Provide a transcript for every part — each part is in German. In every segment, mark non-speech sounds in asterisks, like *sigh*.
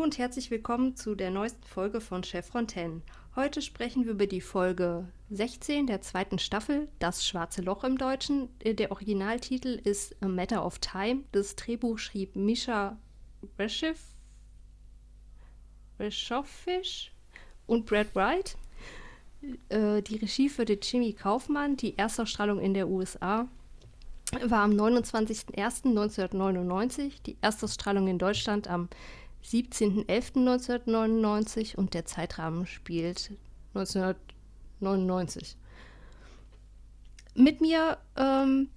Und herzlich willkommen zu der neuesten Folge von Chef Fontaine. Heute sprechen wir über die Folge 16 der zweiten Staffel, Das Schwarze Loch im Deutschen. Äh, der Originaltitel ist A Matter of Time. Das Drehbuch schrieb Misha Reschiff, Reschofisch und Brad Wright. Äh, die Regie führte Jimmy Kaufmann. Die Erstausstrahlung in der USA war am 29.01.1999, die Erstausstrahlung in Deutschland am 17.11.1999 und der Zeitrahmen spielt 1999. Mit mir ähm,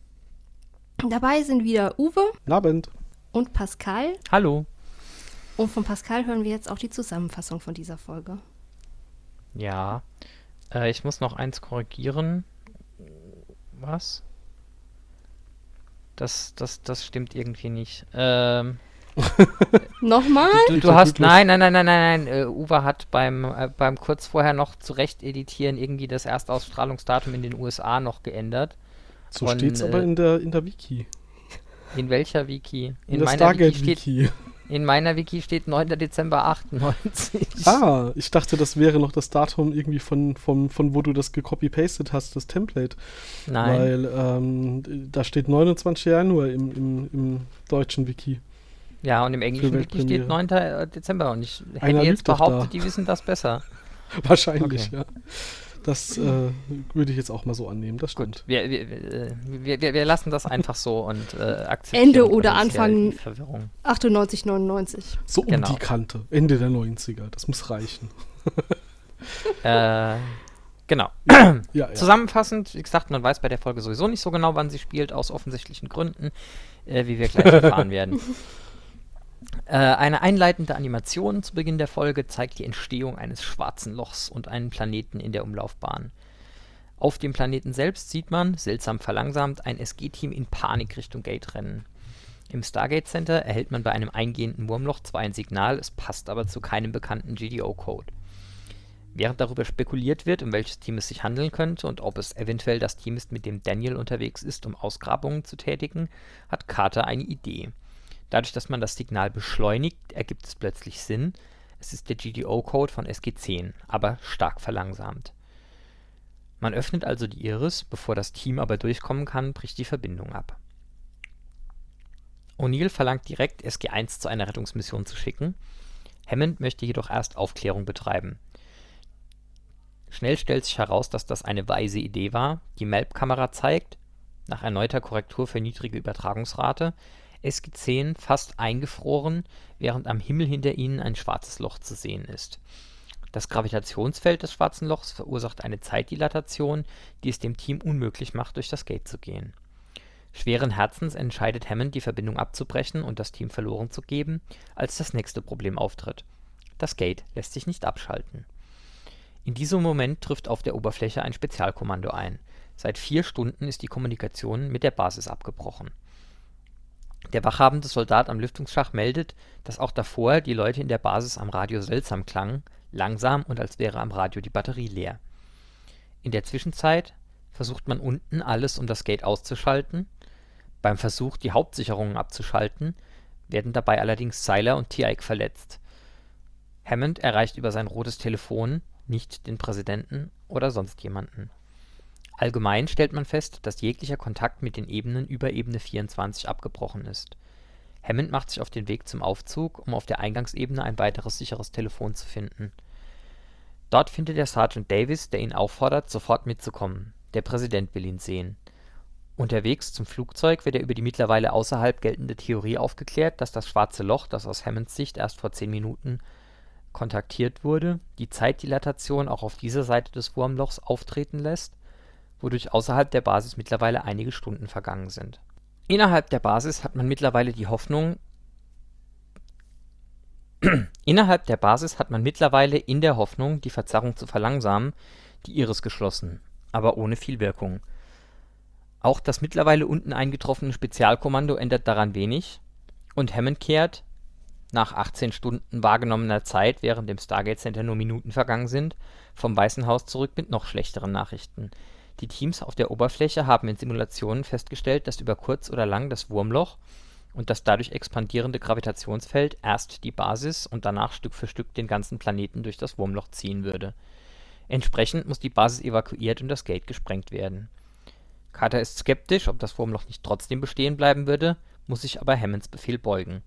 dabei sind wieder Uwe. Abend. Und Pascal. Hallo. Und von Pascal hören wir jetzt auch die Zusammenfassung von dieser Folge. Ja. Äh, ich muss noch eins korrigieren. Was? Das, das, das stimmt irgendwie nicht. Ähm. Nochmal? Du, du hast, nein, nein, nein, nein, nein, nein. Uh, Uwe hat beim, äh, beim kurz vorher noch zurecht editieren irgendwie das Erstausstrahlungsdatum in den USA noch geändert. So steht es äh, aber in der, in der Wiki. In welcher Wiki? In, in der Stargate-Wiki. In meiner Wiki steht 9. Dezember 98. Ah, ich dachte, das wäre noch das Datum irgendwie von, von, von wo du das gecopy-pasted hast, das Template. Nein. Weil ähm, da steht 29. Januar im, im, im deutschen Wiki. Ja, und im englischen Wiki steht 9. Äh, Dezember und ich hätte Einer jetzt behauptet, die wissen das besser. *laughs* Wahrscheinlich, okay. ja. Das äh, würde ich jetzt auch mal so annehmen, das stimmt. Gut, wir, wir, wir, wir, wir lassen das einfach so und äh, akzeptieren. Ende oder Anfang 98, 99. So um genau. die Kante, Ende der 90er, das muss reichen. *laughs* äh, genau. Ja, ja. *clears throat* Zusammenfassend, wie gesagt, man weiß bei der Folge sowieso nicht so genau, wann sie spielt, aus offensichtlichen Gründen, äh, wie wir gleich erfahren werden. *laughs* Äh, eine einleitende Animation zu Beginn der Folge zeigt die Entstehung eines schwarzen Lochs und einen Planeten in der Umlaufbahn. Auf dem Planeten selbst sieht man, seltsam verlangsamt, ein SG-Team in Panik Richtung Gate rennen. Im Stargate Center erhält man bei einem eingehenden Wurmloch zwar ein Signal, es passt aber zu keinem bekannten GDO-Code. Während darüber spekuliert wird, um welches Team es sich handeln könnte und ob es eventuell das Team ist, mit dem Daniel unterwegs ist, um Ausgrabungen zu tätigen, hat Carter eine Idee. Dadurch, dass man das Signal beschleunigt, ergibt es plötzlich Sinn. Es ist der GDO-Code von SG10, aber stark verlangsamt. Man öffnet also die Iris, bevor das Team aber durchkommen kann, bricht die Verbindung ab. O'Neill verlangt direkt, SG1 zu einer Rettungsmission zu schicken. Hammond möchte jedoch erst Aufklärung betreiben. Schnell stellt sich heraus, dass das eine weise Idee war. Die Melb-Kamera zeigt, nach erneuter Korrektur für niedrige Übertragungsrate, SG10 fast eingefroren, während am Himmel hinter ihnen ein schwarzes Loch zu sehen ist. Das Gravitationsfeld des Schwarzen Lochs verursacht eine Zeitdilatation, die es dem Team unmöglich macht, durch das Gate zu gehen. Schweren Herzens entscheidet Hammond, die Verbindung abzubrechen und das Team verloren zu geben, als das nächste Problem auftritt. Das Gate lässt sich nicht abschalten. In diesem Moment trifft auf der Oberfläche ein Spezialkommando ein. Seit vier Stunden ist die Kommunikation mit der Basis abgebrochen. Der wachhabende Soldat am Lüftungsschacht meldet, dass auch davor die Leute in der Basis am Radio seltsam klangen, langsam und als wäre am Radio die Batterie leer. In der Zwischenzeit versucht man unten alles, um das Gate auszuschalten. Beim Versuch, die Hauptsicherungen abzuschalten, werden dabei allerdings Seiler und Tiaik verletzt. Hammond erreicht über sein rotes Telefon nicht den Präsidenten oder sonst jemanden Allgemein stellt man fest, dass jeglicher Kontakt mit den Ebenen über Ebene 24 abgebrochen ist. Hammond macht sich auf den Weg zum Aufzug, um auf der Eingangsebene ein weiteres sicheres Telefon zu finden. Dort findet er Sergeant Davis, der ihn auffordert, sofort mitzukommen. Der Präsident will ihn sehen. Unterwegs zum Flugzeug wird er über die mittlerweile außerhalb geltende Theorie aufgeklärt, dass das Schwarze Loch, das aus Hammonds Sicht erst vor zehn Minuten kontaktiert wurde, die Zeitdilatation auch auf dieser Seite des Wurmlochs auftreten lässt wodurch außerhalb der Basis mittlerweile einige Stunden vergangen sind. Innerhalb der Basis hat man mittlerweile die Hoffnung *clears throat* Innerhalb der Basis hat man mittlerweile in der Hoffnung, die Verzerrung zu verlangsamen, die Iris geschlossen, aber ohne viel Wirkung. Auch das mittlerweile unten eingetroffene Spezialkommando ändert daran wenig und Hammond kehrt, nach 18 Stunden wahrgenommener Zeit, während im Stargate Center nur Minuten vergangen sind, vom Weißen Haus zurück mit noch schlechteren Nachrichten. Die Teams auf der Oberfläche haben in Simulationen festgestellt, dass über kurz oder lang das Wurmloch und das dadurch expandierende Gravitationsfeld erst die Basis und danach Stück für Stück den ganzen Planeten durch das Wurmloch ziehen würde. Entsprechend muss die Basis evakuiert und das Gate gesprengt werden. Carter ist skeptisch, ob das Wurmloch nicht trotzdem bestehen bleiben würde, muss sich aber Hammonds Befehl beugen.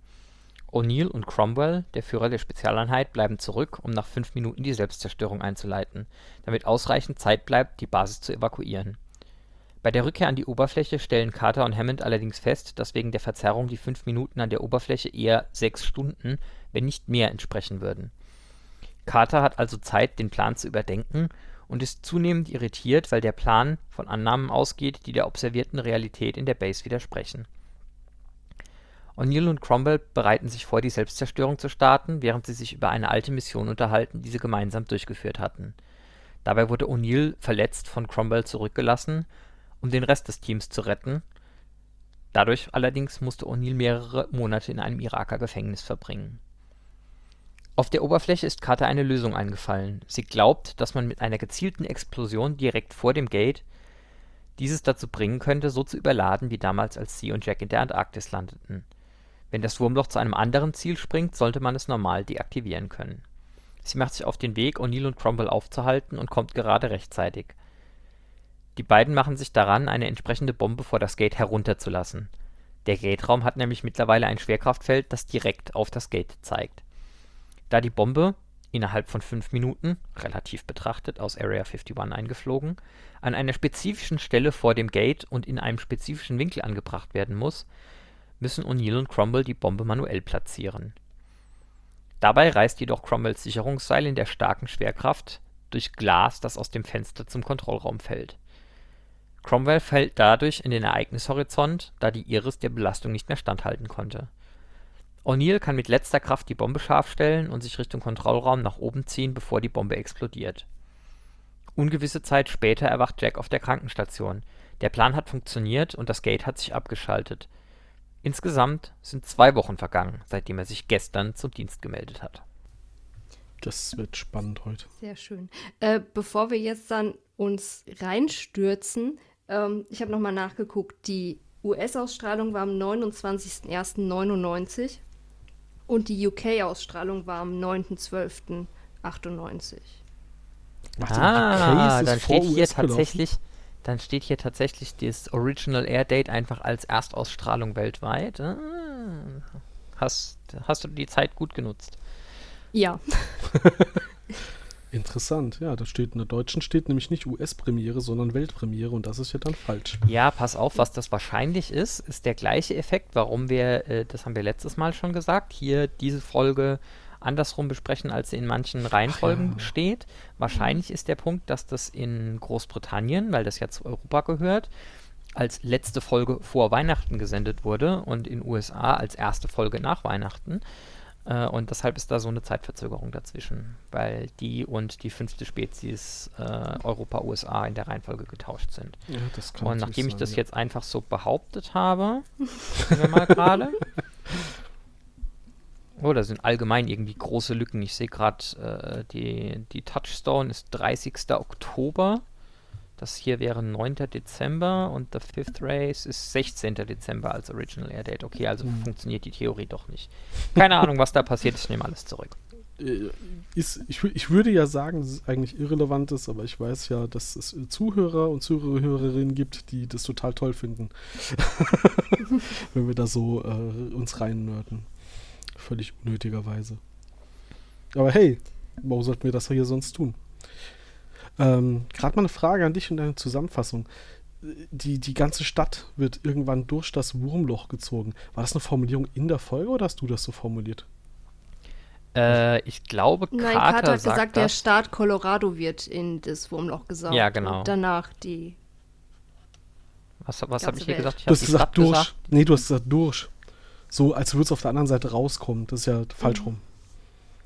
O'Neill und Cromwell, der Führer der Spezialeinheit, bleiben zurück, um nach fünf Minuten die Selbstzerstörung einzuleiten, damit ausreichend Zeit bleibt, die Basis zu evakuieren. Bei der Rückkehr an die Oberfläche stellen Carter und Hammond allerdings fest, dass wegen der Verzerrung die fünf Minuten an der Oberfläche eher sechs Stunden, wenn nicht mehr entsprechen würden. Carter hat also Zeit, den Plan zu überdenken und ist zunehmend irritiert, weil der Plan von Annahmen ausgeht, die der observierten Realität in der Base widersprechen. O'Neill und Cromwell bereiten sich vor, die Selbstzerstörung zu starten, während sie sich über eine alte Mission unterhalten, die sie gemeinsam durchgeführt hatten. Dabei wurde O'Neill verletzt von Cromwell zurückgelassen, um den Rest des Teams zu retten. Dadurch allerdings musste O'Neill mehrere Monate in einem Iraker Gefängnis verbringen. Auf der Oberfläche ist Carter eine Lösung eingefallen. Sie glaubt, dass man mit einer gezielten Explosion direkt vor dem Gate dieses dazu bringen könnte, so zu überladen wie damals, als sie und Jack in der Antarktis landeten. Wenn das Wurmloch zu einem anderen Ziel springt, sollte man es normal deaktivieren können. Sie macht sich auf den Weg, O'Neill und Cromwell aufzuhalten und kommt gerade rechtzeitig. Die beiden machen sich daran, eine entsprechende Bombe vor das Gate herunterzulassen. Der Gate-Raum hat nämlich mittlerweile ein Schwerkraftfeld, das direkt auf das Gate zeigt. Da die Bombe innerhalb von fünf Minuten, relativ betrachtet aus Area 51 eingeflogen, an einer spezifischen Stelle vor dem Gate und in einem spezifischen Winkel angebracht werden muss, müssen O'Neill und Cromwell die Bombe manuell platzieren. Dabei reißt jedoch Cromwells Sicherungsseil in der starken Schwerkraft durch Glas, das aus dem Fenster zum Kontrollraum fällt. Cromwell fällt dadurch in den Ereignishorizont, da die Iris der Belastung nicht mehr standhalten konnte. O'Neill kann mit letzter Kraft die Bombe scharf stellen und sich Richtung Kontrollraum nach oben ziehen, bevor die Bombe explodiert. Ungewisse Zeit später erwacht Jack auf der Krankenstation. Der Plan hat funktioniert und das Gate hat sich abgeschaltet. Insgesamt sind zwei Wochen vergangen, seitdem er sich gestern zum Dienst gemeldet hat. Das wird spannend heute. Sehr schön. Äh, bevor wir jetzt dann uns reinstürzen, ähm, ich habe nochmal nachgeguckt, die US-Ausstrahlung war am 29.01.99 und die UK-Ausstrahlung war am 9.12.98. Ah, dann steht hier tatsächlich, dann steht hier tatsächlich das Original Air Date einfach als Erstausstrahlung weltweit. Ah, hast, hast du die Zeit gut genutzt? Ja. *laughs* Interessant, ja, da steht in der deutschen steht nämlich nicht US-Premiere, sondern Weltpremiere und das ist ja dann falsch. Ja, pass auf, was das wahrscheinlich ist, ist der gleiche Effekt, warum wir, äh, das haben wir letztes Mal schon gesagt, hier diese Folge andersrum besprechen, als sie in manchen Reihenfolgen ja. steht. Wahrscheinlich ist der Punkt, dass das in Großbritannien, weil das ja zu Europa gehört, als letzte Folge vor Weihnachten gesendet wurde und in USA als erste Folge nach Weihnachten. Äh, und deshalb ist da so eine Zeitverzögerung dazwischen, weil die und die fünfte Spezies äh, Europa-USA in der Reihenfolge getauscht sind. Ja, und nachdem ich das jetzt einfach so behauptet habe, *laughs* wir mal gerade. *laughs* Oh, da sind allgemein irgendwie große Lücken. Ich sehe gerade, äh, die, die Touchstone ist 30. Oktober. Das hier wäre 9. Dezember und der Fifth Race ist 16. Dezember als Original Air Date. Okay, also Mhm. funktioniert die Theorie doch nicht. Keine Ahnung, was da passiert. Ich nehme alles zurück. Äh, Ist, ich, ich würde ja sagen, dass es eigentlich irrelevant ist, aber ich weiß ja, dass es äh, Zuhörer und Zuhörerinnen gibt, die das total toll finden. *laughs* Wenn wir da so äh, uns reinnörden. Völlig unnötigerweise. Aber hey, warum sollten wir das hier sonst tun? Ähm, Gerade mal eine Frage an dich und deine Zusammenfassung. Die, die ganze Stadt wird irgendwann durch das Wurmloch gezogen. War das eine Formulierung in der Folge oder hast du das so formuliert? Äh, ich glaube, Nein, Carter, Carter hat sagt gesagt, der das. Staat Colorado wird in das Wurmloch gesaugt. Ja, genau. Und danach die. Was, was habe ich hier Welt. gesagt? Ich Du hast gesagt Stadt durch. gesagt. Nee, du hast gesagt durch. So, als würde es auf der anderen Seite rauskommen. Das ist ja falsch rum.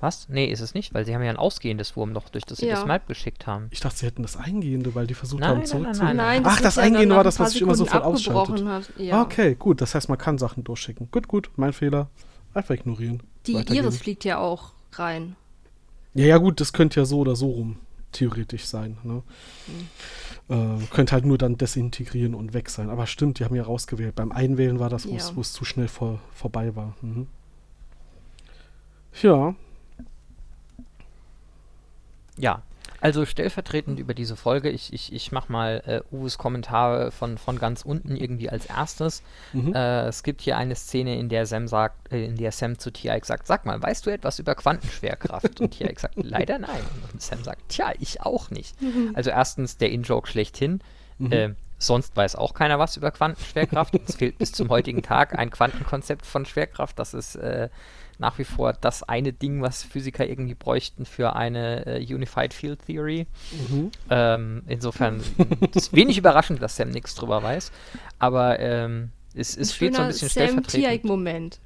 Was? Nee, ist es nicht, weil sie haben ja ein ausgehendes Wurmloch, durch das sie Ja. das Map geschickt haben. Ich dachte, sie hätten das Eingehende, weil die versucht Nein, haben nein, zurückzu. nein, nein. Ach, das ja Eingehende war das, was sich immer sofort ausschaltet. Ja. Okay, gut. Das heißt, man kann Sachen durchschicken. Gut, gut. Mein Fehler. Einfach ignorieren. Die. Iris fliegt ja auch rein. Ja, ja, gut. Das könnte ja so oder so rum theoretisch sein. Ne? Mhm. Äh, könnte halt nur dann desintegrieren und weg sein. Aber stimmt, die haben ja rausgewählt. Beim Einwählen war das, wo es ja. zu schnell vor, vorbei war. Mhm. Ja. Ja, also stellvertretend über diese Folge, ich, ich, ich mache mal äh, Uwes Kommentar von, von ganz unten irgendwie als erstes. Mhm. Äh, es gibt hier eine Szene, in der Sam sagt, äh, in der Sam zu TIX sagt, sag mal, weißt du etwas über Quantenschwerkraft? Und TIX sagt, *laughs* leider nein. Und Sam sagt, tja, ich auch nicht. Mhm. Also erstens der In-Joke schlechthin. Mhm. Äh, sonst weiß auch keiner was über Quantenschwerkraft. es fehlt bis zum heutigen Tag ein Quantenkonzept von Schwerkraft. Das ist äh, nach wie vor das eine Ding, was Physiker irgendwie bräuchten für eine äh, Unified Field Theory. Mhm. Ähm, insofern *laughs* ist wenig überraschend, dass Sam nichts drüber weiß. Aber ähm, es, es steht so ein bisschen Sam stellvertretend. Moment.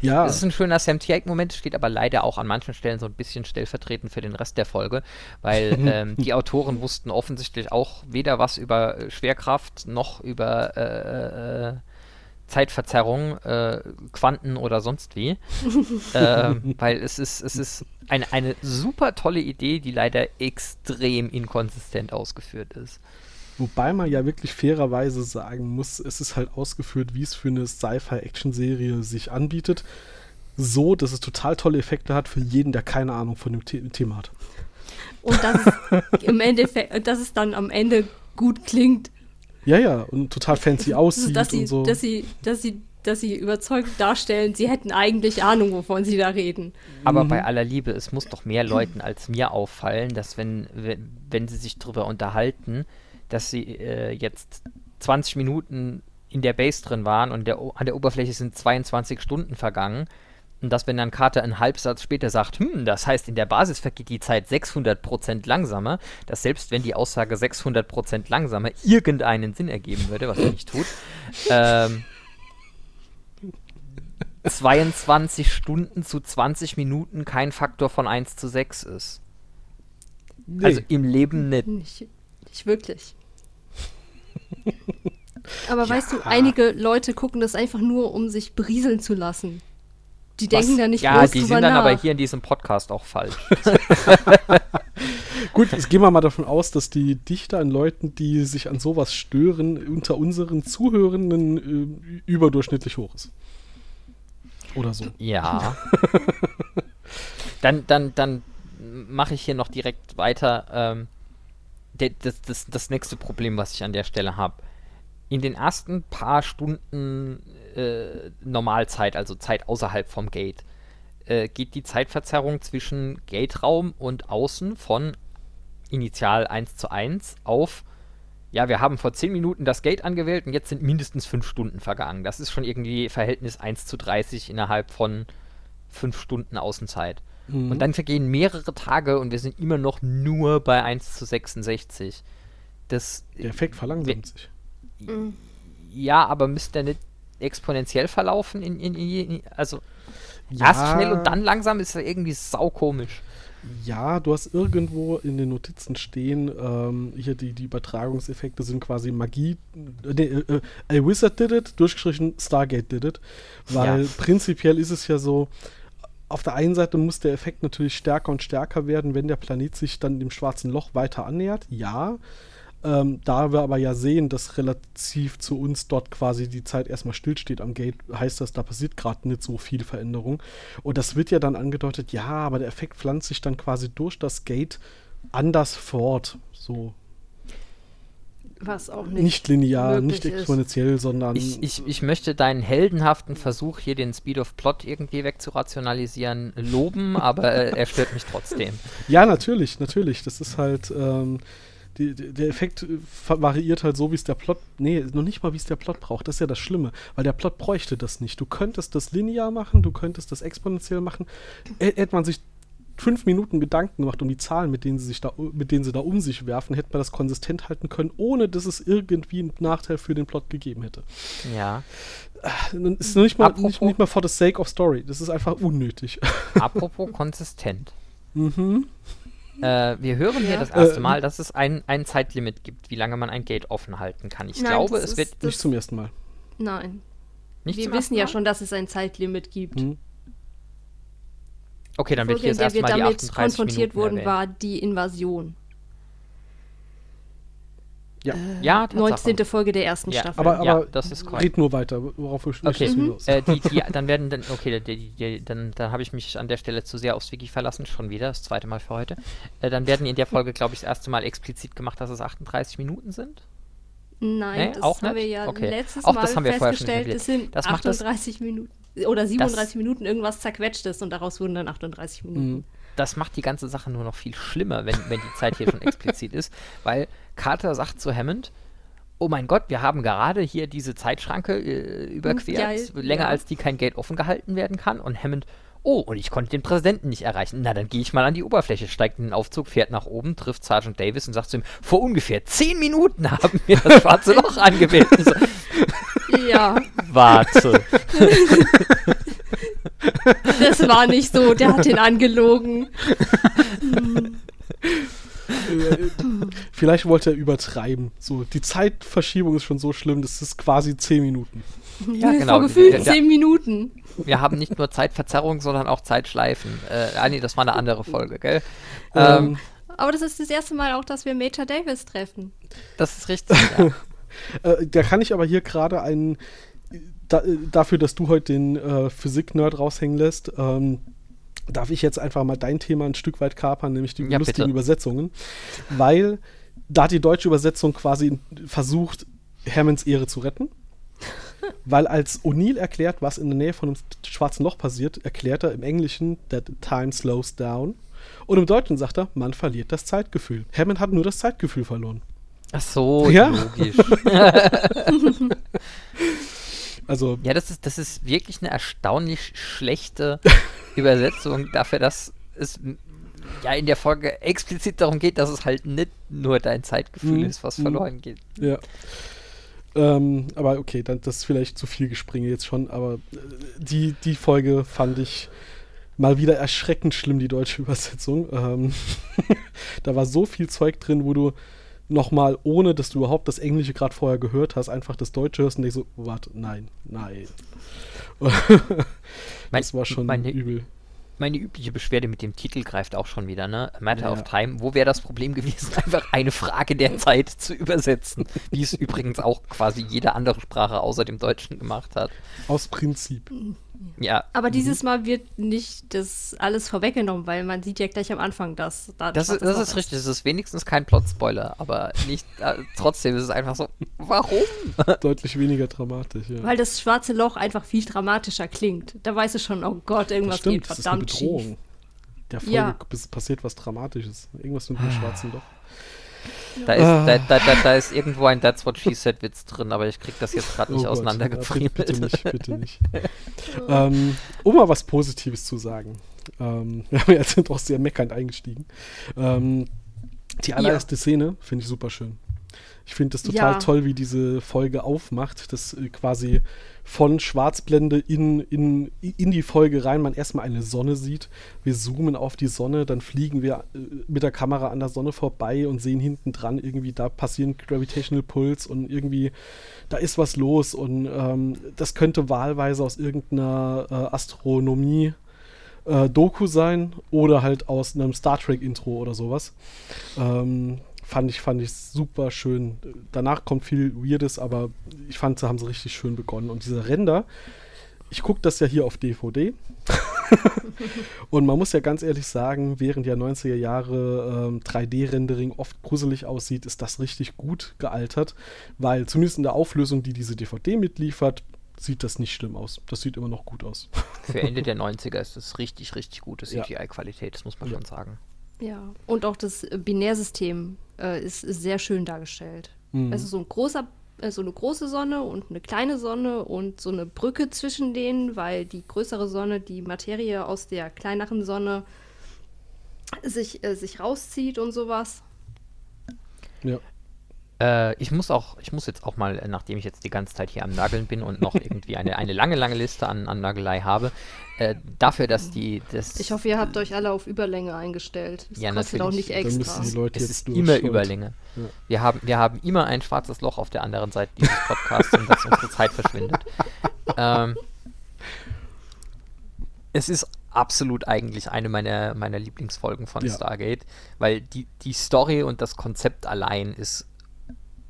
Ja. Es ist ein schöner Sam Tiag-Moment, steht aber leider auch an manchen Stellen so ein bisschen stellvertretend für den Rest der Folge, weil *laughs* ähm, die Autoren wussten offensichtlich auch weder was über äh, Schwerkraft noch über äh, äh, Zeitverzerrung, äh, Quanten oder sonst wie. *laughs* äh, weil es ist, es ist eine, eine super tolle Idee, die leider extrem inkonsistent ausgeführt ist. Wobei man ja wirklich fairerweise sagen muss, es ist halt ausgeführt, wie es für eine Sci-Fi-Action-Serie sich anbietet. So, dass es total tolle Effekte hat für jeden, der keine Ahnung von dem The Thema hat. Und dass es im Endeffekt, dass es dann am Ende gut klingt. Ja, ja, und total fancy *laughs* aussieht dass sie, und so. Dass sie, dass sie, dass sie überzeugt darstellen, sie hätten eigentlich Ahnung, wovon sie da reden. Aber mhm. bei aller Liebe, es muss doch mehr Leuten als mir auffallen, dass wenn, wenn, wenn sie sich darüber unterhalten, dass sie äh, jetzt 20 Minuten in der Base drin waren und der, an der Oberfläche sind 22 Stunden vergangen und dass, wenn dann Carter einen Halbsatz später sagt, hm, das heißt, in der Basis vergeht die Zeit 600% langsamer, dass selbst wenn die Aussage 600% langsamer irgendeinen Sinn ergeben würde, was er nicht tut, *laughs* ähm, 22 Stunden zu 20 Minuten kein Faktor von 1 zu 6 ist. Nee. Also im Leben nicht. Nicht, nicht wirklich. *laughs* Aber ja. weißt du, einige Leute gucken das einfach nur, um sich berieseln zu lassen. Die denken Was? da nicht Ja, die sind dann nach. aber hier in diesem Podcast auch falsch. *laughs* Gut, jetzt gehen wir mal davon aus, dass die Dichte an Leuten, die sich an sowas stören, unter unseren Zuhörenden äh, überdurchschnittlich hoch ist. Oder so. Ja. *laughs* dann dann, dann mache ich hier noch direkt weiter. Ähm, das, das, das nächste Problem, was ich an der Stelle habe. In den ersten paar Stunden äh, Normalzeit, also Zeit außerhalb vom Gate, äh, geht die Zeitverzerrung zwischen Gate-Raum und Außen von initial 1 zu 1 auf, ja, wir haben vor 10 Minuten das Gate angewählt und jetzt sind mindestens 5 Stunden vergangen. Das ist schon irgendwie Verhältnis 1 zu 30 innerhalb von 5 Stunden Außenzeit. Mhm. Und dann vergehen mehrere Tage und wir sind immer noch nur bei 1 zu 66. Das, der Effekt verlangsamt sich. Ja, aber müsste der nicht exponentiell verlaufen? In, in, in, also ja. erst schnell und dann langsam ist ja irgendwie saukomisch. Ja, du hast irgendwo in den Notizen stehen, ähm, hier die, die Übertragungseffekte sind quasi Magie. Äh, äh, A Wizard did it, durchgestrichen Stargate did it. Weil ja. prinzipiell ist es ja so, auf der einen Seite muss der Effekt natürlich stärker und stärker werden, wenn der Planet sich dann dem schwarzen Loch weiter annähert. Ja. Ähm, da wir aber ja sehen, dass relativ zu uns dort quasi die Zeit erstmal stillsteht am Gate, heißt das, da passiert gerade nicht so viel Veränderung. Und das wird ja dann angedeutet, ja, aber der Effekt pflanzt sich dann quasi durch das Gate anders fort. So was auch nicht, nicht linear, nicht exponentiell, ist. sondern. Ich, ich, ich möchte deinen heldenhaften Versuch, hier den Speed of Plot irgendwie wegzurationalisieren, loben, aber äh, er stört mich trotzdem. *laughs* Ja, natürlich, natürlich. Das ist halt. Ähm, die, der Effekt äh, variiert halt so, wie es der Plot. Nee, noch nicht mal, wie es der Plot braucht. Das ist ja das Schlimme, weil der Plot bräuchte das nicht. Du könntest das linear machen, du könntest das exponentiell machen. Hätte man sich fünf Minuten Gedanken gemacht um die Zahlen, mit denen sie sich da, mit denen sie da um sich werfen, hätte man das konsistent halten können, ohne dass es irgendwie einen Nachteil für den Plot gegeben hätte. Ja. Das äh, ist nicht mal, nicht, nicht mal for the sake of story. Das ist einfach unnötig. Apropos konsistent. *laughs* Mhm. Äh, wir hören ja. hier das erste äh, Mal, dass es ein, ein Zeitlimit gibt, wie lange man ein Gate offen halten kann. Ich Nein, glaube, es wird. Nicht zum ersten Mal. Nein. Nicht wir wissen ja schon, dass es ein Zeitlimit gibt. Hm. Okay, dann wird hier der wir erstmal die damit 38 konfrontiert Minuten wurden, erwähnt. war die Invasion. Ja. Ja, Tatsache. 19. Folge der ersten Ja. Staffel. Aber, Ja, aber das ist korrekt. red nur weiter, worauf du Okay, hinaus? äh, die, die, dann werden dann, okay, die, die, die, dann, dann habe ich mich an der Stelle zu sehr aufs Wiki verlassen, schon wieder, das zweite Mal für heute. Äh, dann werden in der Folge, glaube ich, das erste Mal explizit gemacht, dass es 38 Minuten sind. Nein, Nee, das auch haben wir nicht? ja Okay. letztes Auch Mal das haben wir festgestellt, es sind Das macht das- 38 Minuten oder 37 Minuten irgendwas zerquetschtes und daraus wurden dann 38 Minuten. Das macht die ganze Sache nur noch viel schlimmer, wenn, wenn die Zeit hier schon *laughs* explizit ist, weil Carter sagt zu Hammond, oh mein Gott, wir haben gerade hier diese Zeitschranke äh, überquert, Ja, länger ja. als die kein Gate offen gehalten werden kann und Hammond, oh, und ich konnte den Präsidenten nicht erreichen. Na, dann gehe ich mal an die Oberfläche, steigt in den Aufzug, fährt nach oben, trifft Sergeant Davis und sagt zu ihm, vor ungefähr zehn Minuten haben wir das schwarze Loch *laughs* angewählt. *laughs* Ja, Warte. das war nicht so, der hat ihn angelogen. Vielleicht wollte er übertreiben. So, die Zeitverschiebung ist schon so schlimm, das ist quasi 10 Minuten. Ja, genau. Vor gefühlt Der- der- 10 Minuten. Wir haben nicht nur Zeitverzerrung, sondern auch Zeitschleifen. Äh, ah, nee, das war eine andere Folge, gell? Ähm, Ähm, Aber das ist das erste Mal auch, dass wir Major Davis treffen. das ist richtig. Ja. *laughs* äh, da kann ich aber hier gerade einen, da, äh, dafür, dass du heute den äh, Physik-Nerd raushängen lässt, ähm, darf ich jetzt einfach mal dein Thema ein Stück weit kapern, nämlich die Ja, lustigen bitte. Übersetzungen. Weil da hat die deutsche Übersetzung quasi versucht, Hammonds Ehre zu retten. *laughs* Weil als O'Neill erklärt, was in der Nähe von einem schwarzen Loch passiert, erklärt er im Englischen, that time slows down. Und im Deutschen sagt er, man verliert das Zeitgefühl. Hammond hat nur das Zeitgefühl verloren. Ach so, Ja. logisch. *laughs* Also, Ja, das ist, das ist wirklich eine erstaunlich schlechte *laughs* Übersetzung dafür, dass es ja in der Folge explizit darum geht, dass es halt nicht nur dein Zeitgefühl Mhm. ist, was verloren geht. Ja. Ähm, aber okay, dann, das ist vielleicht zu viel Gespringe jetzt schon, aber äh, die, die Folge fand ich mal wieder erschreckend schlimm, die deutsche *laughs* Übersetzung. Ähm, da war so viel Zeug drin, wo du nochmal, ohne dass du überhaupt das Englische gerade vorher gehört hast, einfach das Deutsche hörst und denkst so, warte, nein, nein. *laughs* das war schon meine, übel. meine übliche Beschwerde mit dem Titel greift auch schon wieder, ne? Matter Ja. of Time. Wo wäre das Problem gewesen, *laughs* einfach eine Frage der Zeit zu übersetzen? Wie es übrigens auch quasi jede andere Sprache außer dem Deutschen gemacht hat. Aus Prinzip. Ja, Aber Mhm. dieses Mal wird nicht das alles vorweggenommen, weil man sieht ja gleich am Anfang, dass da das, ist, das ist richtig. Das ist wenigstens kein Plot-Spoiler, aber nicht, äh, trotzdem ist es einfach so, warum? *laughs* Deutlich weniger dramatisch, ja. Weil das schwarze Loch einfach viel dramatischer klingt. Da weißt du schon, oh Gott, Das irgendwas stimmt, geht das ist eine verdammt Bedrohung. schief. Der Folge Ja. passiert was Dramatisches. Irgendwas mit dem schwarzen Loch. Da ist, Ah. da, da, da, da ist irgendwo ein That's What She Said Witz drin, aber ich krieg das jetzt gerade nicht Oh Gott, ja, bitte nicht, bitte nicht. *laughs* *laughs* ähm, um mal was Positives zu sagen. Ähm, *laughs* wir haben ja jetzt sind auch sehr meckernd eingestiegen. Ähm, die allererste Szene finde ich super schön. Ich finde es total Ja. toll, wie diese Folge aufmacht, dass äh, quasi von Schwarzblende in, in, in die Folge rein man erstmal eine Sonne sieht. Wir zoomen auf die Sonne, dann fliegen wir äh, mit der Kamera an der Sonne vorbei und sehen hinten dran irgendwie, da passieren Gravitational Pulse und irgendwie, da ist was los und ähm, das könnte wahlweise aus irgendeiner äh, Astronomie äh, Doku sein oder halt aus einem Star Trek Intro oder sowas. Ähm, fand ich fand ich super schön. Danach kommt viel Weirdes, aber ich fand, sie haben sie richtig schön begonnen. Und dieser Render, ich gucke das ja hier auf DVD. *laughs* und man muss ja ganz ehrlich sagen, während ja 90er Jahre ähm, 3D-Rendering oft gruselig aussieht, ist das richtig gut gealtert, weil zumindest in der Auflösung, die diese DVD mitliefert, sieht das nicht schlimm aus. Das sieht immer noch gut aus. *laughs* Für Ende der 90er ist das richtig, richtig gute. CGI-Qualität, das muss man Ja. schon sagen. Ja, und auch das Binärsystem äh, ist, ist sehr schön dargestellt. Mhm. Es ist so ein großer, äh, so eine große Sonne und eine kleine Sonne und so eine Brücke zwischen denen, weil die größere Sonne die Materie aus der kleineren Sonne sich, äh, sich rauszieht und sowas. Ja. Äh, ich muss auch, ich muss jetzt auch mal, äh, nachdem ich jetzt die ganze Zeit hier am Nageln bin und noch irgendwie eine, eine lange, lange Liste an, an Nagelei habe, äh, dafür, dass die, das Ich hoffe, ihr habt euch alle auf Überlänge eingestellt. Das Ja, kostet auch natürlich. nicht Dann extra. müssen die Leute es ist immer Überlänge. Ja. Wir haben, wir haben immer ein schwarzes Loch auf der anderen Seite dieses Podcasts und dass unsere Zeit verschwindet. Ähm, es ist absolut eigentlich eine meiner, meiner Lieblingsfolgen von Ja. Stargate, weil die, die Story und das Konzept allein ist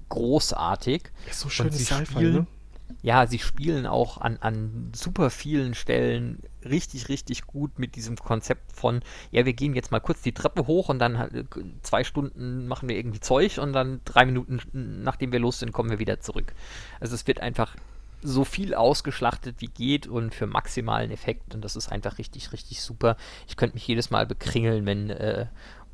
großartig. Ist so sie Sci-Fi, spielen, ne? ja, sie spielen auch an, an super vielen Stellen richtig, richtig gut mit diesem Konzept von, ja, wir gehen jetzt mal kurz die Treppe hoch und dann äh, zwei Stunden machen wir irgendwie Zeug und dann drei Minuten, nachdem wir los sind, kommen wir wieder zurück. Also es wird einfach so viel ausgeschlachtet wie geht und für maximalen Effekt und das ist einfach richtig, richtig super. Ich könnte mich jedes Mal bekringeln, wenn äh,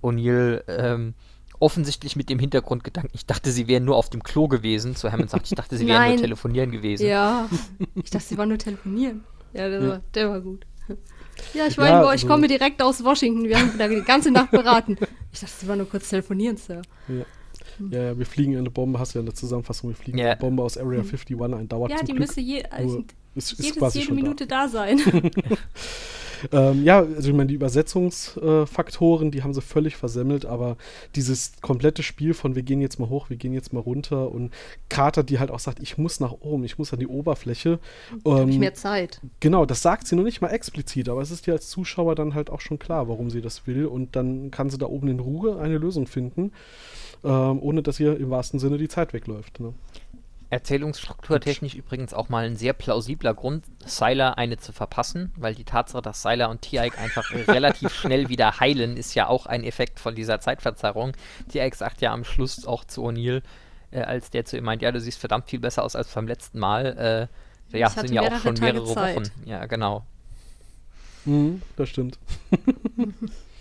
O'Neill ähm, offensichtlich mit dem Hintergrundgedanken, ich dachte, sie wären nur auf dem Klo gewesen, zu Hammond sagt, ich dachte, sie wären nur telefonieren gewesen. Ja, ich dachte, sie war nur telefonieren. Ja, der, Ja. War, der war gut. Ja, ich war Ja, ich also- komme direkt aus Washington. Wir haben da die ganze Nacht beraten. Ich dachte, sie war nur kurz telefonieren, Sir. Ja. Ja, ja, wir fliegen eine Bombe, hast du ja in der Zusammenfassung, wir fliegen Ja. eine Bombe aus Area 51 ein, dauert Ja, zum die Glück müsste je, also, ist, ist jedes, quasi jede schon Minute da, sein. *laughs* Ähm, ja, also ich meine, die Übersetzungsfaktoren, die haben sie völlig versemmelt, aber dieses komplette Spiel von wir gehen jetzt mal hoch, wir gehen jetzt mal runter und Carter, die halt auch sagt, ich muss nach oben, ich muss an die Oberfläche. Habe ich Ähm, mehr Zeit. Genau, das sagt sie noch nicht mal explizit, aber es ist dir als Zuschauer dann halt auch schon klar, warum sie das will. Und dann kann sie da oben in Ruhe eine Lösung finden, ähm, ohne dass ihr im wahrsten Sinne die Zeit wegläuft. Ne? Erzählungsstrukturtechnisch übrigens auch mal ein sehr plausibler Grund, Sylar eine zu verpassen, weil die Tatsache, dass Sylar und Tiaik einfach *laughs* relativ schnell wieder heilen, ist ja auch ein Effekt von dieser Zeitverzerrung. Tiaik sagt ja am Schluss auch zu O'Neill, äh, als der zu ihm meint, ja, du siehst verdammt viel besser aus als beim letzten Mal. Äh, ja, sind ja auch mehrere schon Tage mehrere Zeit. Wochen. Ja, genau. Mhm, das stimmt. *laughs*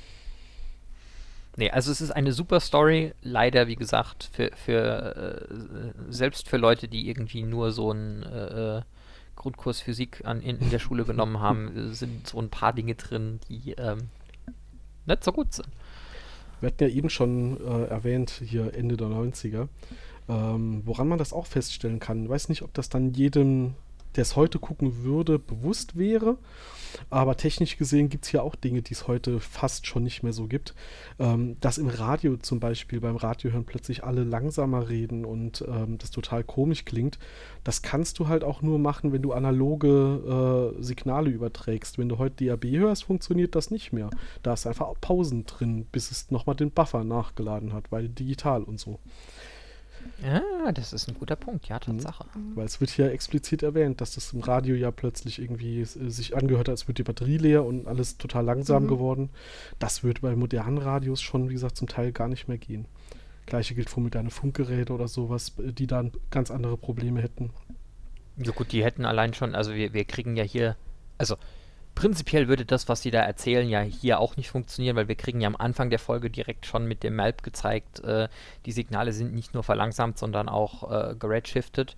Nee, also es ist eine super Story, leider, wie gesagt, für, für äh, selbst für Leute, die irgendwie nur so einen äh, äh, Grundkurs Physik an, in, in der *laughs* Schule genommen haben, äh, sind so ein paar Dinge drin, die ähm, nicht so gut sind. Wir hatten ja eben schon äh, erwähnt, hier Ende der 90er, ähm, woran man das auch feststellen kann. Ich weiß nicht, ob das dann jedem, der es heute gucken würde, bewusst wäre. Aber technisch gesehen gibt es ja auch Dinge, die es heute fast schon nicht mehr so gibt. Ähm, dass im Radio zum Beispiel, beim Radiohören plötzlich alle langsamer reden und ähm, das total komisch klingt. Das kannst du halt auch nur machen, wenn du analoge äh, Signale überträgst. Wenn du heute DAB hörst, funktioniert das nicht mehr. Da ist einfach Pausen drin, bis es nochmal den Buffer nachgeladen hat, weil digital und so. Ja, das ist ein guter Punkt, ja, Tatsache. Weil es wird hier explizit erwähnt, dass das im Radio ja plötzlich irgendwie sich angehört hat, als wird die Batterie leer und alles total langsam Mhm. geworden. Das wird bei modernen Radios schon, wie gesagt, zum Teil gar nicht mehr gehen. Gleiche gilt für moderne Funkgeräte oder sowas, die dann ganz andere Probleme hätten. Ja gut, die hätten allein schon, also wir, wir kriegen ja hier, also prinzipiell würde das, was sie da erzählen, ja hier auch nicht funktionieren, weil wir kriegen ja am Anfang der Folge direkt schon mit dem Malp gezeigt, äh, die Signale sind nicht nur verlangsamt, sondern auch äh, geredshiftet.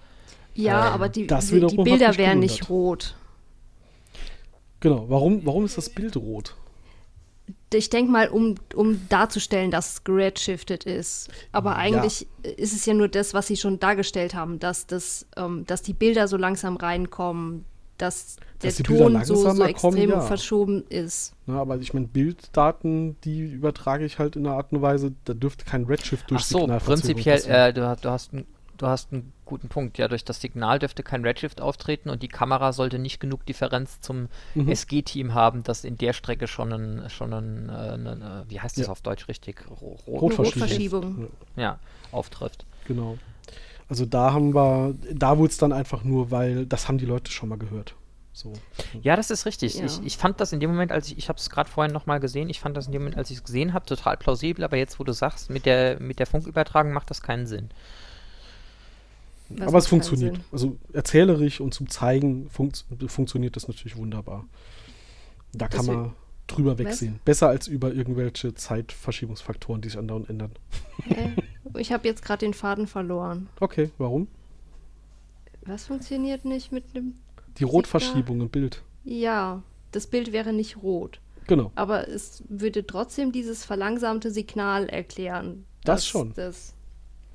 Ja, Ähm, aber die, das die, die Bilder wären nicht rot. Genau, warum, warum ist das Bild rot? Ich denke mal, um, um darzustellen, dass es geredshiftet ist. Aber Ja. eigentlich ist es ja nur das, was sie schon dargestellt haben, dass, das, ähm, dass die Bilder so langsam reinkommen, dass der Dass die Bilder Ton so, so langsamer extrem kommen, ja. verschoben ist. Na, aber ich meine, Bilddaten, die übertrage ich halt in einer Art und Weise, da dürfte kein Redshift durch Ach so, prinzipiell, äh, du, hast- du, hast, einen- du hast einen guten Punkt. Ja, durch das Signal dürfte kein Redshift auftreten und die Kamera sollte nicht genug Differenz zum Mhm. SG-Team haben, das in der Strecke schon ein, schon ein, äh, ein, äh, wie heißt das Ja. auf Deutsch richtig? Ro- Rot, Rotverschiebung. Rotverschiebung. Ja. Ja, auftrifft. Genau. Also da haben wir, da wurde es dann einfach nur, weil das haben die Leute schon mal gehört. So. Ja, das ist richtig. Ja. Ich, ich fand das in dem Moment, als ich, ich habe es gerade vorhin nochmal gesehen, ich fand das in dem Moment, als ich es gesehen habe, total plausibel, aber jetzt, wo du sagst, mit der, mit der Funkübertragung macht das keinen Sinn. Das Aber es funktioniert. Sinn. Also erzählerisch und zum Zeigen funkt, funktioniert das natürlich wunderbar. Da kann Deswegen- man drüber Was? wegsehen. Besser als über irgendwelche Zeitverschiebungsfaktoren, die sich andauernd ändern. Äh, ich habe jetzt gerade den Faden verloren. Okay, warum? Was funktioniert nicht mit dem. Die Rotverschiebung im Bild. Ja, das Bild wäre nicht rot. Genau. Aber es würde trotzdem dieses verlangsamte Signal erklären. Das schon. Das,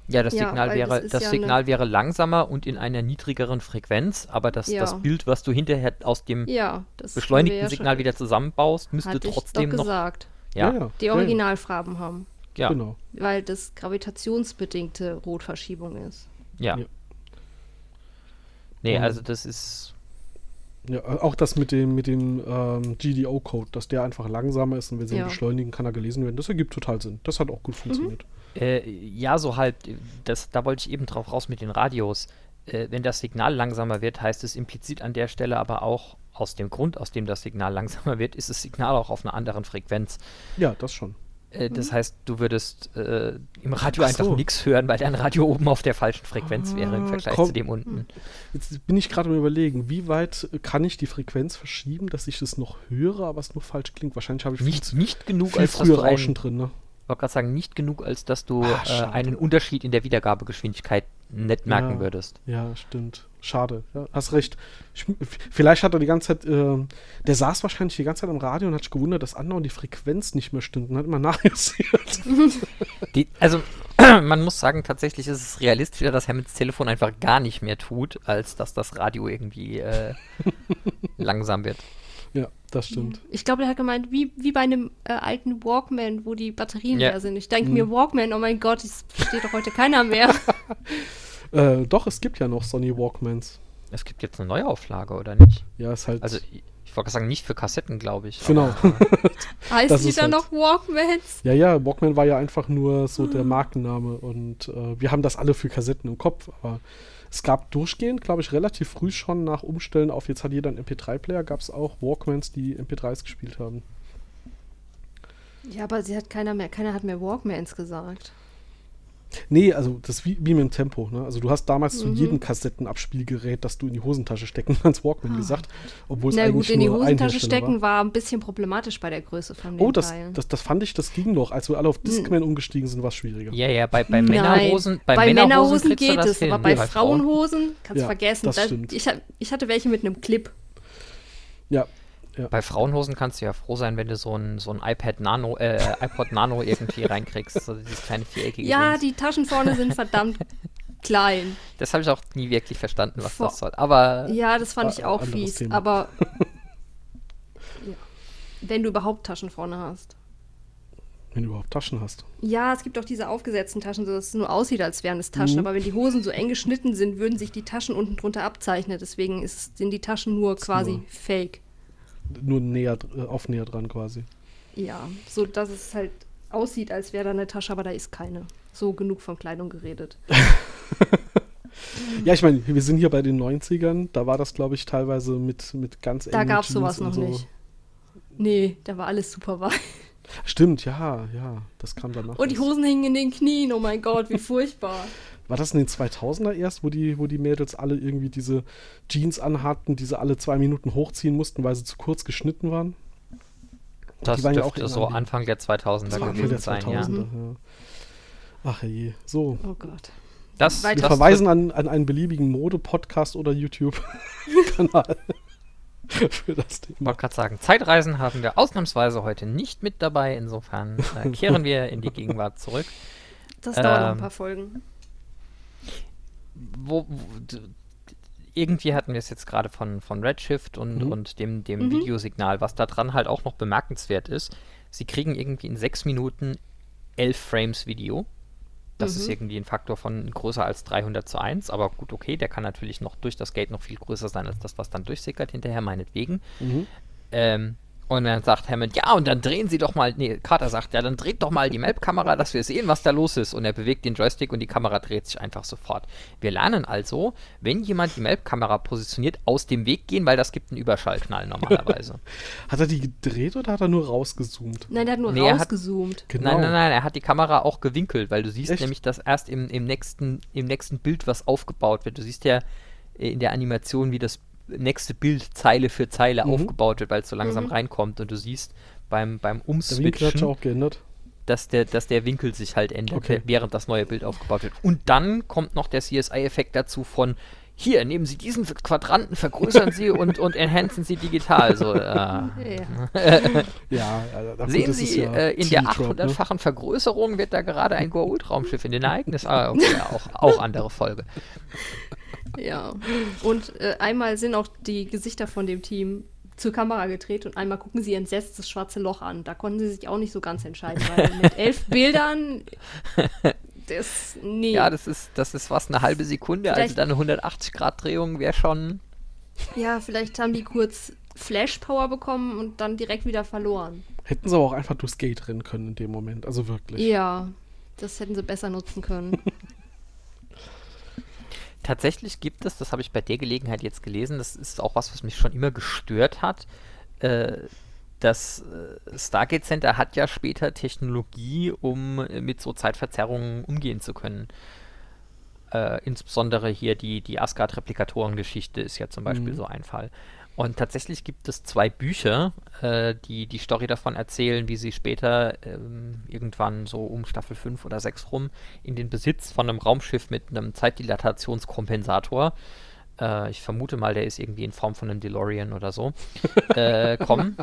Ja, das Ja, Signal das wäre, das ja Signal wäre langsamer und in einer niedrigeren Frequenz, aber das, Ja. das Bild, was du hinterher aus dem ja, das beschleunigten Signal wieder zusammenbaust, müsste trotzdem doch noch. gesagt. Ja, Die Originalfarben haben. Ja, Genau. Weil das gravitationsbedingte Rotverschiebung ist. ja. Ja. Nee, also das ist. Ja, auch das mit dem, mit dem ähm, GDO-Code, dass der einfach langsamer ist und wenn sie ihn Ja. beschleunigen, kann er gelesen werden. Das ergibt total Sinn. Das hat auch gut funktioniert. Äh, ja, so halb. Das, da wollte ich eben drauf raus mit den Radios. Äh, wenn das Signal langsamer wird, heißt es implizit an der Stelle aber auch, aus dem Grund, aus dem das Signal *laughs* langsamer wird, ist das Signal auch auf einer anderen Frequenz. Ja, das schon. Äh, das heißt, du würdest äh, im Radio Ach einfach so. nichts hören, weil dein Radio oben auf der falschen Frequenz wäre im Ah, Vergleich komm. zu dem unten. Jetzt bin ich gerade am überlegen, wie weit kann ich die Frequenz verschieben, dass ich das noch höre, aber es nur falsch klingt. Wahrscheinlich habe ich Nicht, viel, nicht genug, viel als dass früher du Rauschen einen, drin. Ne? wollte gerade sagen, nicht genug, als dass du Ah, äh, einen Unterschied in der Wiedergabegeschwindigkeit nicht merken Ja. würdest. Ja, stimmt. Schade. Ja, hast recht. Ich, vielleicht hat er die ganze Zeit, ähm, der saß wahrscheinlich die ganze Zeit am Radio und hat sich gewundert, dass andauernd die Frequenz nicht mehr stimmt und hat immer *laughs* nachjustiert. Die, also, *clears throat* man muss sagen, tatsächlich ist es realistischer, dass Hammonds Telefon einfach gar nicht mehr tut, als dass das Radio irgendwie äh, *laughs* langsam wird. ja, das stimmt. Ich glaube, der hat gemeint, wie, wie bei einem äh, alten Walkman, wo die Batterien Ja. leer sind. Ich denke Mhm. mir, Walkman, oh mein Gott, das versteht doch heute keiner mehr. *laughs* Äh, doch, es gibt ja noch Sony Walkmans. Es gibt jetzt eine Neuauflage, oder nicht? Ja, ist halt. Also, ich, wollte sagen, nicht für Kassetten, glaube ich. genau. *laughs* Heißt Das die dann halt- noch Walkmans? ja, ja, Walkman war ja einfach nur so der Markenname und äh, wir haben das alle für Kassetten im Kopf, aber es gab durchgehend, glaube ich, relativ früh schon nach Umstellen auf jetzt hat jeder einen MP3-Player, gab es auch Walkmans, die MP3s gespielt haben. Ja, aber sie hat keiner mehr, keiner hat mehr Walkmans gesagt. Nee, also das ist wie, wie mit dem Tempo. Ne? Also du hast damals zu Mhm. jedem Kassettenabspielgerät, das du in die Hosentasche stecken *laughs* kannst, Walkman gesagt, obwohl es Na eigentlich gut, in die Hosentasche stecken war. war. ein bisschen problematisch bei der Größe von den Oh, das, Teilen. das, das fand ich, das ging noch. Als wir alle auf Discman umgestiegen sind, war es schwieriger. Ja, ja, bei, bei Männerhosen, bei, bei Männerhosen, geht es, hin. aber bei Frauen- Frauenhosen kannst du Ja, vergessen. das Da- stimmt. ich, ich hatte welche mit einem Clip. Ja, Bei Frauenhosen kannst du ja froh sein, wenn du so ein, so ein iPad Nano, äh, iPod Nano irgendwie reinkriegst. So dieses kleine viereckige Ja, Dings. die Taschen vorne sind verdammt *laughs* klein. Das habe ich auch nie wirklich verstanden, was Vor- das soll. Aber Ja, das fand ich auch fies. Thema. Aber *laughs* ja. wenn du überhaupt Taschen vorne hast. wenn du überhaupt Taschen hast. Ja, es gibt auch diese aufgesetzten Taschen, so dass es nur aussieht, als wären es Taschen. Mhm. Aber wenn die Hosen so eng geschnitten sind, würden sich die Taschen unten drunter abzeichnen. Deswegen ist, sind die Taschen nur quasi nur- fake. Nur näher, äh, auf näher dran quasi. Ja, so dass es halt aussieht, als wäre da eine Tasche, aber da ist keine. So genug von Kleidung geredet. *laughs* Ja, ich meine, wir sind hier bei den 90ern, da war das, glaube ich, teilweise mit, mit ganz Da engen gab es sowas noch so. nicht. Nee, da war alles super *laughs* weit. Stimmt, ja, ja, das kam danach. Und die. Hosen hingen in den Knien. Oh mein Gott, wie furchtbar. *laughs* War das in den 2000er erst, wo die, wo die Mädels alle irgendwie diese Jeans anhatten, die sie alle zwei Minuten hochziehen mussten, weil sie zu kurz geschnitten waren? das die waren ja auch dürfte so. Anfang der 2000er Das war Anfang gewesen der sein, 2000er, ja. ja. Ach je, so. Oh Gott. Das. Wir verweisen an, an einen beliebigen Mode-Podcast oder YouTube-Kanal *laughs* für das Ich Thema. wollte gerade sagen, Zeitreisen haben wir ausnahmsweise heute nicht mit dabei. Insofern äh, kehren *laughs* wir in die Gegenwart zurück. Das dauert noch ein Ähm, paar Folgen. Wo, wo, irgendwie hatten wir es jetzt gerade von, von Redshift und, Mhm. und dem, dem Mhm. Videosignal, was da dran halt auch noch bemerkenswert ist. Sie kriegen irgendwie in sechs Minuten elf Frames Video. Das ist Mhm. irgendwie ein Faktor von größer als 300 zu 1, aber gut, okay, der kann natürlich noch durch das Gate noch viel größer sein als das, was dann durchsickert hinterher, meinetwegen. Mhm. Ähm, und dann sagt Hammond, ja, und dann drehen Sie doch mal, nee, Carter sagt, ja, dann dreht doch mal die Map-Kamera, dass wir sehen, was da los ist. Und er bewegt den Joystick und die Kamera dreht sich einfach sofort. Wir lernen also, wenn jemand die Map-Kamera positioniert, aus dem Weg gehen, weil das gibt einen Überschallknall normalerweise. *laughs* Hat er die gedreht oder hat er nur rausgezoomt? Nein, der hat nur nee, er hat- rausgezoomt. Genau. Nein, nein, nein, er hat die Kamera auch gewinkelt, weil du siehst Echt? nämlich, dass erst im, im, nächsten, im nächsten Bild was aufgebaut wird. Du siehst ja äh, in der Animation, wie das nächste Bild Zeile für Zeile Mhm. aufgebaut wird, weil es so langsam Mhm. reinkommt und du siehst beim, beim Umswitchen, auch geändert. dass der, dass der Winkel sich halt ändert, Okay. während das neue Bild aufgebaut wird. Und dann kommt noch der CSI-Effekt dazu von hier, nehmen Sie diesen Quadranten, vergrößern Sie und, und enhancen Sie digital. So, äh, *laughs* Ja. Ja, gut, Sehen Sie, ja äh, in der TV-Trope, ne? 800-fachen Vergrößerung wird da gerade ein Goa'uld-Raumschiff in den Ereignis. Ah, okay, auch, auch andere Folge. Ja. Und äh, einmal sind auch die Gesichter von dem Team zur Kamera gedreht und einmal gucken sie entsetzt das schwarze Loch an. Da konnten sie sich auch nicht so ganz entscheiden, weil *laughs* mit elf Bildern das nee. Ja, das ist, das ist was, eine halbe Sekunde. Also Vielleicht- dann eine 180-Grad-Drehung wäre schon. Ja, vielleicht haben die kurz Flash-Power bekommen und dann direkt wieder verloren. Hätten sie aber auch einfach durchs Gate rennen können in dem Moment, also wirklich. Ja, das hätten sie besser nutzen können. *laughs* Tatsächlich gibt es, das habe ich bei der Gelegenheit jetzt gelesen, das ist auch was, was mich schon immer gestört hat. Äh, das äh, Stargate Center hat ja später Technologie, um äh, mit so Zeitverzerrungen umgehen zu können. Äh, insbesondere hier die, die Asgard-Replikatoren-Geschichte ist ja zum Beispiel Mhm. so ein Fall. Und tatsächlich gibt es zwei Bücher, äh, die die Story davon erzählen, wie sie später ähm, irgendwann so um Staffel 5 oder 6 rum in den Besitz von einem Raumschiff mit einem Zeitdilatationskompensator, äh, ich vermute mal, der ist irgendwie in Form von einem DeLorean oder so, *laughs* äh, kommen.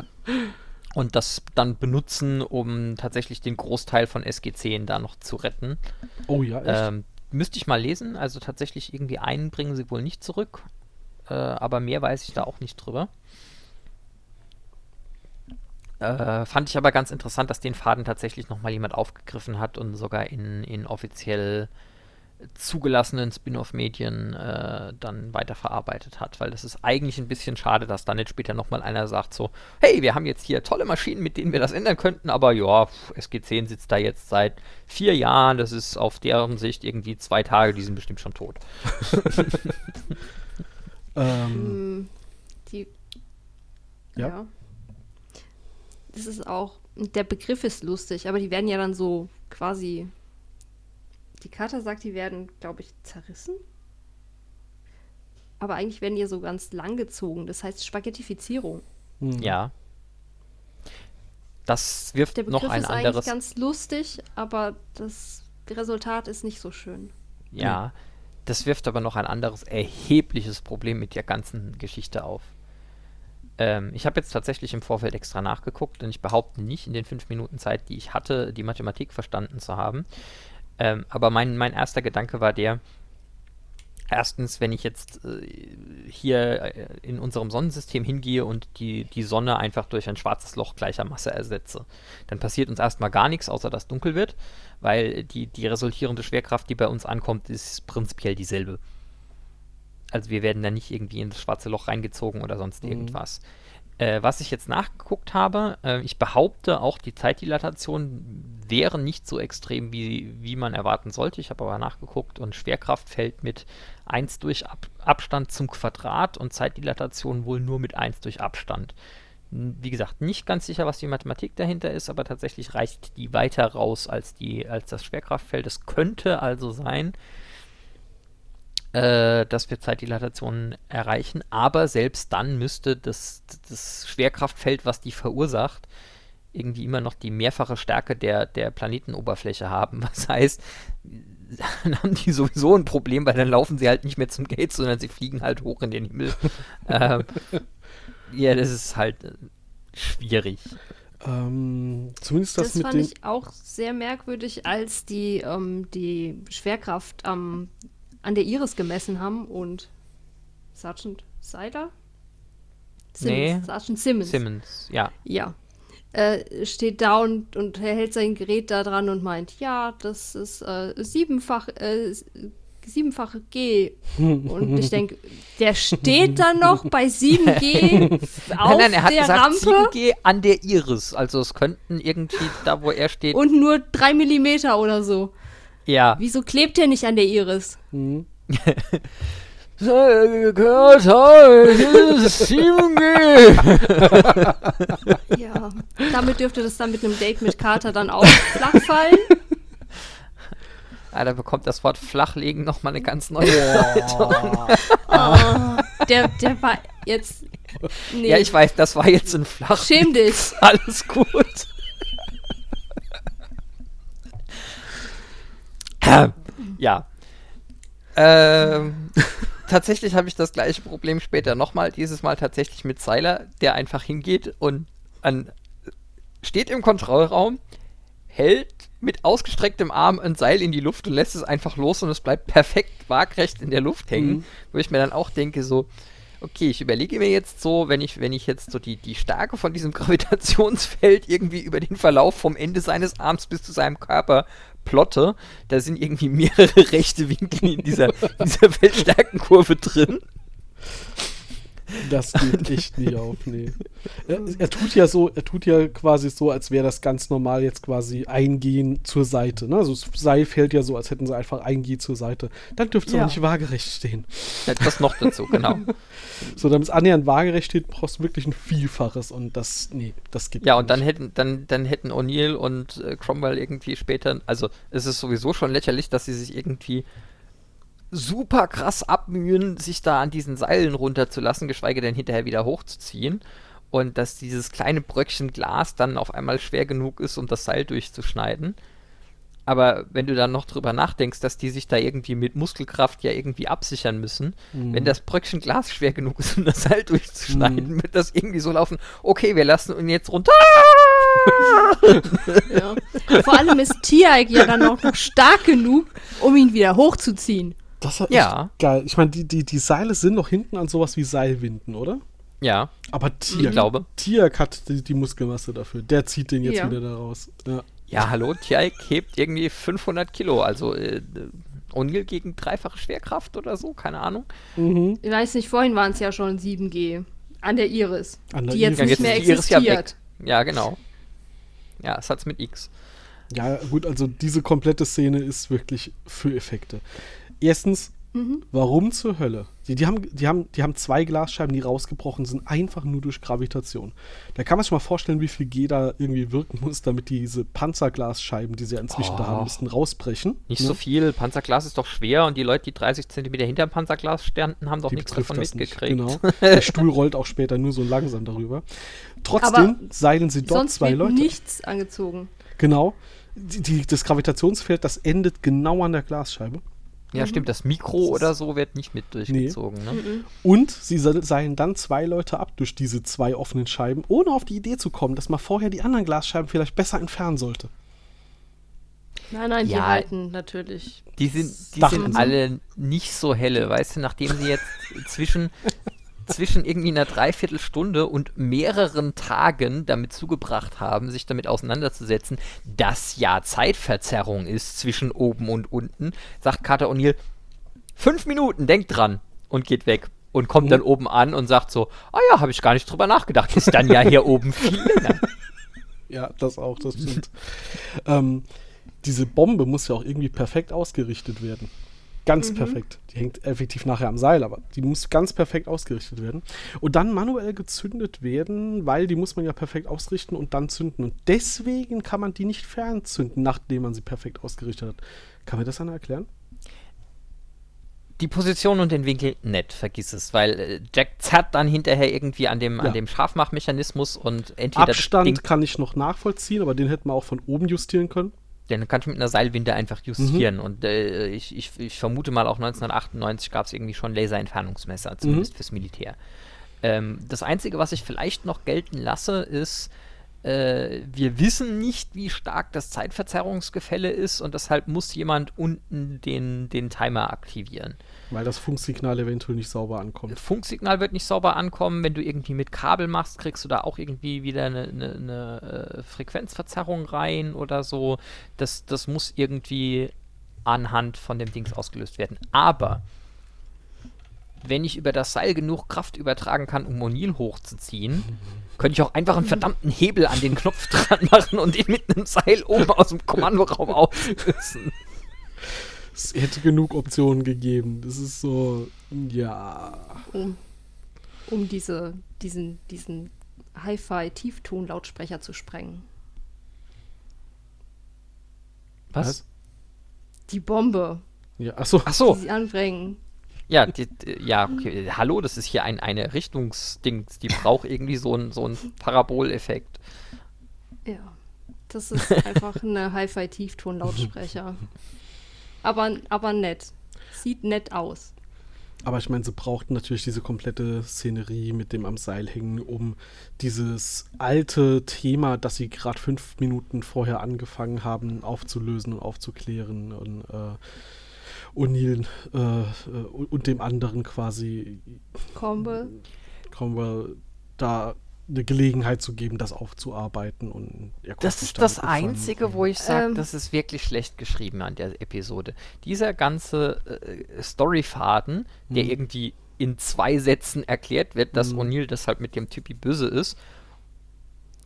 Und das dann benutzen, um tatsächlich den Großteil von SG-10 da noch zu retten. Oh ja, echt? Ähm, müsste ich mal lesen. Also tatsächlich irgendwie einen bringen sie wohl nicht zurück. Äh, aber mehr weiß ich da auch nicht drüber. Äh, fand ich aber ganz interessant, dass den Faden tatsächlich nochmal jemand aufgegriffen hat und sogar in, in offiziell zugelassenen Spin-off-Medien äh, dann weiterverarbeitet hat, weil das ist eigentlich ein bisschen schade, dass dann nicht später nochmal einer sagt so, hey, wir haben jetzt hier tolle Maschinen, mit denen wir das ändern könnten, aber ja, pf, SG-10 sitzt da jetzt seit vier Jahren, das ist auf deren Sicht irgendwie zwei Tage, die sind bestimmt schon tot. *laughs* *laughs* ähm, Hm, die. Ja. Ja. Das ist auch. Der Begriff ist lustig, aber die werden ja dann so quasi. Die Karte sagt, die werden, glaube ich, zerrissen. Aber eigentlich werden die ja so ganz lang gezogen. Das heißt Spaghettifizierung. hm. Ja. Das wirft Der noch Begriff ein ist eigentlich anderes ganz lustig, aber das Resultat ist nicht so schön. Ja, das wirft aber noch ein anderes erhebliches Problem mit der ganzen Geschichte auf. Ähm, ich habe jetzt tatsächlich im Vorfeld extra nachgeguckt und ich behaupte nicht in den fünf Minuten Zeit, die ich hatte, die Mathematik verstanden zu haben. Ähm, aber mein, mein erster Gedanke war der, erstens, wenn ich jetzt äh, hier äh, in unserem Sonnensystem hingehe und die, die Sonne einfach durch ein schwarzes Loch gleicher Masse ersetze, dann passiert uns erstmal gar nichts, außer dass dunkel wird, weil die, die resultierende Schwerkraft, die bei uns ankommt, ist prinzipiell dieselbe. Also wir werden da nicht irgendwie in das schwarze Loch reingezogen oder sonst Mhm. irgendwas. Äh, was ich jetzt nachgeguckt habe, äh, ich behaupte auch, die Zeitdilatation wäre nicht so extrem, wie, wie man erwarten sollte. Ich habe aber nachgeguckt und Schwerkraft fällt mit 1 durch Ab Abstand zum Quadrat und Zeitdilatation wohl nur mit 1 durch Abstand. Wie gesagt, nicht ganz sicher, was die Mathematik dahinter ist, aber tatsächlich reicht die weiter raus als, die, als das Schwerkraftfeld. Es könnte also sein, äh, dass wir Zeitdilatationen erreichen, aber selbst dann müsste das, das Schwerkraftfeld, was die verursacht, irgendwie immer noch die mehrfache Stärke der, der Planetenoberfläche haben. *laughs* Was heißt, dann haben die sowieso ein Problem, weil dann laufen sie halt nicht mehr zum Gate, sondern sie fliegen halt hoch in den Himmel. *laughs* ähm, ja, das ist halt äh, schwierig. Ähm, zumindest das, Das, mit fand ich auch sehr merkwürdig, als die ähm, die Schwerkraft am, an der Iris gemessen haben und Sergeant Seiler? Nee. Sergeant Simmons. Simmons, ja. Ja. Äh, steht da und, und er hält sein Gerät da dran und meint, ja, das ist äh, siebenfach, äh, siebenfache G. Und ich denke, der steht da noch bei 7G auf *laughs* nein, nein, er hat der gesagt Rampe 7G an der Iris. Also es könnten irgendwie da, wo er steht, und nur drei Millimeter oder so. ja. Wieso klebt der nicht an der Iris? Hm. *laughs* gehört habe, ist 7G. *laughs* Ja. Damit dürfte das dann mit einem Date mit Carter dann auch flach fallen. Ah, da bekommt das Wort Flachlegen nochmal eine ganz neue Bedeutung. Oh, der, der war jetzt. Nee. Ja, ich weiß, das war jetzt ein Flach. Schäm dich. *laughs* Alles gut. *laughs* ja. Ähm, tatsächlich habe ich das gleiche Problem später nochmal. Dieses Mal tatsächlich mit Seiler, der einfach hingeht und an, steht im Kontrollraum, hält mit ausgestrecktem Arm ein Seil in die Luft und lässt es einfach los und es bleibt perfekt waagrecht in der Luft hängen. Mhm. Wo ich mir dann auch denke, so, okay, ich überlege mir jetzt so, wenn ich, wenn ich jetzt so die, die Stärke von diesem *laughs* Gravitationsfeld irgendwie über den Verlauf vom Ende seines Arms bis zu seinem Körper plotte, da sind irgendwie mehrere *laughs* rechte Winkel in dieser, in dieser *laughs* Feldstärkenkurve drin. Das geht *laughs* echt nicht auf, nee. Er, er, tut ja so, er tut ja quasi so, als wäre das ganz normal jetzt quasi eingehen zur Seite. Ne? Also das Seil fällt ja so, als hätten sie einfach eingehen zur Seite. Dann dürfte es ja. aber nicht waagerecht stehen. Das noch dazu, genau. *laughs* so, damit es annähernd waagerecht steht, brauchst du wirklich ein Vielfaches und das, nee, das gibt Ja, und nicht. dann hätten, dann, dann hätten O'Neill und äh, Cromwell irgendwie später, also es ist sowieso schon lächerlich, dass sie sich irgendwie super krass abmühen, sich da an diesen Seilen runterzulassen, geschweige denn hinterher wieder hochzuziehen. Und dass dieses kleine Bröckchen Glas dann auf einmal schwer genug ist, um das Seil durchzuschneiden. Aber wenn du dann noch drüber nachdenkst, dass die sich da irgendwie mit Muskelkraft ja irgendwie absichern müssen, mhm. wenn das Bröckchen Glas schwer genug ist, um das Seil durchzuschneiden, mhm. wird das irgendwie so laufen, okay, wir lassen ihn jetzt runter. ja. Vor allem ist Tiaik ja dann auch noch stark genug, um ihn wieder hochzuziehen. Das ist ja. geil. Ich meine, die, die, die Seile sind noch hinten an sowas wie Seilwinden, oder? Ja. Aber Tier, ich glaube. Tiak hat die, die, Muskelmasse dafür. Der zieht den jetzt ja. wieder da raus. Ja, ja hallo, Tiak hebt irgendwie 500 Kilo. Also äh, O'Neill gegen dreifache Schwerkraft oder so, keine Ahnung. Mhm. Ich weiß nicht, vorhin waren es ja schon 7G. An der Iris. An der die Iris. jetzt nicht mehr existiert. Ja, ja, genau. Ja, es hat es mit X. Ja, gut, also diese komplette Szene ist wirklich für Effekte. Erstens, mhm. warum zur Hölle? Die, die, haben, die, haben, die haben zwei Glasscheiben, die rausgebrochen sind, einfach nur durch Gravitation. Da kann man sich mal vorstellen, wie viel G da irgendwie wirken muss, damit diese Panzerglasscheiben, die sie ja inzwischen oh. da haben müssten, rausbrechen. Nicht ne? so viel. Panzerglas ist doch schwer und die Leute, die 30 Zentimeter hinter dem Panzerglas standen, haben doch die nichts davon mitgekriegt. Nicht. Genau. *laughs* Der Stuhl rollt auch später nur so langsam darüber. Trotzdem Aber seilen sie dort zwei Leute. nichts angezogen. Genau. Die, die, das Gravitationsfeld, das endet genau an der Glasscheibe. Ja, mhm. stimmt, das Mikro das oder so wird nicht mit durchgezogen. Nee. Ne? Mhm. Und sie seilen dann zwei Leute ab durch diese zwei offenen Scheiben, ohne auf die Idee zu kommen, dass man vorher die anderen Glasscheiben vielleicht besser entfernen sollte. Nein, nein, ja, die halten natürlich. Die sind, die sind alle nicht so helle, weißt du, nachdem sie jetzt *laughs* zwischen zwischen irgendwie einer Dreiviertelstunde und mehreren Tagen damit zugebracht haben, sich damit auseinanderzusetzen, dass ja Zeitverzerrung ist zwischen oben und unten, sagt Carter O'Neill, fünf Minuten, denkt dran und geht weg und kommt mhm. dann oben an und sagt so, ah ja, habe ich gar nicht drüber nachgedacht, ist dann ja hier oben viel länger. *laughs* Ja, das auch, das stimmt. ähm, diese Bombe muss ja auch irgendwie perfekt ausgerichtet werden. Ganz mhm. perfekt. Die hängt effektiv nachher am Seil, aber die muss ganz perfekt ausgerichtet werden. Und dann manuell gezündet werden, weil die muss man ja perfekt ausrichten und dann zünden. Und deswegen kann man die nicht fernzünden, nachdem man sie perfekt ausgerichtet hat. Kann mir das einer erklären? die Position und den Winkel nett, vergiss es, weil äh, Jack zerrt dann hinterher irgendwie an dem, ja. an dem Scharfmachmechanismus und entweder. Abstand kann ich noch nachvollziehen, aber den hätten wir auch von oben justieren können. Den kannst du mit einer Seilwinde einfach justieren. Mhm. Und äh, ich, ich, ich, vermute mal, auch 1998 gab es irgendwie schon Laserentfernungsmesser, zumindest mhm. fürs Militär. Ähm, das Einzige, was ich vielleicht noch gelten lasse, ist, äh, wir wissen nicht, wie stark das Zeitverzerrungsgefälle ist und deshalb muss jemand unten den, den Timer aktivieren. Weil das Funksignal eventuell nicht sauber ankommt. Funksignal wird nicht sauber ankommen. Wenn du irgendwie mit Kabel machst, kriegst du da auch irgendwie wieder eine, eine, eine äh, Frequenzverzerrung rein oder so. Das, das muss irgendwie anhand von dem Dings ausgelöst werden. Aber wenn ich über das Seil genug Kraft übertragen kann, um Monil hochzuziehen, könnte ich auch einfach einen verdammten Hebel an den Knopf *laughs* dran machen und ihn mit einem Seil oben aus dem Kommandoraum auslösen. Es hätte genug Optionen gegeben. Das ist so, ja. Um, um diese, diesen, diesen Hi-Fi-Tiefton-Lautsprecher zu sprengen. Was? Die Bombe. Ja, achso. Achso. Die sie anbringen. Ja, die, ja, okay. Hallo, das ist hier ein, eine Richtungsding. Die braucht irgendwie so einen so Paraboleffekt. Ja, das ist einfach eine *laughs* Hi-Fi-Tiefton-Lautsprecher. aber, aber nett. Sieht nett aus. Aber ich meine, sie brauchten natürlich diese komplette Szenerie mit dem am Seil hängen, um dieses alte Thema, das sie gerade fünf Minuten vorher angefangen haben, aufzulösen und aufzuklären. Und äh, O'Neill äh, äh, und dem anderen quasi Cromwell. Cromwell da eine Gelegenheit zu geben, das aufzuarbeiten. Und das ist das Einzige, wo ich sage, ähm. das ist wirklich schlecht geschrieben an der Episode. Dieser ganze äh, Storyfaden, der hm. irgendwie in zwei Sätzen erklärt wird, dass Mhm. O'Neill deshalb mit dem Typi böse ist,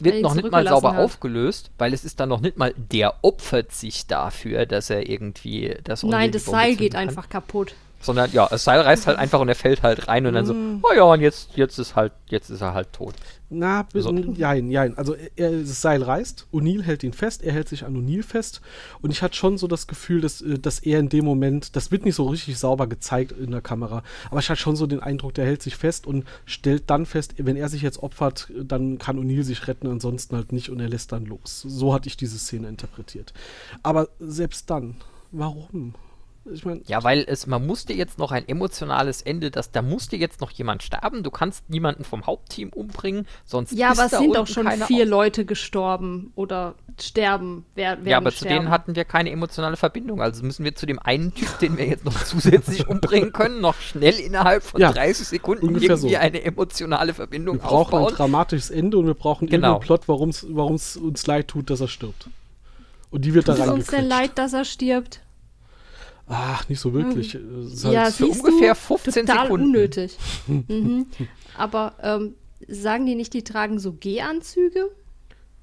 wird noch nicht mal sauber hat. aufgelöst, weil es ist dann noch nicht mal, der opfert sich dafür, dass er irgendwie das Nein, das Seil geht kann. einfach kaputt. Sondern ja, das Seil reißt halt einfach und er fällt halt rein und dann so, Mm. oh ja, und jetzt, jetzt ist halt, jetzt ist er halt tot. Na, So. jein, jein. Also er, das Seil reißt, O'Neill hält ihn fest, er hält sich an O'Neill fest und ich hatte schon so das Gefühl, dass, äh, dass er in dem Moment, das wird nicht so richtig sauber gezeigt in der Kamera, aber ich hatte schon so den Eindruck, der hält sich fest und stellt dann fest, wenn er sich jetzt opfert, dann kann O'Neill sich retten, ansonsten halt nicht und er lässt dann los. So hatte ich diese Szene interpretiert. Aber selbst dann, warum? Ich meine, Ja, weil es, man musste jetzt noch ein emotionales Ende, das, da musste jetzt noch jemand sterben. Du kannst niemanden vom Hauptteam umbringen, sonst Ja, ist aber es da sind doch schon vier Aus- Leute gestorben oder sterben. Wer, werden Ja, aber zu sterben. denen hatten wir keine emotionale Verbindung. Also müssen wir zu dem einen Typ, den wir jetzt noch *laughs* zusätzlich umbringen können, noch schnell innerhalb von Ja, 30 Sekunden irgendwie so. eine emotionale Verbindung wir brauchen ein aufbauen. dramatisches Ende und wir brauchen Genau. irgendeinen Plot, warum es uns leid tut, dass er stirbt. Und die wird da Ist uns denn reingequetscht. leid, dass er stirbt? Ach, nicht so wirklich. Es ist ja, halt- für siehst ungefähr du, 15 total Sekunden. unnötig. *laughs* mhm. Aber ähm, sagen die nicht, die tragen so G-Anzüge?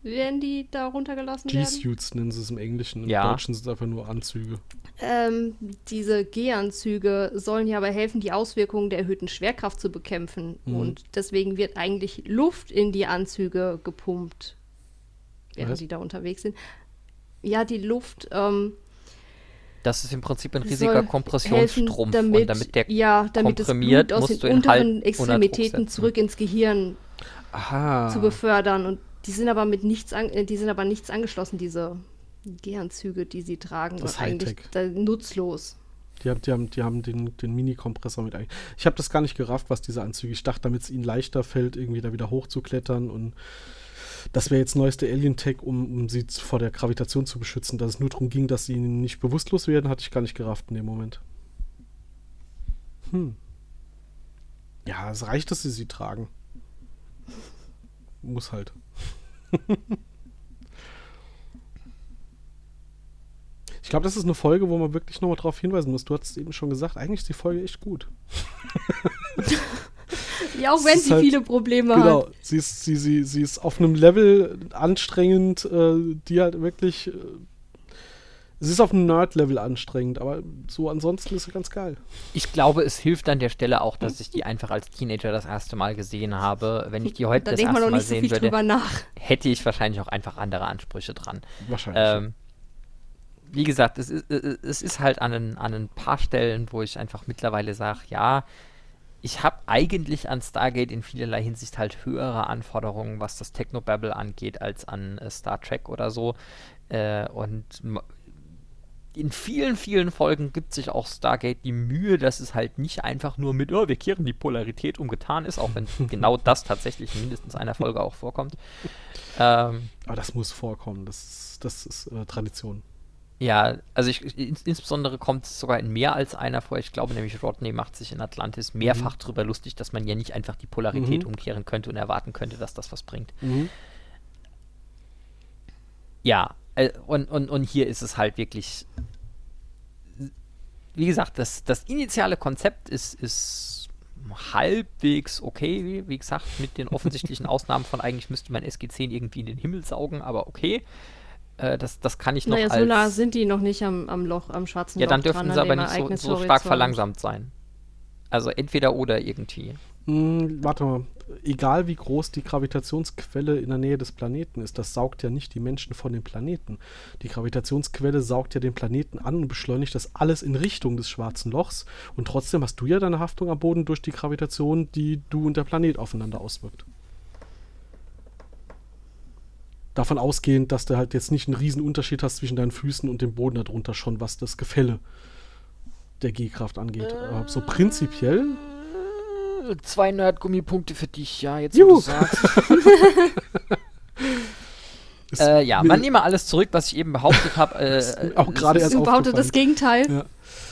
Werden die da runtergelassen werden? G-Suits nennen sie es im Englischen. Im Ja. Deutschen sind es einfach nur Anzüge. Ähm, diese G-Anzüge sollen ja aber helfen, die Auswirkungen der erhöhten Schwerkraft zu bekämpfen. Mhm. Und deswegen wird eigentlich Luft in die Anzüge gepumpt, während Was? die da unterwegs sind. Ja, die Luft ähm, Das ist im Prinzip ein riesiger helfen, Kompressionsstrumpf. damit, und damit der ja, damit das komprimiert, Blut aus musst du den unteren Extremitäten zurück ins Gehirn Aha. zu befördern. Und die sind aber mit nichts, an, äh, die sind aber nichts angeschlossen, diese G-Anzüge, die sie tragen. Das und eigentlich nutzlos. Die haben, die haben, die haben den, den Mini-Kompressor mit ein. Ich habe das gar nicht gerafft, was diese Anzüge. Ich dachte, damit es ihnen leichter fällt, irgendwie da wieder hochzuklettern und das wäre jetzt neueste Alien-Tech, um, um sie vor der Gravitation zu beschützen. Dass es nur darum ging, dass sie nicht bewusstlos werden, hatte ich gar nicht gerafft in dem Moment. Hm. Ja, es reicht, dass sie sie tragen. Muss halt. *laughs* Ich glaube, das ist eine Folge, wo man wirklich nochmal drauf hinweisen muss. Du hast eben schon gesagt, eigentlich ist die Folge echt gut. *laughs* Ja, auch Es wenn sie halt- viele Probleme Genau, hat. sie ist, sie, sie, sie ist auf einem Level anstrengend, äh, die halt wirklich. Äh, sie ist auf einem Nerd-Level anstrengend, aber so ansonsten ist sie ganz geil. Ich glaube, es hilft an der Stelle auch, dass ich die einfach als Teenager das erste Mal gesehen habe. Wenn ich die heute Da das erste noch Mal nicht so sehen viel würde, hätte ich wahrscheinlich auch einfach andere Ansprüche dran. Wahrscheinlich. Ähm, wie gesagt, es ist, es ist halt an ein, an ein paar Stellen, wo ich einfach mittlerweile sage, ja, ich habe eigentlich an Stargate in vielerlei Hinsicht halt höhere Anforderungen, was das Technobabble angeht, als an äh, Star Trek oder so. Äh, und in vielen, vielen Folgen gibt sich auch Stargate die Mühe, dass es halt nicht einfach nur mit, oh, wir kehren die Polarität umgetan ist, auch wenn *laughs* genau das tatsächlich in mindestens einer Folge auch vorkommt. *laughs* Ähm, aber das muss vorkommen. Das ist, das ist äh, Tradition. Ja, also ich, ins, insbesondere kommt es sogar in mehr als einer vor. Ich glaube nämlich, Rodney macht sich in Atlantis mehrfach drüber lustig, dass man ja nicht einfach die Polarität Mhm. umkehren könnte und erwarten könnte, dass das was bringt. Mhm. Ja, äh, und, und, und hier ist es halt wirklich. Wie gesagt, das, das initiale Konzept ist, ist halbwegs okay, wie, wie gesagt, mit den *laughs* offensichtlichen Ausnahmen von eigentlich müsste man SG-10 irgendwie in den Himmel saugen, aber okay. Äh, das, das kann ich noch Naja, als. so nah sind die noch nicht am, am Loch, am schwarzen Ja, Loch dann dürfen dran, sie aber nicht so, so stark verlangsamt sein. Also entweder oder irgendwie. Hm, warte mal. Egal wie groß die Gravitationsquelle in der Nähe des Planeten ist, das saugt ja nicht die Menschen von dem Planeten. Die Gravitationsquelle saugt ja den Planeten an und beschleunigt das alles in Richtung des schwarzen Lochs. Und trotzdem hast du ja deine Haftung am Boden durch die Gravitation, die du und der Planet aufeinander auswirkt. Davon ausgehend, dass du halt jetzt nicht einen riesen Unterschied hast zwischen deinen Füßen und dem Boden darunter schon, was das Gefälle der G-Kraft angeht. Aber so prinzipiell Zwei Nerd-Gummipunkte für dich, ja, jetzt Juhu. wo du sagst. *laughs* äh, ja, man nehme alles zurück, was ich eben behauptet habe. *laughs* Äh, auch gerade es erst behauptet das. Gegenteil. Ja.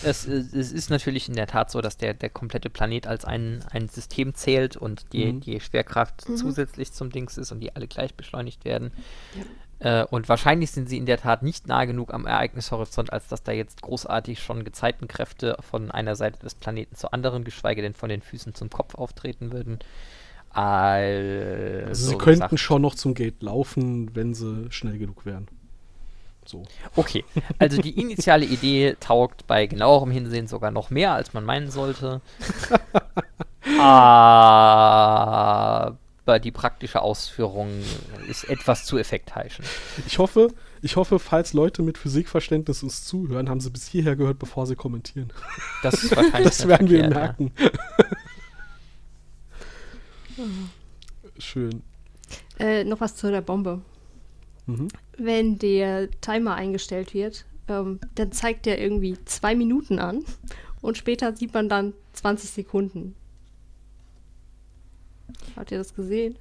es, es, ist natürlich in der Tat so, dass der, der komplette Planet als ein, ein System zählt und die, mhm. die Schwerkraft mhm. zusätzlich zum Dings ist und die alle gleich beschleunigt werden. Ja. Äh, und wahrscheinlich sind sie in der Tat nicht nah genug am Ereignishorizont, als dass da jetzt großartig schon Gezeitenkräfte von einer Seite des Planeten zur anderen, geschweige denn von den Füßen zum Kopf auftreten würden. Also, also sie könnten gesagt, schon noch zum Gate laufen, wenn sie schnell genug wären. So. Okay, also die initiale Idee taugt bei genauerem Hinsehen sogar noch mehr, als man meinen sollte. *laughs* Aber die praktische Ausführung ist etwas zu effektheischend. Ich hoffe, ich hoffe, falls Leute mit Physikverständnis uns zuhören, haben sie bis hierher gehört, bevor sie kommentieren. Das, *laughs* das werden wir merken. Ja. Schön. Äh, noch was zu der Bombe. Mhm. Wenn der Timer eingestellt wird, ähm, dann zeigt der irgendwie zwei Minuten an und später sieht man dann 20 Sekunden. Habt ihr das gesehen?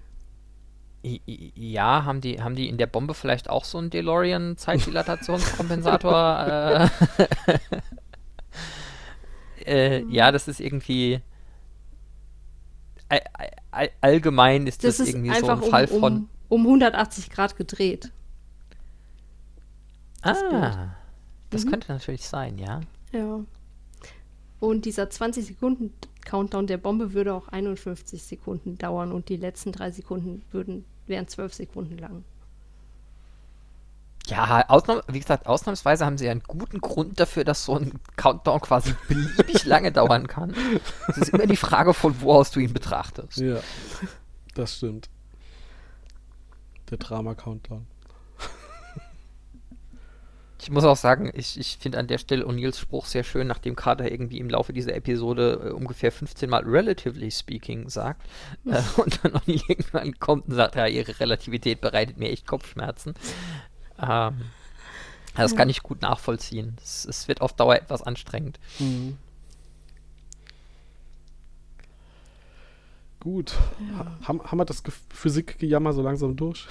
Ja, haben die, haben die in der Bombe vielleicht auch so einen DeLorean-Zeitdilatationskompensator? äh, *laughs* *laughs* äh, ja, das ist irgendwie all, allgemein ist das, das ist irgendwie so ein Fall um, von. Um 180 Grad gedreht. Das ah, Bild. das mhm. könnte natürlich sein, ja. Ja. Und dieser 20 Sekunden Countdown der Bombe würde auch 51 Sekunden dauern und die letzten drei Sekunden würden, wären 12 Sekunden lang. Ja, Ausnahme, wie gesagt, ausnahmsweise haben sie einen guten Grund dafür, dass so ein Countdown quasi beliebig *laughs* lange dauern kann. Es ist immer die Frage, von wo aus du ihn betrachtest. Ja, das stimmt. Der Drama-Countdown. Ich muss auch sagen, ich, ich finde an der Stelle O'Neills Spruch sehr schön, nachdem Carter irgendwie im Laufe dieser Episode äh, ungefähr 15 Mal relatively speaking sagt. Äh, *laughs* und dann O'Neill irgendwann kommt und sagt, ja, ihre Relativität bereitet mir echt Kopfschmerzen. Ähm, das ja. kann ich gut nachvollziehen. Es, es, wird auf Dauer etwas anstrengend. Mhm. Gut. Ja. Ha haben wir das Physikgejammer so langsam durch?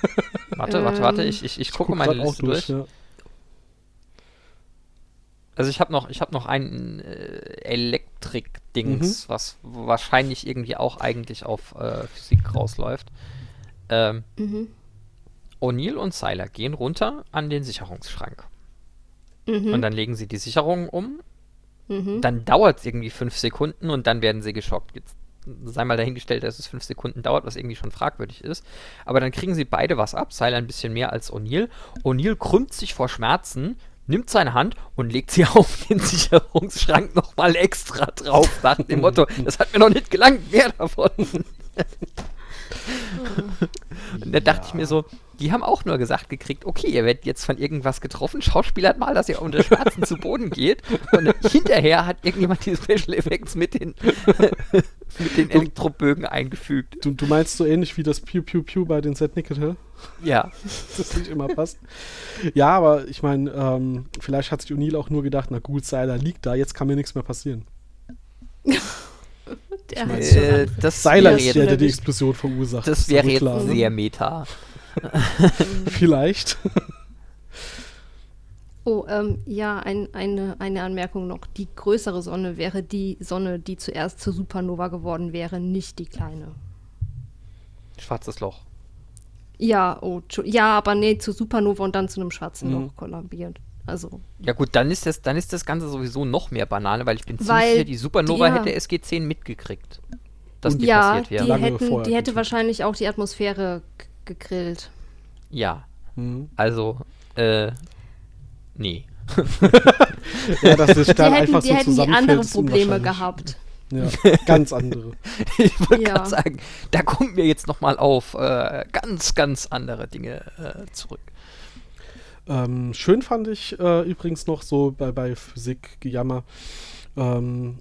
*laughs* warte, warte, warte. Ich, ich, ich, ich gucke guck meine Liste durch. durch. Ja. Also ich habe noch, ich habe noch ein äh, Elektrik-Dings, mhm. was wahrscheinlich irgendwie auch eigentlich auf äh, Physik rausläuft. Ähm, mhm. O'Neill und Seiler gehen runter an den Sicherungsschrank. Mhm. Und dann legen sie die Sicherungen um. Mhm. Dann dauert es irgendwie fünf Sekunden und dann werden sie geschockt. Jetzt sei mal dahingestellt, dass es fünf Sekunden dauert, was irgendwie schon fragwürdig ist. Aber dann kriegen sie beide was ab. Seiler ein bisschen mehr als O'Neill. O'Neill krümmt sich vor Schmerzen, nimmt seine Hand und legt sie *laughs* auf den Sicherungsschrank nochmal extra drauf, nach dem Motto, das hat mir noch nicht gelangt, mehr davon. *laughs* und da dachte ja. ich mir so, die haben auch nur gesagt gekriegt, okay, ihr werdet jetzt von irgendwas getroffen, schauspielert mal, dass ihr unter Schmerzen zu Boden geht. Und hinterher hat irgendjemand die Special Effects mit den, *laughs* mit den Elektrobögen eingefügt. Du, du meinst so ähnlich wie das Pew Pew Pew bei den Set Hill? Ja. *laughs* das nicht immer passt. Ja, aber ich meine, ähm, vielleicht hat sich O'Neill auch nur gedacht, na gut, Seiler liegt da, jetzt kann mir nichts mehr passieren. *laughs* Der ich mein, äh, das Seiler ist der, der die Explosion verursacht. Das wäre jetzt klar, sehr meta. *laughs* Vielleicht. Oh, ähm, ja, ein, eine, eine Anmerkung noch. Die größere Sonne wäre die Sonne, die zuerst zur Supernova geworden wäre, nicht die kleine. Schwarzes Loch. Ja, oh, ja, aber nee, zur Supernova und dann zu einem schwarzen mhm. Loch kollabiert. Also. Ja gut, dann ist das, dann ist das Ganze sowieso noch mehr Banane, weil ich bin ziemlich sicher, die Supernova die, hätte SG10 mitgekriegt. Dass die ja, passiert wäre. Die, hätten, die hätte wahrscheinlich auch die Atmosphäre gegrillt. Ja. Mhm. Also, äh, nee. *laughs* ja, das ist dann die einfach hätten, so Die hätten die andere Probleme gehabt. Ja, *laughs* ganz andere. ich wollte ja. gerade sagen, da kommen wir jetzt nochmal auf äh, ganz, ganz andere Dinge äh, zurück. Ähm, schön fand ich äh, übrigens noch so bei, bei Physik-Gejammer, ähm,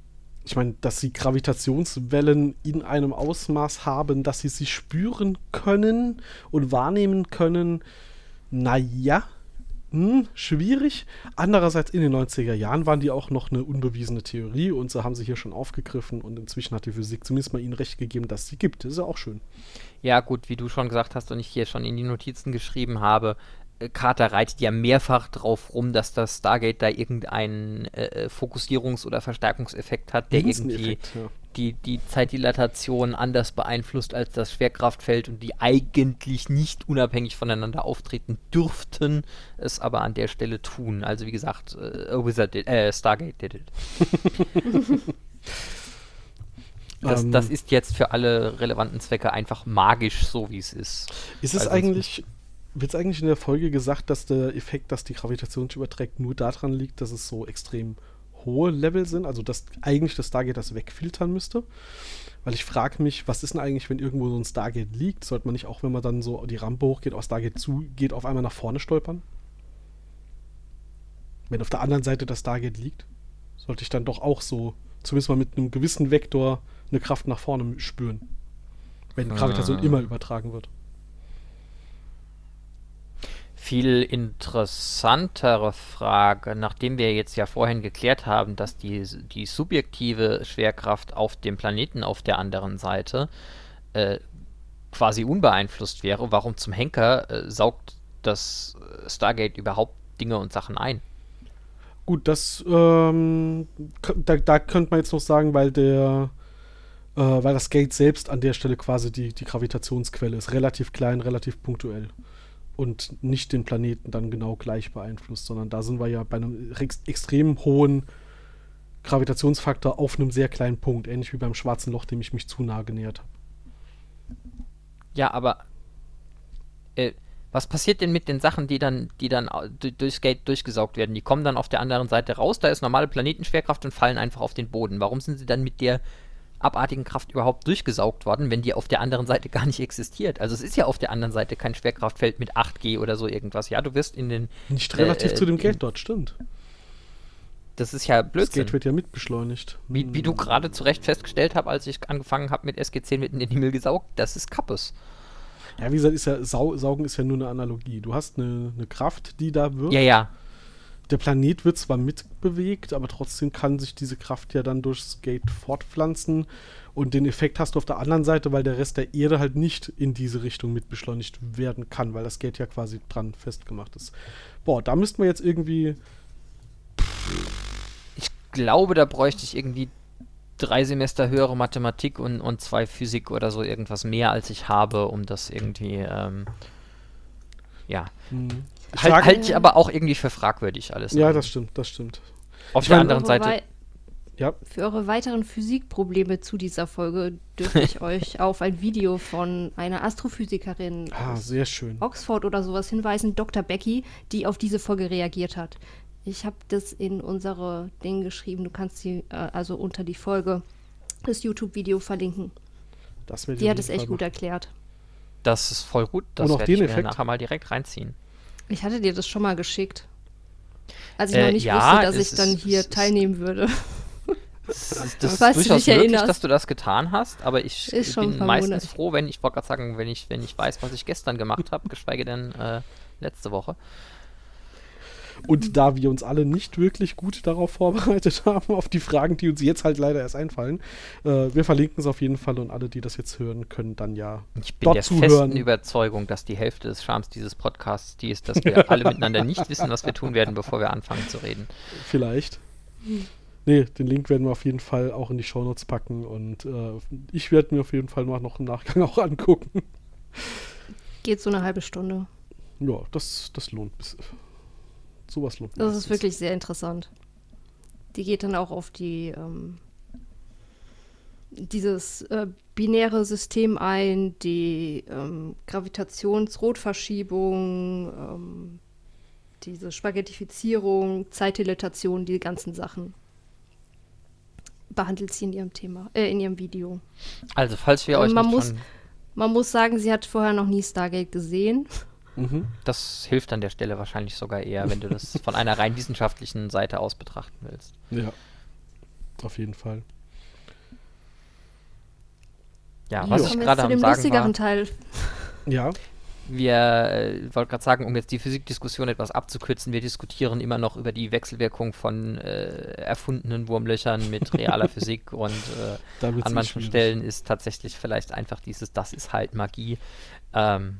ich meine, dass sie Gravitationswellen in einem Ausmaß haben, dass sie sie spüren können und wahrnehmen können. Naja, hm, schwierig. Andererseits in den 90er Jahren waren die auch noch eine unbewiesene Theorie und so haben sie hier schon aufgegriffen und inzwischen hat die Physik zumindest mal ihnen recht gegeben, dass sie gibt. Das ist ja auch schön. Ja, gut, wie du schon gesagt hast und ich hier schon in die Notizen geschrieben habe, Carter reitet ja mehrfach drauf rum, dass das Stargate da irgendeinen äh, Fokussierungs- oder Verstärkungseffekt hat, der irgendwie ja. die, die Zeitdilatation anders beeinflusst als das Schwerkraftfeld und die eigentlich nicht unabhängig voneinander auftreten dürften, es aber an der Stelle tun. Also wie gesagt, äh, Wizard did, äh, Stargate did it. Das, *laughs* um, das, ähm. ist jetzt für alle relevanten Zwecke einfach magisch, so wie es ist. Ist es eigentlich wird es eigentlich in der Folge gesagt, dass der Effekt, dass die Gravitation sich überträgt, nur daran liegt, dass es so extrem hohe Level sind? Also, dass eigentlich das Stargate das wegfiltern müsste? Weil ich frage mich, was ist denn eigentlich, wenn irgendwo so ein Stargate liegt? Sollte man nicht auch, wenn man dann so die Rampe hochgeht, auf Stargate zugeht, auf einmal nach vorne stolpern? Wenn auf der anderen Seite das Stargate liegt, sollte ich dann doch auch so, zumindest mal mit einem gewissen Vektor, eine Kraft nach vorne spüren. Wenn Gravitation ah. immer übertragen wird viel interessantere Frage, nachdem wir jetzt ja vorhin geklärt haben, dass die, die subjektive Schwerkraft auf dem Planeten auf der anderen Seite äh, quasi unbeeinflusst wäre, warum zum Henker äh, saugt das Stargate überhaupt Dinge und Sachen ein? Gut, das ähm, da, da könnte man jetzt noch sagen, weil der äh, weil das Gate selbst an der Stelle quasi die, die Gravitationsquelle ist, relativ klein, relativ punktuell und nicht den Planeten dann genau gleich beeinflusst, sondern da sind wir ja bei einem ex extrem hohen Gravitationsfaktor auf einem sehr kleinen Punkt, ähnlich wie beim schwarzen Loch, dem ich mich zu nah genähert habe. Ja, aber äh, was passiert denn mit den Sachen, die dann, die dann durchs Gate durchgesaugt werden? Die kommen dann auf der anderen Seite raus, da ist normale Planetenschwerkraft und fallen einfach auf den Boden. Warum sind sie dann mit der abartigen Kraft überhaupt durchgesaugt worden, wenn die auf der anderen Seite gar nicht existiert. Also es ist ja auf der anderen Seite kein Schwerkraftfeld mit 8G oder so irgendwas. Ja, du wirst in den... Nicht relativ äh, zu dem Geld dort, stimmt. Das ist ja Blödsinn. Das Geld wird ja mitbeschleunigt. Wie, wie du gerade zu Recht festgestellt hast, als ich angefangen habe mit SG10 mitten in den Himmel gesaugt, das ist Kappes. Ja, wie gesagt, ist ja, Sau Saugen ist ja nur eine Analogie. Du hast eine, eine Kraft, die da wirkt. Ja, ja der Planet wird zwar mitbewegt, aber trotzdem kann sich diese Kraft ja dann durchs Gate fortpflanzen. Und den Effekt hast du auf der anderen Seite, weil der Rest der Erde halt nicht in diese Richtung mitbeschleunigt werden kann, weil das Gate ja quasi dran festgemacht ist. Boah, da müssten wir jetzt irgendwie. Ich glaube, da bräuchte ich irgendwie drei Semester höhere Mathematik und, und zwei Physik oder so irgendwas mehr, als ich habe, um das irgendwie. Ähm, ja. Hm. Halt, halte ich aber auch irgendwie für fragwürdig alles. Ja, das stimmt, das stimmt. Auf ich der anderen Seite. Ja. Für eure weiteren Physikprobleme zu dieser Folge dürfte ich *laughs* euch auf ein Video von einer Astrophysikerin ah, sehr schön. Oxford oder sowas hinweisen, Dr. Becky, die auf diese Folge reagiert hat. Ich habe das in unsere Dinge geschrieben. Du kannst sie äh, also unter die Folge das YouTube-Video verlinken. Das die hat es echt gut erklärt. Das ist voll gut. Das werde ich mir nachher mal direkt reinziehen. Ich hatte dir das schon mal geschickt. Als ich äh, noch nicht ja, wusste, dass ich dann hier teilnehmen würde. Das, das, das ist durchaus möglich, erinnerst. dass du das getan hast, aber ich bin meistens froh, wenn ich wollte gerade sagen, wenn ich, wenn ich weiß, was ich gestern gemacht habe, geschweige denn äh, letzte Woche. Und da wir uns alle nicht wirklich gut darauf vorbereitet *laughs* haben, auf die Fragen, die uns jetzt halt leider erst einfallen, äh, wir verlinken es auf jeden Fall und alle, die das jetzt hören, können dann ja Ich bin der zuhören. festen Überzeugung, dass die Hälfte des Charmes dieses Podcasts die ist, dass *laughs* wir alle miteinander nicht wissen, was wir tun werden, bevor wir anfangen zu reden. Vielleicht. Nee, den Link werden wir auf jeden Fall auch in die Shownotes packen und äh, ich werde mir auf jeden Fall mal noch im Nachgang *laughs* auch angucken. Geht so eine halbe Stunde. Ja, das, das lohnt. Sowas lohnt Das ist wirklich sehr interessant. Die geht dann auch auf die ähm, dieses äh, binäre System ein, die ähm, Gravitationsrotverschiebung, ähm, diese Spaghettifizierung, Zeitdilatation, die ganzen Sachen behandelt sie in ihrem Thema, äh, in ihrem Video. Also falls wir euch man muss, man muss sagen, sie hat vorher noch nie Stargate gesehen. Mhm. Das hilft an der Stelle wahrscheinlich sogar eher, wenn du das *laughs* von einer rein wissenschaftlichen Seite aus betrachten willst. Ja, auf jeden Fall. Ja, was jo. ich gerade am sagen lustigeren war, Teil. Ja. Wir äh, wollte gerade sagen, um jetzt die Physikdiskussion etwas abzukürzen, wir diskutieren immer noch über die Wechselwirkung von äh, erfundenen Wurmlöchern mit realer *laughs* Physik und äh, an manchen Stellen ist tatsächlich vielleicht einfach dieses, das ist halt Magie. Ähm,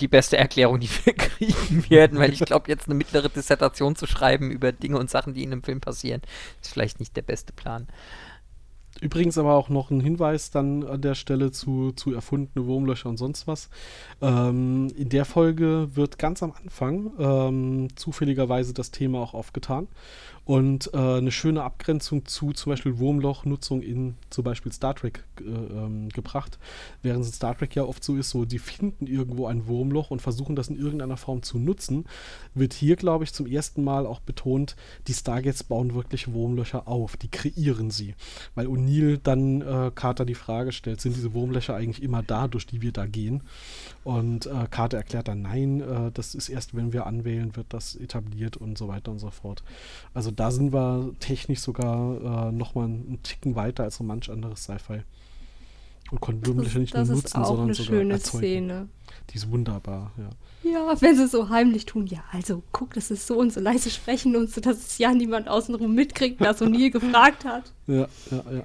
die beste Erklärung, die wir *laughs* kriegen werden, weil ich glaube, jetzt eine mittlere Dissertation zu schreiben über Dinge und Sachen, die in einem Film passieren, ist vielleicht nicht der beste Plan. Übrigens aber auch noch ein Hinweis dann an der Stelle zu, zu erfundene Wurmlöcher und sonst was. Ähm, in der Folge wird ganz am Anfang ähm, zufälligerweise das Thema auch aufgetan und äh, eine schöne Abgrenzung zu zum Beispiel Wurmlochnutzung in zum Beispiel Star Trek äh, ähm, gebracht. Während es Star Trek ja oft so ist, so die finden irgendwo ein Wurmloch und versuchen das in irgendeiner Form zu nutzen, wird hier, glaube ich, zum ersten Mal auch betont, die Stargates bauen wirklich Wurmlöcher auf, die kreieren sie. Weil O'Neill dann äh, Carter die Frage stellt, sind diese Wurmlöcher eigentlich immer da, durch die wir da gehen? Und äh, Carter erklärt dann, nein, äh, das ist erst, wenn wir anwählen, wird das etabliert und so weiter und so fort. Also da sind wir technisch sogar äh, nochmal einen Ticken weiter als so manch anderes Sci-Fi. Und konnten Wurmlöcher nicht nur nutzen, sondern eine sogar schöne erzeugen. Szene. Die ist wunderbar, ja. Ja, wenn sie so heimlich tun, ja, also guck, das ist so und so leise sprechen und so, dass es ja niemand außenrum mitkriegt, dass O'Neill gefragt hat. Ja, ja, ja.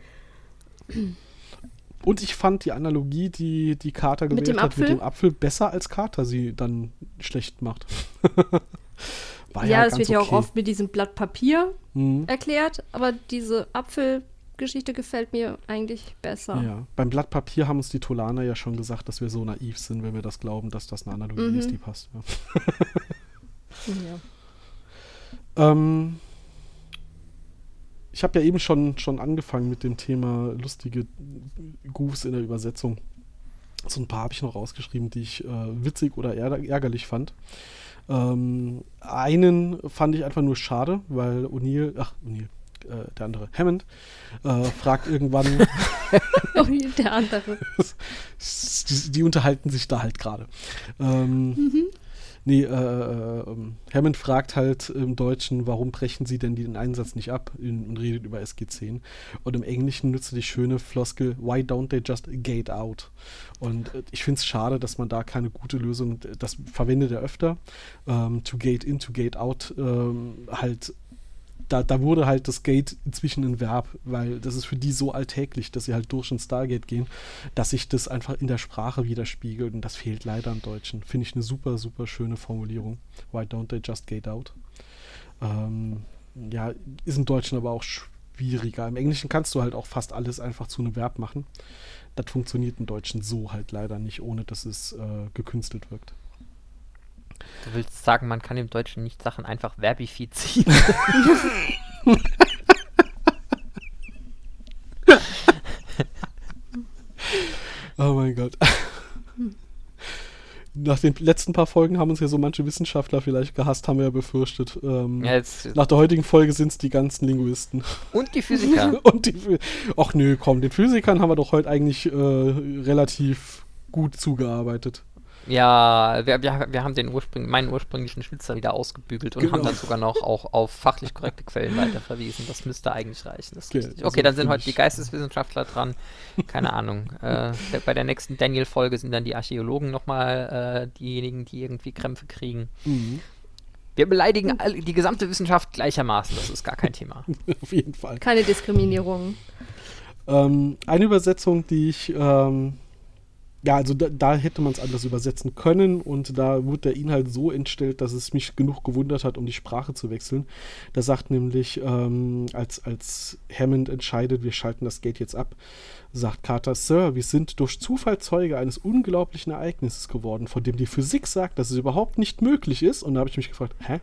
Und ich fand die Analogie, die die Carter Mit gewählt dem hat, mit Apfel? dem Apfel besser als Carter sie dann schlecht macht. *laughs* War ja, das wird ja auch okay. oft mit diesem Blatt Papier Mhm. erklärt, aber diese Apfelgeschichte gefällt mir eigentlich besser. Ja, beim Blatt Papier haben uns die Tolaner ja schon gesagt, dass wir so naiv sind, wenn wir das glauben, dass das eine Analogie Mhm. ist, die passt. Ja. Ja. *laughs* Ähm, ich habe ja eben schon, schon angefangen mit dem Thema lustige Goofs in der Übersetzung. So ein paar habe ich noch rausgeschrieben, die ich äh, witzig oder ärger ärgerlich fand. Ähm, einen fand ich einfach nur schade, weil O'Neill, ach, O'Neill, äh, der andere, Hammond, äh, fragt irgendwann, *laughs* Oh, der andere. *laughs* die, die unterhalten sich da halt gerade. Ähm, Nee, äh, äh, ähm, Hammond fragt halt im Deutschen, warum brechen sie denn den Einsatz nicht ab und redet über SG-10. Und im Englischen nutzt er die schöne Floskel, why don't they just gate out? Und äh, ich finde es schade, dass man da keine gute Lösung, das verwendet er öfter, ähm, to gate in, to gate out, ähm, halt da, da wurde halt das Gate inzwischen ein Verb, weil das ist für die so alltäglich, dass sie halt durch ein Stargate gehen, dass sich das einfach in der Sprache widerspiegelt und das fehlt leider im Deutschen. Finde ich eine super, super schöne Formulierung. Why don't they just gate out? Ähm, ja, ist im Deutschen aber auch schwieriger. Im Englischen kannst du halt auch fast alles einfach zu einem Verb machen. Das funktioniert im Deutschen so halt leider nicht, ohne dass es äh, gekünstelt wirkt. Du willst sagen, man kann im Deutschen nicht Sachen einfach verbifizieren. *laughs* Oh mein Gott. Nach den letzten paar Folgen haben uns ja so manche Wissenschaftler vielleicht gehasst, haben wir ja befürchtet. Ähm, Ja, jetzt, Nach der heutigen Folge sind es die ganzen Linguisten. und die Physiker. *laughs* Und die. Ach nö, komm, den Physikern haben wir doch heute eigentlich äh, relativ gut zugearbeitet. Ja, wir, wir, wir haben den ursprünglich, meinen ursprünglichen Schnitzer wieder ausgebügelt und haben Genau. dann sogar noch auch auf fachlich korrekte Quellen weiterverwiesen. Das müsste eigentlich reichen. Das ist Okay, richtig. also okay, dann sind heute die Geisteswissenschaftler dran. Keine Ahnung. *laughs* Äh, bei der nächsten Daniel-Folge sind dann die Archäologen nochmal äh, diejenigen, die irgendwie Krämpfe kriegen. Mhm. Wir beleidigen all, die gesamte Wissenschaft gleichermaßen. Das ist gar kein Thema. *laughs* Auf jeden Fall. Keine Diskriminierung. Ähm, eine Übersetzung, die ich, ähm, ja, also da, da hätte man es anders übersetzen können und da wurde der Inhalt so entstellt, dass es mich genug gewundert hat, um die Sprache zu wechseln. Da sagt nämlich, ähm, als, als Hammond entscheidet, wir schalten das Gate jetzt ab, sagt Carter, Sir, wir sind durch Zufall Zeuge eines unglaublichen Ereignisses geworden, von dem die Physik sagt, dass es überhaupt nicht möglich ist. Und da habe ich mich gefragt, hä?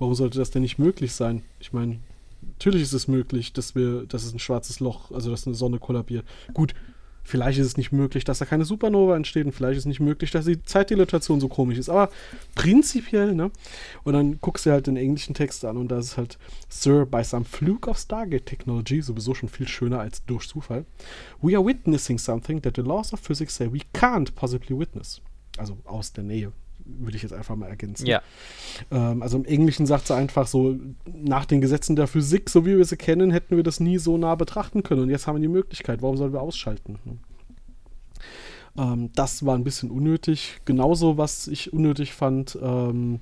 Warum sollte das denn nicht möglich sein? Ich meine, natürlich ist es möglich, dass wir, dass es ein schwarzes Loch, also dass eine Sonne kollabiert. Gut, vielleicht ist es nicht möglich, dass da keine Supernova entsteht und vielleicht ist es nicht möglich, dass die Zeitdilatation so komisch ist. Aber prinzipiell, ne? Und dann guckst du halt den englischen Text an und da ist halt Sir, by some fluke of Stargate Technology, sowieso schon viel schöner als durch Zufall, we are witnessing something that the laws of physics say we can't possibly witness. Also aus der Nähe, würde ich jetzt einfach mal ergänzen. Ja. Ähm, also im Englischen sagt sie einfach so, nach den Gesetzen der Physik, so wie wir sie kennen, hätten wir das nie so nah betrachten können. Und jetzt haben wir die Möglichkeit. Warum sollen wir ausschalten? ne? Ähm, das war ein bisschen unnötig. Genauso, was ich unnötig fand, ähm,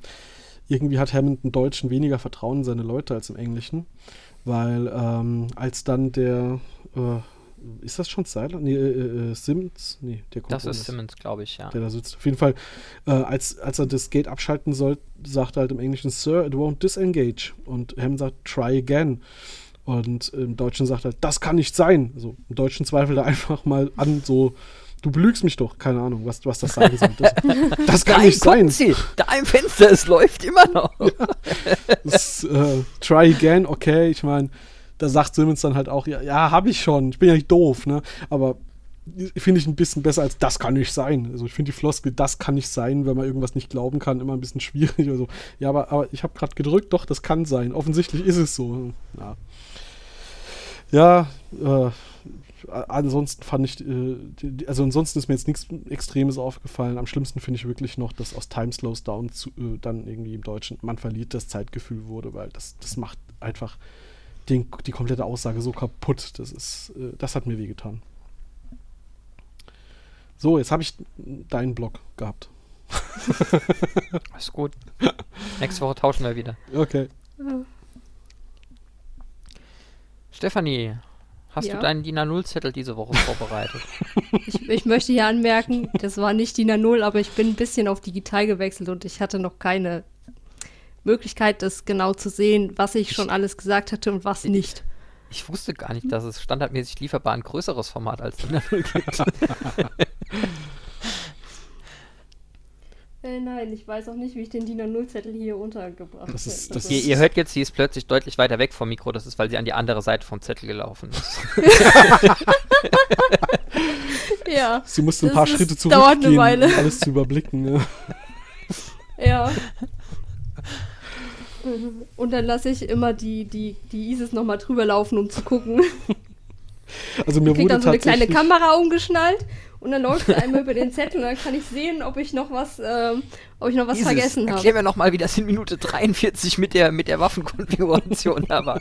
irgendwie hat Hammond im Deutschen weniger Vertrauen in seine Leute als im Englischen. Weil ähm, als dann der äh, ist das schon Seiler? Nee, äh, äh, Simmons? Nee, der kommt Das ist Simmons, glaube ich, ja. Der da sitzt. Auf jeden Fall, äh, als, als er das Gate abschalten soll, sagt er halt im Englischen, Sir, it won't disengage. Und Hammond sagt, try again. Und im Deutschen sagt er, das kann nicht sein. Also im Deutschen zweifelt er *laughs* einfach mal an, so, du belügst mich doch. Keine Ahnung, was, was das sagen soll. Das, *laughs* das kann Nein, nicht sein. Sie, da im Fenster, es läuft immer noch. *laughs* Das, äh, try again, okay. Ich meine, da sagt Simmons dann halt auch, ja, ja habe ich schon. Ich bin ja nicht doof, ne? Aber finde ich ein bisschen besser als das kann nicht sein. Also ich finde die Floskel, das kann nicht sein, wenn man irgendwas nicht glauben kann, immer ein bisschen *laughs* schwierig. Also, ja, aber, aber ich habe gerade gedrückt, doch, das kann sein. Offensichtlich ist es so. Ja, ja äh, ansonsten fand ich, äh, die, also ansonsten ist mir jetzt nichts Extremes aufgefallen. Am schlimmsten finde ich wirklich noch, dass aus Time Slows Down zu, äh, dann irgendwie im Deutschen man verliert das Zeitgefühl wurde, weil das, das macht einfach den, die komplette Aussage so kaputt. Das ist, äh, das hat mir wehgetan. So, jetzt habe ich deinen Blog gehabt. *laughs* Ist gut. Nächste Woche tauschen wir wieder. Okay. Stefanie, hast Ja? du deinen DIN A0-Zettel diese Woche vorbereitet? *laughs* Ich, ich möchte hier anmerken, das war nicht DIN A0, aber ich bin ein bisschen auf digital gewechselt und ich hatte noch keine Möglichkeit, das genau zu sehen, was ich schon alles gesagt hatte und was nicht. Ich wusste gar nicht, dass es standardmäßig lieferbar ein größeres Format als DIN A0 *laughs* gibt. Äh, nein, ich weiß auch nicht, wie ich den DIN A0-Zettel hier untergebracht Das ist- hätte. das Ihr, ihr hört jetzt, sie ist plötzlich deutlich weiter weg vom Mikro. Das ist, weil sie an die andere Seite vom Zettel gelaufen ist. *laughs* ja, Sie musste ein paar Schritte zurückgehen, um alles zu überblicken. Ne? ja. *laughs* Und dann lasse ich immer die, die, die Isis nochmal drüber laufen, um zu gucken. *laughs* Also mir wurde dann so eine kleine Kamera umgeschnallt und dann läuft sie einmal über den *laughs* Zettel und dann kann ich sehen, ob ich noch was, ähm, ob ich noch was Dieses, vergessen Erklär habe. mir nochmal, wie das in Minute 43 mit der, mit der Waffenkonfiguration da war.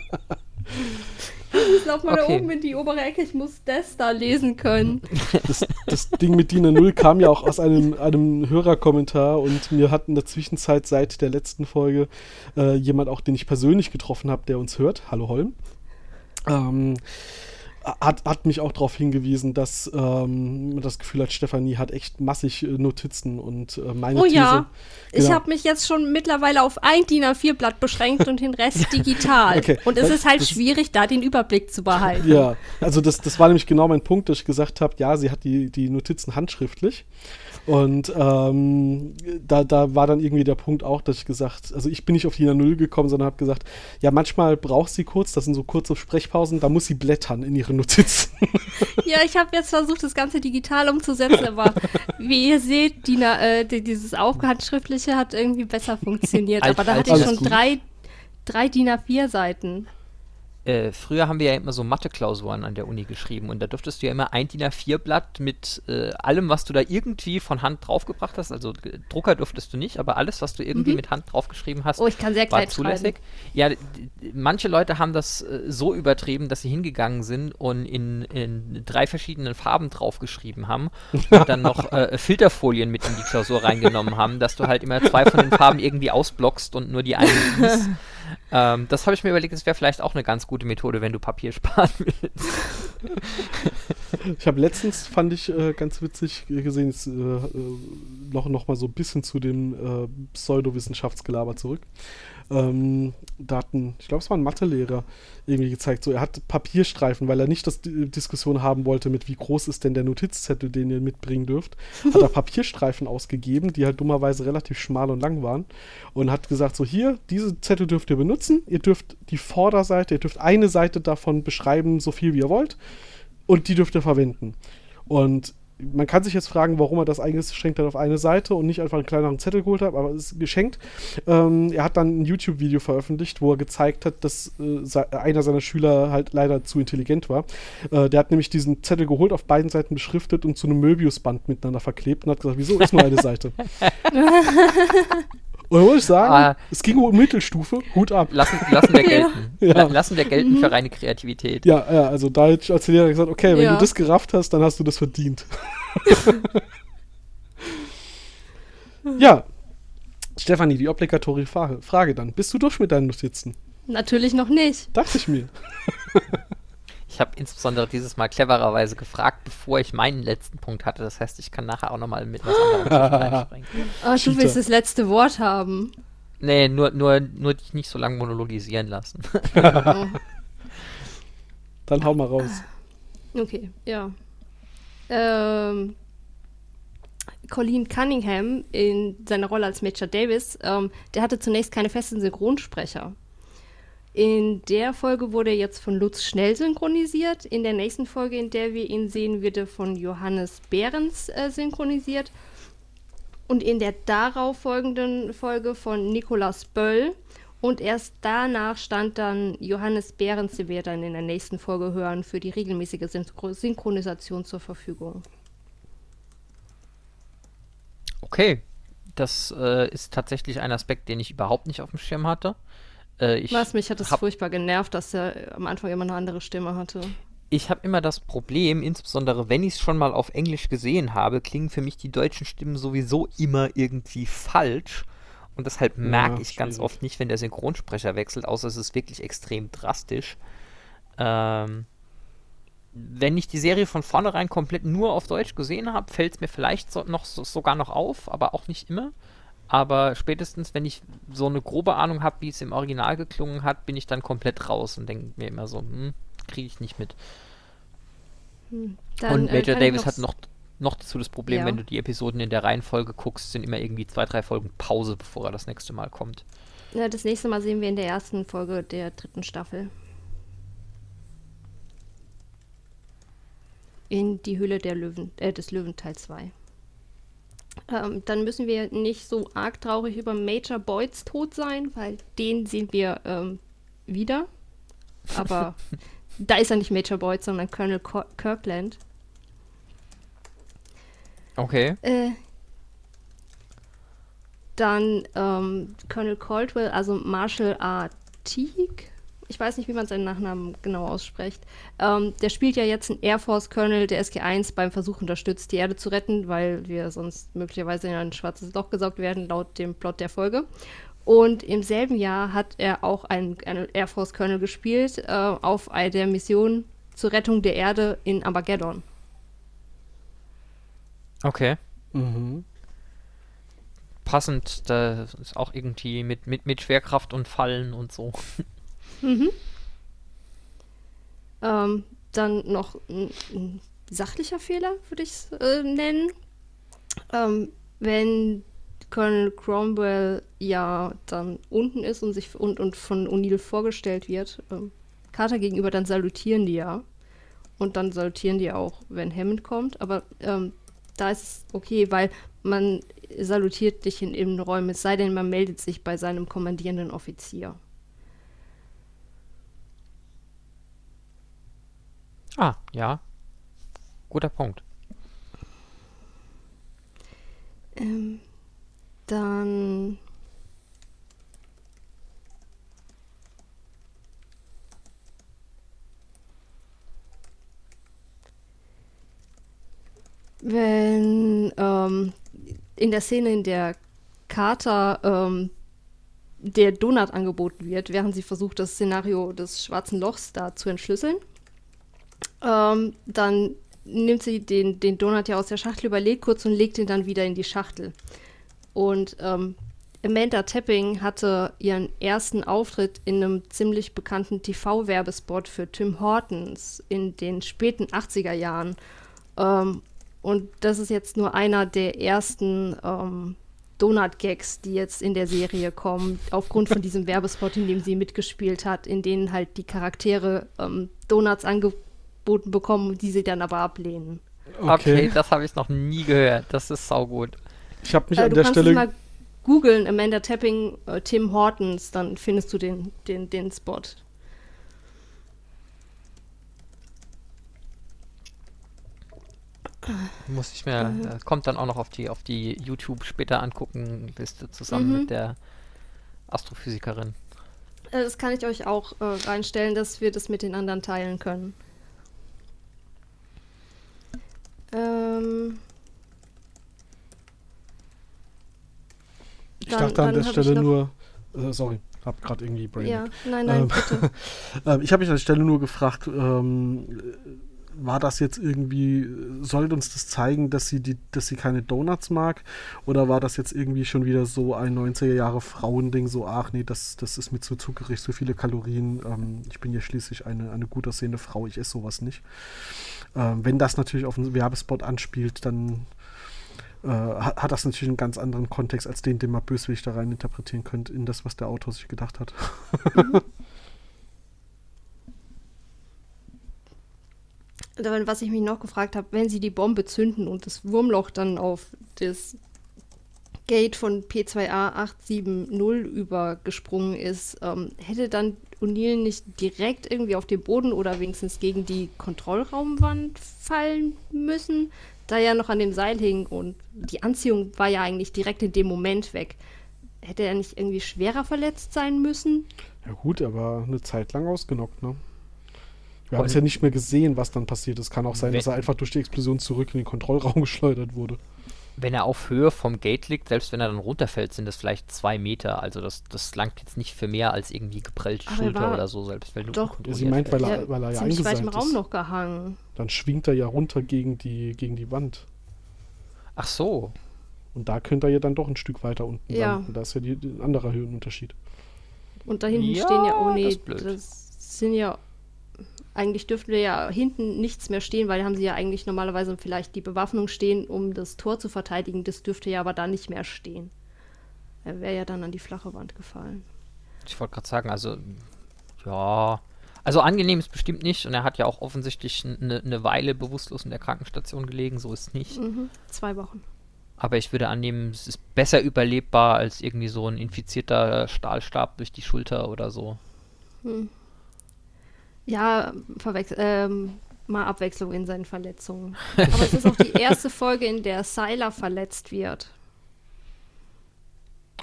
Ich lauf mal Okay. da oben in die obere Ecke, ich muss das da lesen können. das, das Ding mit DIN A0 kam ja auch aus einem, einem Hörerkommentar und mir hat in der Zwischenzeit seit der letzten Folge äh, jemand auch, den ich persönlich getroffen habe, der uns hört, hallo Holm, ähm, hat, hat mich auch darauf hingewiesen, dass ähm, man das Gefühl hat, Stefanie hat echt massig äh, Notizen und äh, meine Oh These. ja, ich Genau. habe mich jetzt schon mittlerweile auf ein DIN A4-Blatt beschränkt und den Rest *laughs* digital. Okay, Und es das- ist halt schwierig, da den Überblick zu behalten. Ja, also das, das war nämlich genau mein Punkt, dass ich gesagt habe, ja, sie hat die, die Notizen handschriftlich. Und ähm, da, da war dann irgendwie der Punkt auch, dass ich gesagt, also ich bin nicht auf die Null gekommen, sondern habe gesagt, ja, manchmal braucht sie kurz, das sind so kurze Sprechpausen, da muss sie blättern in ihre Notizen. *laughs* Ja, ich habe jetzt versucht, das Ganze digital umzusetzen, aber wie ihr seht, die, äh, die, dieses Aufhandschriftliche hat irgendwie besser funktioniert. Alt- aber da alt- hatte ich schon gut. drei, drei DIN A4-Seiten. Äh, früher haben wir ja immer so Mathe-Klausuren an der Uni geschrieben und da durftest du ja immer ein DIN A4-Blatt mit äh, allem, was du da irgendwie von Hand draufgebracht hast. Also äh, Drucker durftest du nicht, aber alles, was du irgendwie mit Hand draufgeschrieben hast, Oh, ich kann sehr war klein zulässig. Ja, d- d- manche Leute haben das äh, so übertrieben, dass sie hingegangen sind und in, in drei verschiedenen Farben draufgeschrieben haben *laughs* und dann noch äh, Filterfolien mit in die Klausur reingenommen haben, dass du halt immer zwei von den Farben irgendwie ausblockst und nur die eine siehst. *laughs* ähm, das habe ich mir überlegt, das wäre vielleicht auch eine ganz gute Methode, wenn du Papier *laughs* sparen willst. Ich habe letztens, fand ich äh, ganz witzig gesehen, jetzt, äh, äh, noch, noch mal so ein bisschen zu dem äh, Pseudowissenschaftsgelaber zurück. Ähm, da hatten, ich glaube, es war ein Mathelehrer, irgendwie gezeigt, so er hat Papierstreifen, weil er nicht das die Diskussion haben wollte mit wie groß ist denn der Notizzettel, den ihr mitbringen dürft, hat er *laughs* Papierstreifen ausgegeben, die halt dummerweise relativ schmal und lang waren und hat gesagt, so hier, diese Zettel dürft ihr benutzen, ihr dürft die Vorderseite, ihr dürft eine Seite davon beschreiben, so viel wie ihr wollt und die dürft ihr verwenden. Und man kann sich jetzt fragen, warum er das eingeschränkt hat auf eine Seite und nicht einfach einen kleineren Zettel geholt hat, aber es ist geschenkt. Ähm, er hat dann ein YouTube-Video veröffentlicht, wo er gezeigt hat, dass äh, einer seiner Schüler halt leider zu intelligent war. Äh, der hat nämlich diesen Zettel geholt, auf beiden Seiten beschriftet und zu einem Möbiusband miteinander verklebt und hat gesagt, wieso ist nur eine Seite? *laughs* und da muss ich sagen, Ah. es ging um Mittelstufe, Hut ab. Lassen, lassen wir *laughs* gelten. *laughs* Ja. La- Lassen wir gelten für reine Kreativität. Ja, ja, also da hätte ich als Lehrer gesagt, okay, wenn Ja. du das gerafft hast, dann hast du das verdient. *laughs* ja. Stefanie, die obligatorische Frage, Frage dann. Bist du durch mit deinen Notizen? Natürlich noch nicht. Dachte ich mir. Ich habe insbesondere dieses Mal clevererweise gefragt, bevor ich meinen letzten Punkt hatte. Das heißt, ich kann nachher auch nochmal mit was anderem *laughs* reinspringen. Oh, du willst das letzte Wort haben. Nee, nur, nur, nur dich nicht so lange monologisieren lassen. *laughs* *laughs* Dann hau mal raus. Okay, ja. Ähm, Colleen Cunningham in seiner Rolle als Major Davis, ähm, der hatte zunächst keine festen Synchronsprecher. In der Folge wurde er jetzt von Lutz Schnell synchronisiert. In der nächsten Folge, in der wir ihn sehen, wird er von Johannes Behrens äh, synchronisiert. Und in der darauf folgenden Folge von Nikolaus Böll. Und erst danach stand dann Johannes Behrens, den wir dann in der nächsten Folge hören, für die regelmäßige Synchronisation zur Verfügung. Okay, das äh, ist tatsächlich ein Aspekt, den ich überhaupt nicht auf dem Schirm hatte. Äh, Was, mich hat das furchtbar genervt, dass er am Anfang immer eine andere Stimme hatte. Ich habe immer das Problem, insbesondere wenn ich es schon mal auf Englisch gesehen habe, klingen für mich die deutschen Stimmen sowieso immer irgendwie falsch. Und deshalb ja, merke ich schwierig. ganz oft nicht, wenn der Synchronsprecher wechselt, außer es ist wirklich extrem drastisch. Ähm, wenn ich die Serie von vornherein komplett nur auf Deutsch gesehen habe, fällt es mir vielleicht so, noch so, sogar noch auf, aber auch nicht immer. Aber spätestens, wenn ich so eine grobe Ahnung habe, wie es im Original geklungen hat, bin ich dann komplett raus und denke mir immer so, hm, kriege ich nicht mit. Hm, dann, und äh, Major äh, Davis hat noch, noch dazu das Problem, ja. wenn du die Episoden in der Reihenfolge guckst, sind immer irgendwie zwei, drei Folgen Pause, bevor er das nächste Mal kommt. Ja, das nächste Mal sehen wir in der ersten Folge der dritten Staffel. In die Höhle der Löwen, äh, des Löwen Teil 2. Ähm, dann müssen wir nicht so arg traurig über Major Boyds Tod sein, weil den sehen wir ähm, wieder. Aber *laughs* da ist er nicht Major Boyd, sondern Colonel Co Kirkland. Okay. Äh, dann ähm, Colonel Caldwell, also Marshall R. Teague, ich weiß nicht, wie man seinen Nachnamen genau ausspricht. Ähm, der spielt ja jetzt einen Air Force Colonel der SG-1 beim Versuch unterstützt, die Erde zu retten, weil wir sonst möglicherweise in ein schwarzes Loch gesaugt werden, laut dem Plot der Folge. Und im selben Jahr hat er auch einen, einen Air Force Colonel gespielt äh, auf der Mission zur Rettung der Erde in Armageddon. Okay. Mhm. Passend, da ist auch irgendwie mit, mit, mit Schwerkraft und Fallen und so. Mhm. Ähm, dann noch ein, ein sachlicher Fehler, würde ich es äh, nennen. Ähm, wenn Colonel Cromwell ja dann unten ist und sich und, und von O'Neill vorgestellt wird, ähm, Carter gegenüber, dann salutieren die ja. Und dann salutieren die auch, wenn Hammond kommt. Aber ähm, da ist es okay, weil man salutiert dich in Innenräumen, es sei denn, man meldet sich bei seinem kommandierenden Offizier. Ah, ja. Guter Punkt. Ähm, dann. Wenn ähm, in der Szene, in der Carter ähm, der Donut angeboten wird, während sie versucht, das Szenario des schwarzen Lochs da zu entschlüsseln, ähm, dann nimmt sie den, den Donut ja aus der Schachtel, überlegt kurz und legt ihn dann wieder in die Schachtel. Und ähm, Amanda Tapping hatte ihren ersten Auftritt in einem ziemlich bekannten TV-Werbespot für Tim Hortons in den späten 80er Jahren. Ähm, und das ist jetzt nur einer der ersten ähm, Donut-Gags, die jetzt in der Serie kommen, aufgrund von diesem Werbespot, in dem sie mitgespielt hat, in denen halt die Charaktere ähm, Donuts angeboten angeboten bekommen, die sie dann aber ablehnen. Okay, okay das habe ich noch nie gehört. Das ist saugut. Ich habe mich äh, an der Stelle. mal googeln, Amanda Tapping, äh, Tim Hortons, dann findest du den, den, den Spot. Muss ich mir, äh, kommt dann auch noch auf die, auf die YouTube später angucken, Liste zusammen mhm. mit der Astrophysikerin. Äh, das kann ich euch auch äh, reinstellen, dass wir das mit den anderen teilen können. Ähm, ich dann, dachte an der Stelle nur, äh, sorry, habe gerade irgendwie Brain. Ja, nein, nein, Ähm, bitte. *laughs* Ähm, ich habe mich an der Stelle nur gefragt, ähm, war das jetzt irgendwie, soll uns das zeigen, dass sie, die, dass sie keine Donuts mag? Oder war das jetzt irgendwie schon wieder so ein 90er Jahre Frauending, so, ach nee, das, das ist mir zu zuckerig, so viele Kalorien, ähm, ich bin ja schließlich eine, eine gut aussehende Frau, ich esse sowas nicht. Ähm, wenn das natürlich auf einen Werbespot anspielt, dann äh, hat, hat das natürlich einen ganz anderen Kontext, als den, den man böswillig da rein interpretieren könnte, in das, was der Autor sich gedacht hat. *laughs* was ich mich noch gefragt habe, wenn sie die Bombe zünden und das Wurmloch dann auf das Gate von P2A 870 übergesprungen ist, ähm, hätte dann O'Neill nicht direkt irgendwie auf den Boden oder wenigstens gegen die Kontrollraumwand fallen müssen, da er noch an dem Seil hing und die Anziehung war ja eigentlich direkt in dem Moment weg. Hätte er nicht irgendwie schwerer verletzt sein müssen? Ja gut, er war eine Zeit lang ausgenockt, ne? Wir haben es ja nicht mehr gesehen, was dann passiert ist. Kann auch sein, Wenn- dass er einfach durch die Explosion zurück in den Kontrollraum *laughs* geschleudert wurde. Wenn er auf Höhe vom Gate liegt, selbst wenn er dann runterfällt, sind das vielleicht zwei Meter. Also das, das langt jetzt nicht für mehr als irgendwie geprellte Aber er Schulter war oder so, selbst wenn du doch- Ja, sie meint, weil er, weil er ja ziemlich weit im Raum ist. noch gehangen. Dann schwingt er ja runter gegen die, gegen die Wand. Ach so. Und da könnte er ja dann doch ein Stück weiter unten Ja. landen. Da ist ja die, die, ein anderer Höhenunterschied. Und da hinten Ja, stehen ja, oh das nee, ist blöd. das sind ja, eigentlich dürften wir ja hinten nichts mehr stehen, weil haben sie ja eigentlich normalerweise vielleicht die Bewaffnung stehen, um das Tor zu verteidigen. Das dürfte ja aber da nicht mehr stehen. Er wäre ja dann an die flache Wand gefallen. Ich wollte gerade sagen, also ja. Also angenehm ist bestimmt nicht und er hat ja auch offensichtlich eine ne Weile bewusstlos in der Krankenstation gelegen, so ist es nicht. Mhm. Zwei Wochen. Aber ich würde annehmen, es ist besser überlebbar als irgendwie so ein infizierter Stahlstab durch die Schulter oder so. Ja, ähm, mal Abwechslung in seinen Verletzungen. Aber es ist auch die *laughs* erste Folge, in der Sylar verletzt wird.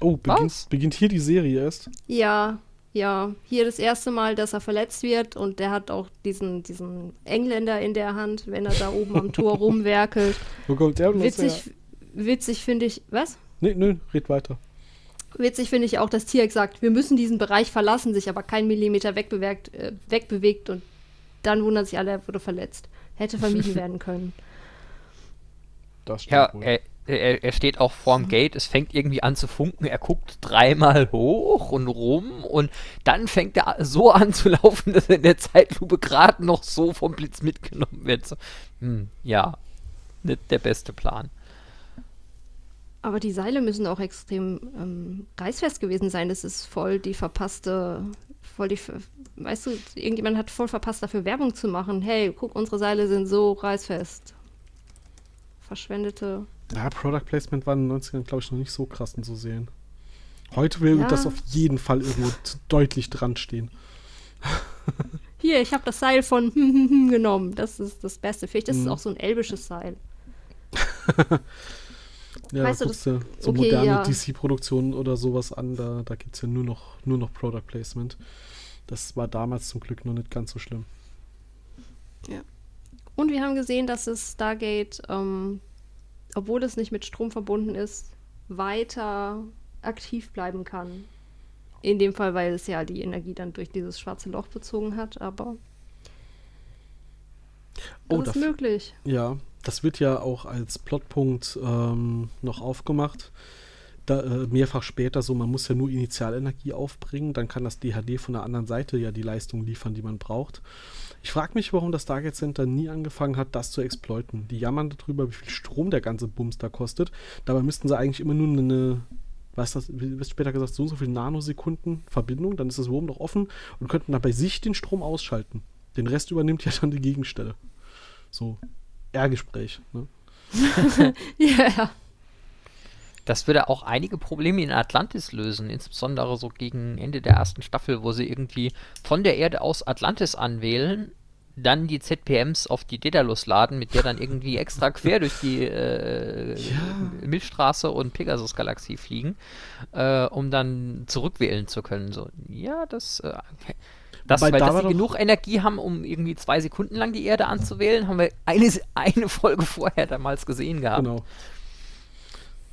Oh, beginnt, beginnt hier die Serie erst? Ja, ja. Hier das erste Mal, dass er verletzt wird und der hat auch diesen, diesen Engländer in der Hand, wenn er da oben am Tor *laughs* rumwerkelt. Wo kommt der denn Witzig, witzig finde ich, was? Nee, nö, red weiter. Witzig finde ich auch, dass Tiak sagt, wir müssen diesen Bereich verlassen, sich aber kein Millimeter wegbewegt, äh, wegbewegt und dann wundern sich alle, er wurde verletzt. Hätte *laughs* vermieden werden können. Das stimmt Ja, wohl. er, er, er steht auch vorm Gate, es fängt irgendwie an zu funken, er guckt dreimal hoch und rum und dann fängt er so an zu laufen, *laughs* dass er in der Zeitlupe gerade noch so vom Blitz mitgenommen wird. So, hm, ja, nicht der beste Plan. Aber die Seile müssen auch extrem ähm, reißfest gewesen sein. Das ist voll die verpasste, voll die, weißt du, irgendjemand hat voll verpasst, dafür Werbung zu machen. Hey, guck, unsere Seile sind so reißfest. Verschwendete. Ja, Product Placement war in den 90ern, glaube ich, noch nicht so krass zu sehen. Heute will Ja. das auf jeden Fall irgendwo deutlich dran stehen. *laughs* Hier, ich habe das Seil von *laughs* genommen. Das ist das Beste. Vielleicht ist es Mhm. auch so ein elbisches Seil. *laughs* Ja, Weißt du, du so okay, moderne ja. DC-Produktionen oder sowas an, da, da gibt es ja nur noch, nur noch Product Placement. Das war damals zum Glück noch nicht ganz so schlimm. Und wir haben gesehen, dass es Stargate, ähm, obwohl es nicht mit Strom verbunden ist, weiter aktiv bleiben kann. In dem Fall, weil es ja die Energie dann durch dieses schwarze Loch bezogen hat, aber Oh, das ist möglich. Ja, das wird ja auch als Plotpunkt ähm, noch aufgemacht. Da, äh, mehrfach später so, man muss ja nur Initialenergie aufbringen, dann kann das DHD von der anderen Seite ja die Leistung liefern, die man braucht. Ich frage mich, warum das Stargate Center nie angefangen hat, das zu exploiten. Die jammern darüber, wie viel Strom der ganze Bums da kostet. Dabei müssten sie eigentlich immer nur eine, was das, wie wird später gesagt, so und so viele Nanosekunden Verbindung, dann ist das Wurm noch offen und könnten dann bei sich den Strom ausschalten. Den Rest übernimmt ja dann die Gegenstelle. So, R-Gespräch. Ne? *laughs* Ja. Das würde auch einige Probleme in Atlantis lösen, insbesondere so gegen Ende der ersten Staffel, wo sie irgendwie von der Erde aus Atlantis anwählen, dann die ZPMs auf die Daedalus laden, mit der dann irgendwie extra quer durch die äh, Milchstraße und Pegasus-Galaxie fliegen, äh, um dann zurückwählen zu können. So, ja, das. Äh, das, weil da dass sie genug Energie haben, um irgendwie zwei Sekunden lang die Erde anzuwählen, haben wir eine, *laughs* eine Folge vorher damals gesehen gehabt. Genau.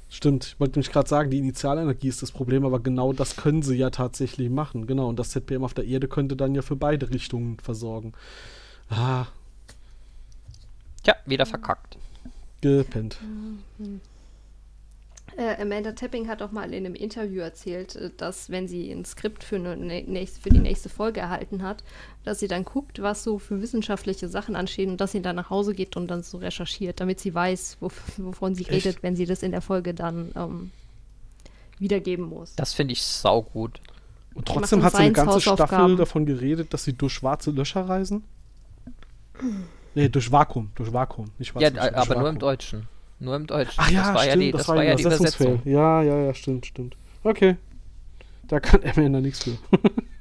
stimmt. Ich wollte nämlich gerade sagen, die Initialenergie ist das Problem, aber genau das können sie ja tatsächlich machen. Genau, und das ZPM auf der Erde könnte dann ja für beide Richtungen versorgen. Ah. Tja, wieder verkackt. Gepennt. Äh, Amanda Tapping hat auch mal in einem Interview erzählt, äh, dass wenn sie ein Skript für, eine nächste, für die nächste Folge erhalten hat, dass sie dann guckt, was so für wissenschaftliche Sachen anstehen und dass sie dann nach Hause geht und dann so recherchiert, damit sie weiß, wo, wovon sie Echt? redet, wenn sie das in der Folge dann ähm, wiedergeben muss. Das finde ich saugut. Und trotzdem hat sie eine ganze Staffel davon geredet, dass sie durch schwarze Löcher reisen. Nee, durch Vakuum, durch Vakuum, nicht schwarze Ja, Löcher, aber Vakuum. nur im Deutschen. Nur im Deutschen. Ach ja, das war stimmt, ja die, das, das war, ja die Übersetzung. Ja, ja, ja, stimmt, stimmt. Okay. Da kann Amanda nichts für. *laughs*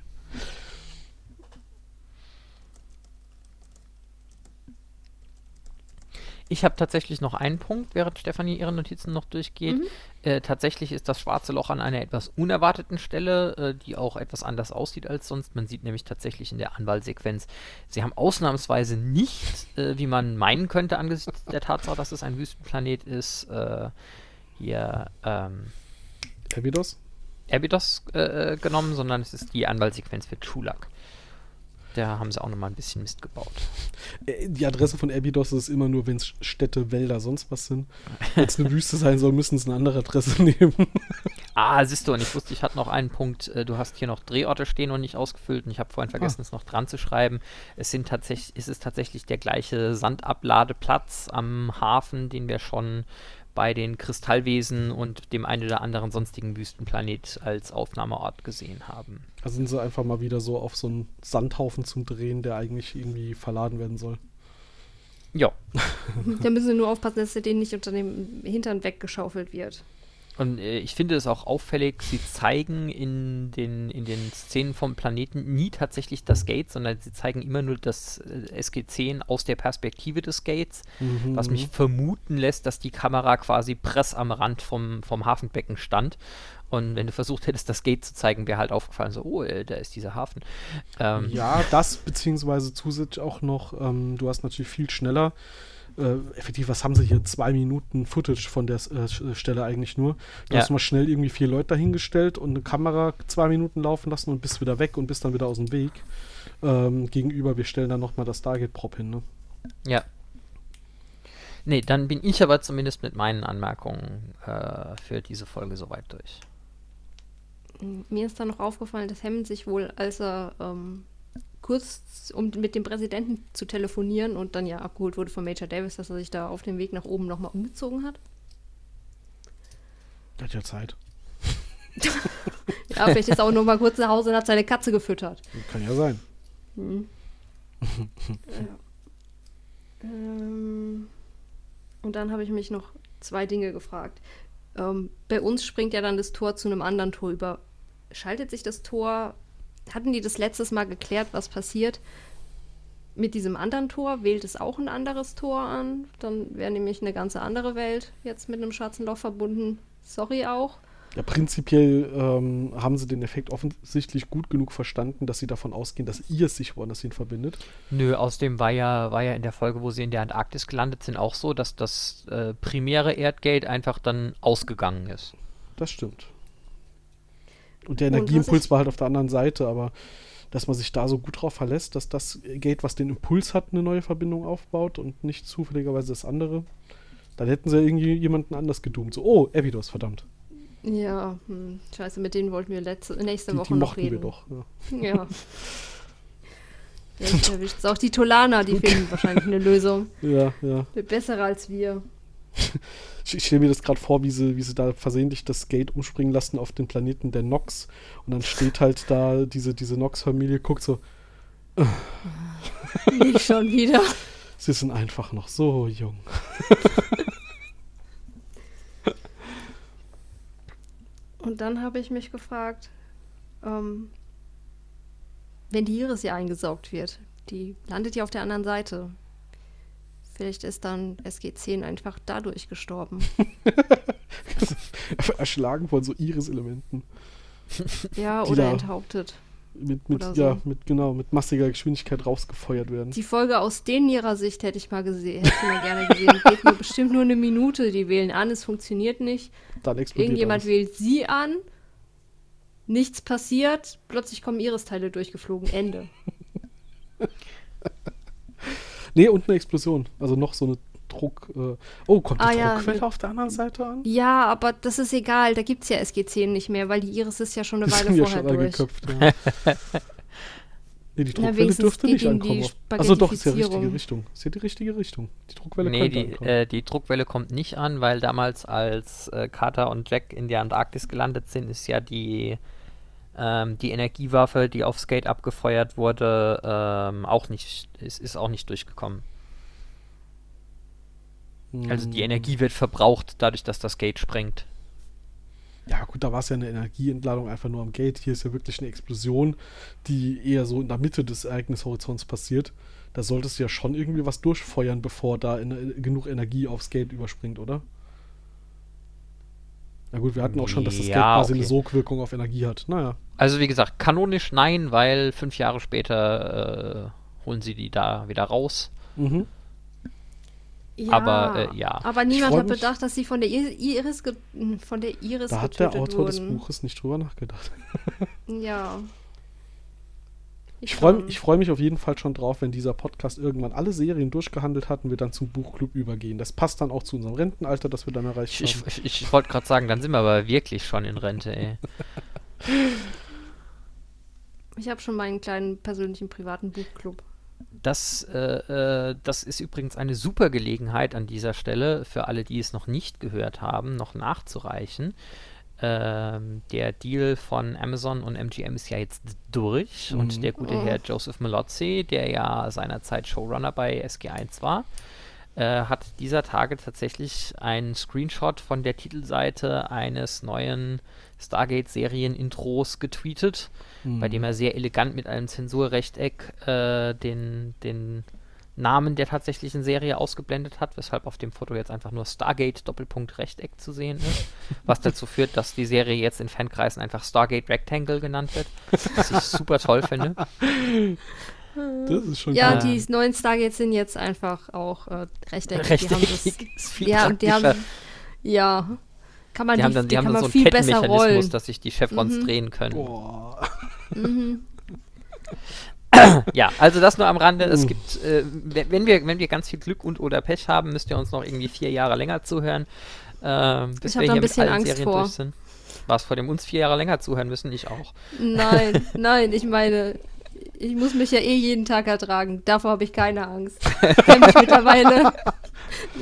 Ich habe tatsächlich noch einen Punkt, während Stefanie ihre Notizen noch durchgeht. Mhm. Äh, tatsächlich ist das schwarze Loch an einer etwas unerwarteten Stelle, äh, die auch etwas anders aussieht als sonst. Man sieht nämlich tatsächlich in der Anwahlsequenz, sie haben ausnahmsweise nicht, äh, wie man meinen könnte angesichts der Tatsache, dass es ein Wüstenplanet ist, äh, hier ähm, Abydos? Abydos äh, genommen, sondern es ist die Anwahlsequenz für Chulak. Da haben sie auch nochmal ein bisschen Mist gebaut. Äh, die Adresse von Abydos ist immer nur, wenn es Städte, Wälder, sonst was sind. Wenn es eine Wüste sein soll, müssen sie eine andere Adresse *laughs* nehmen. ah, siehst du, und ich wusste, ich hatte noch einen Punkt. Äh, du hast hier noch Drehorte stehen und nicht ausgefüllt und ich habe vorhin vergessen, ah. es noch dran zu schreiben. Es, sind tatsächlich, es ist tatsächlich der gleiche Sandabladeplatz am Hafen, den wir schon bei den Kristallwesen und dem einen oder anderen sonstigen Wüstenplanet als Aufnahmeort gesehen haben. Da sind sie einfach mal wieder so auf so einen Sandhaufen zum Drehen, der eigentlich irgendwie verladen werden soll. Ja. *laughs* da müssen sie nur aufpassen, dass er den nicht unter dem Hintern weggeschaufelt wird. Und äh, ich finde es auch auffällig, sie zeigen in den, in den Szenen vom Planeten nie tatsächlich das Gate, sondern sie zeigen immer nur das äh, SG-10 aus der Perspektive des Gates, mhm. was mich vermuten lässt, dass die Kamera quasi press am Rand vom, vom Hafenbecken stand. Und wenn du versucht hättest, das Gate zu zeigen, wäre halt aufgefallen, so, oh, äh, da ist dieser Hafen. Ähm, ja, das beziehungsweise zusätzlich auch noch, ähm, du hast natürlich viel schneller äh, effektiv, was haben sie hier? Zwei Minuten Footage von der äh, Stelle eigentlich nur. Du ja. hast mal schnell irgendwie vier Leute dahingestellt und eine Kamera zwei Minuten laufen lassen und bist wieder weg und bist dann wieder aus dem Weg. Ähm, gegenüber, wir stellen dann nochmal das Stargate-Prop hin, ne? Ja. Nee, dann bin ich aber zumindest mit meinen Anmerkungen äh, für diese Folge soweit durch. Mir ist dann noch aufgefallen, dass Hammond sich wohl, als er ähm, kurz, um mit dem Präsidenten zu telefonieren und dann ja abgeholt wurde von Major Davis, dass er sich da auf dem Weg nach oben nochmal umgezogen hat. Hat ja Zeit. *laughs* ja, vielleicht ist er auch noch mal kurz nach Hause und hat seine Katze gefüttert. Kann ja sein. Hm. *laughs* ja. ähm, und dann habe ich mich noch zwei Dinge gefragt. Ähm, bei uns springt ja dann das Tor zu einem anderen Tor über. Schaltet sich das Tor hatten die das letztes Mal geklärt, was passiert mit diesem anderen Tor? Wählt es auch ein anderes Tor an? Dann wäre nämlich eine ganze andere Welt jetzt mit einem schwarzen Loch verbunden. Sorry auch. Ja, prinzipiell ähm, haben sie den Effekt offensichtlich gut genug verstanden, dass sie davon ausgehen, dass ihr es sich woanders hin verbindet. Nö, außerdem war ja, war ja in der Folge, wo sie in der Antarktis gelandet sind, auch so, dass das äh, primäre Erdgate einfach dann ausgegangen ist. Das stimmt. Und der Energieimpuls war halt auf der anderen Seite, aber dass man sich da so gut drauf verlässt, dass das Gate, was den Impuls hat, eine neue Verbindung aufbaut und nicht zufälligerweise das andere, dann hätten sie irgendwie jemanden anders gedoomt. So, oh, Evidos, verdammt. Ja, hm, scheiße, mit denen wollten wir letzte, nächste die, Woche die noch reden. Wir doch, ja. *laughs* ja. Jetzt erwischt auch die Tolaner, die *laughs* finden wahrscheinlich eine Lösung. Ja, ja. Bessere als wir. *laughs* ich stelle mir das gerade vor, wie sie, wie sie da versehentlich das Gate umspringen lassen auf den Planeten der Nox. Und dann steht halt da diese, diese Nox-Familie, guckt so. *laughs* Nicht schon wieder. *laughs* Sie sind einfach noch so jung. Und dann habe ich mich gefragt, ähm, wenn die Iris ja eingesaugt wird, die landet ja auf der anderen Seite. Vielleicht ist dann SG10 einfach dadurch gestorben. *laughs* Erschlagen von so Iris-Elementen. Ja, oder enthauptet. mit, mit, Oder so. ja, mit, genau, mit massiger Geschwindigkeit rausgefeuert werden. Die Folge aus denen ihrer Sicht hätte ich mal gesehen, hätte ich mal gerne gesehen. Geht nur bestimmt nur eine Minute. Die wählen an, es funktioniert nicht. Dann explodiert Irgendjemand alles. wählt sie an, nichts passiert, plötzlich kommen Iris-Teile durchgeflogen. Ende. *laughs* Nee, und eine Explosion. Also noch so eine Druck. Äh, oh, kommt die Ah, ja. Druckquelle auf der anderen Seite an? Ja, aber das ist egal, da gibt es ja SG10 nicht mehr, weil die Iris ist ja schon eine Die Weile sind ja vorher schon durch. geköpft. Ja. *laughs* nee, die Druckwelle wenigstens dürfte nicht die ankommen. Achso, doch, ist ja richtige Spaghettifizierung. Richtung. Ist ja die richtige Richtung. Die Druckwelle Nee, könnte die, ankommen. äh, die Druckwelle kommt nicht an, weil damals, als äh, Carter und Jack in der Antarktis gelandet sind, ist ja die, ähm, die Energiewaffe, die auf Skate abgefeuert wurde, ähm, auch nicht, ist, ist auch nicht durchgekommen. Also die Hm. Energie wird verbraucht, dadurch, dass das Gate sprengt. Ja, gut, da war es ja eine Energieentladung einfach nur am Gate. Hier ist ja wirklich eine Explosion, die eher so in der Mitte des Ereignishorizonts passiert. Da solltest du ja schon irgendwie was durchfeuern, bevor da in, genug Energie aufs Gate überspringt, oder? Na gut, wir hatten auch schon, dass das Ja, Gate quasi eine okay. Sogwirkung auf Energie hat. Naja. Also wie gesagt, kanonisch nein, weil fünf Jahre später äh, holen sie die da wieder raus. Mhm. Ja, Aber, äh, ja. Aber niemand hat bedacht, dass sie von der Iris, von der Iris Da hat der getötet Autor des wurden. Buches nicht drüber nachgedacht. Ja. Ich freue schon. ich freu mich auf jeden Fall schon drauf, wenn dieser Podcast irgendwann alle Serien durchgehandelt hat und wir dann zum Buchclub übergehen. Das passt dann auch zu unserem Rentenalter, das wir dann erreicht Ich, haben. ich, ich, ich wollte gerade sagen, dann sind wir aber wirklich schon in Rente, ey. *laughs* Ich habe schon meinen kleinen persönlichen privaten Buchclub. Das, äh, äh, das ist übrigens eine super Gelegenheit an dieser Stelle für alle, die es noch nicht gehört haben, noch nachzureichen. Ähm, der Deal von Amazon und MGM ist ja jetzt durch Mhm. und der gute Oh. Herr Joseph Malozzi, der ja seinerzeit Showrunner bei SG1 war, äh, hat dieser Tage tatsächlich einen Screenshot von der Titelseite eines neuen Stargate-Serien-Intros getweetet, bei dem er sehr elegant mit einem Zensurrechteck äh, den, den Namen der tatsächlichen Serie ausgeblendet hat, weshalb auf dem Foto jetzt einfach nur Stargate Doppelpunkt Rechteck zu sehen ist, was dazu führt, dass die Serie jetzt in Fankreisen einfach Stargate Rectangle genannt wird, was ich super toll finde. Das ist schon Ja, geil. die neuen Stargates sind jetzt einfach auch äh, rechteckig. Die haben das, *laughs* ist viel ja, und die haben, ja, kann man Die die, haben dann, die die haben kann dann man so einen viel besser Kettenmechanismus, rollen. dass sich die Chevrons Mhm. drehen können. Boah. *laughs* *coughs* Ja, also das nur am Rande. Es Uh. gibt, äh, wenn, wenn wir, wenn wir ganz viel Glück und oder Pech haben, müsst ihr uns noch irgendwie vier Jahre länger zuhören. Ähm, bis Ich hab wir da ein hier mit bisschen allen Angst Serien vor. durch sind. Was vor dem uns vier Jahre länger zuhören müssen, ich auch. Nein, *laughs* nein, ich meine, ich muss mich ja eh jeden Tag ertragen. Davor habe ich keine Angst. *laughs* Ich kenne mich mittlerweile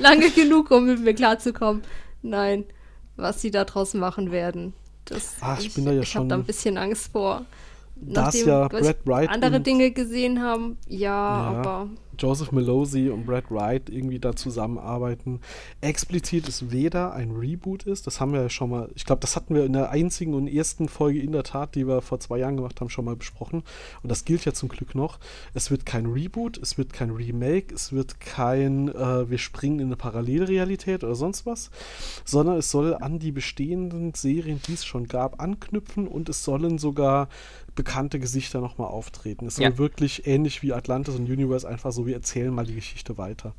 lange genug, um mit mir klarzukommen. Nein, was sie da draußen machen werden. Das, Ah, ich bin da ja ich habe schon- da ein bisschen Angst vor. Da es Nachdem ja Brad Wright andere Dinge gesehen haben, ja, Ja. aber Joseph Malozzi und Brad Wright irgendwie da zusammenarbeiten. Explizit es weder ein Reboot ist, das haben wir ja schon mal, ich glaube, das hatten wir in der einzigen und ersten Folge in der Tat, die wir vor zwei Jahren gemacht haben, schon mal besprochen. Und das gilt ja zum Glück noch. Es wird kein Reboot, es wird kein Remake, es wird kein, äh, wir springen in eine Parallelrealität oder sonst was, sondern es soll an die bestehenden Serien, die es schon gab, anknüpfen und es sollen sogar bekannte Gesichter nochmal auftreten. Es soll Ja. wirklich ähnlich wie Atlantis und Universe einfach so, wir erzählen mal die Geschichte weiter.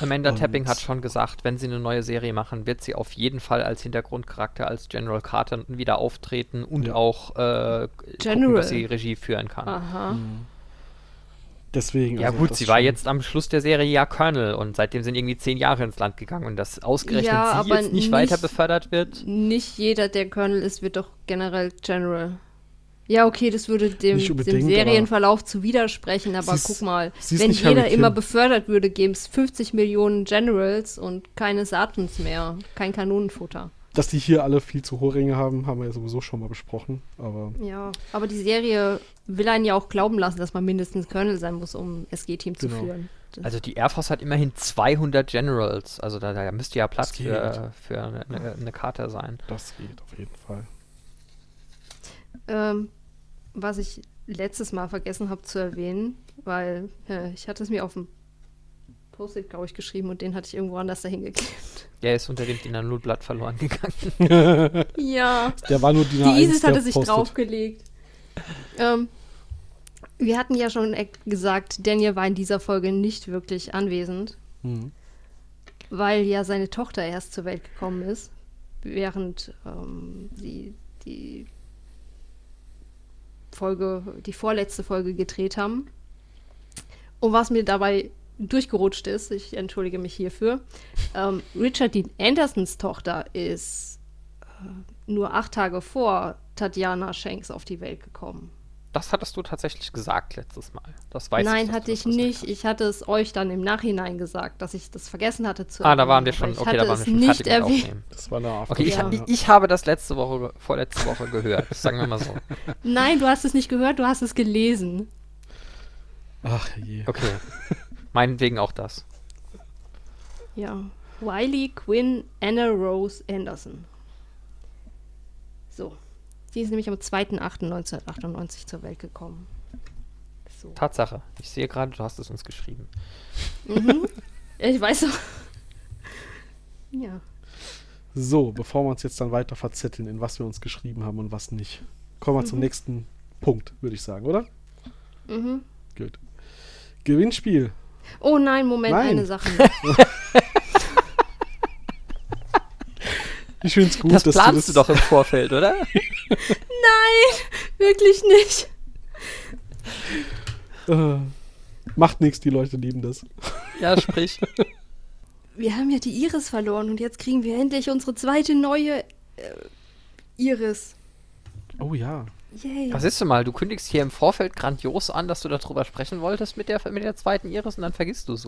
Amanda Und- Tapping hat schon gesagt, wenn sie eine neue Serie machen, wird sie auf jeden Fall als Hintergrundcharakter als General Carter wieder auftreten und Ja. auch äh, gucken, dass sie Regie führen kann. aha. Deswegen. Ja also gut, sie war jetzt am Schluss der Serie ja Colonel und seitdem sind irgendwie zehn Jahre ins Land gegangen und dass ausgerechnet Ja, sie aber jetzt nicht nicht- weiter befördert wird. Nicht jeder, der Colonel ist, wird doch generell General. Ja, okay, das würde dem, dem Serienverlauf zu widersprechen, aber ist- guck mal, wenn jeder immer befördert würde, gäbe es 50 Millionen Generals und keine Satans mehr, kein Kanonenfutter. Dass die hier alle viel zu hohe Ränge haben, haben wir ja sowieso schon mal besprochen. Aber Ja, aber die Serie will einen ja auch glauben lassen, dass man mindestens Colonel sein muss, um SG-Team zu Genau. führen. Das- Also die Air Force hat immerhin 200 Generals, also da, da müsste ja Platz für, für eine, eine, eine Carter sein. das geht auf jeden Fall. Ähm, was ich letztes Mal vergessen habe zu erwähnen, weil äh, ich hatte es mir auf dem Post-it, glaube ich, geschrieben und den hatte ich irgendwo anders dahin geklebt. Der ist unter dem DIN A0-Blatt verloren gegangen. *laughs* Ja, Der war nur die die Isis hatte sich draufgelegt. Ähm, Wir hatten ja schon gesagt, Daniel war in dieser Folge nicht wirklich anwesend, Mhm. weil ja seine Tochter erst zur Welt gekommen ist, während ähm, sie die Folge, die vorletzte Folge gedreht haben. Und was mir dabei durchgerutscht ist, ich entschuldige mich hierfür, ähm, Richard Dean Andersons Tochter ist äh, nur acht Tage vor Tatjana Shanks auf die Welt gekommen. Das hattest du tatsächlich gesagt letztes Mal. Das weiß Nein, ich. dass hatte ich nicht. hast. Ich hatte es euch dann im Nachhinein gesagt, dass ich das vergessen hatte zu Ah, da waren wir schon. aber ich Okay, da waren wir schon nicht erwähnt. Aufnehmen. Das war eine Okay, ich, Ja. ich, ich habe das letzte Woche, vorletzte Woche gehört. Sagen wir mal so. *laughs* Nein, du hast es nicht gehört, du hast es gelesen. Ach je. Okay. Meinetwegen auch das. Ja. Wiley Quinn Anna Rose Anderson. So. Die ist nämlich am 2.8.1998 zur Welt gekommen. So. Tatsache. Ich sehe gerade, du hast es uns geschrieben. Mhm. *laughs* Ich weiß doch. Ja. So, bevor wir uns jetzt dann weiter verzetteln, in was wir uns geschrieben haben und was nicht, kommen wir zum nächsten Punkt, würde ich sagen, oder? Mhm. Gut. Gewinnspiel. Oh nein, Moment, Nein. eine Sache. *laughs* *laughs* noch. Ich finde es gut, das dass planst du du das doch im Vorfeld, oder? *laughs* Nein, wirklich nicht. Äh, macht nichts, die Leute lieben das. ja, sprich. Wir haben ja die Iris verloren und jetzt kriegen wir endlich unsere zweite neue äh, Iris. Oh ja. Yay. Was ist du mal? Du kündigst hier im Vorfeld grandios an, dass du darüber sprechen wolltest mit der, mit der zweiten Iris und dann vergisst du es,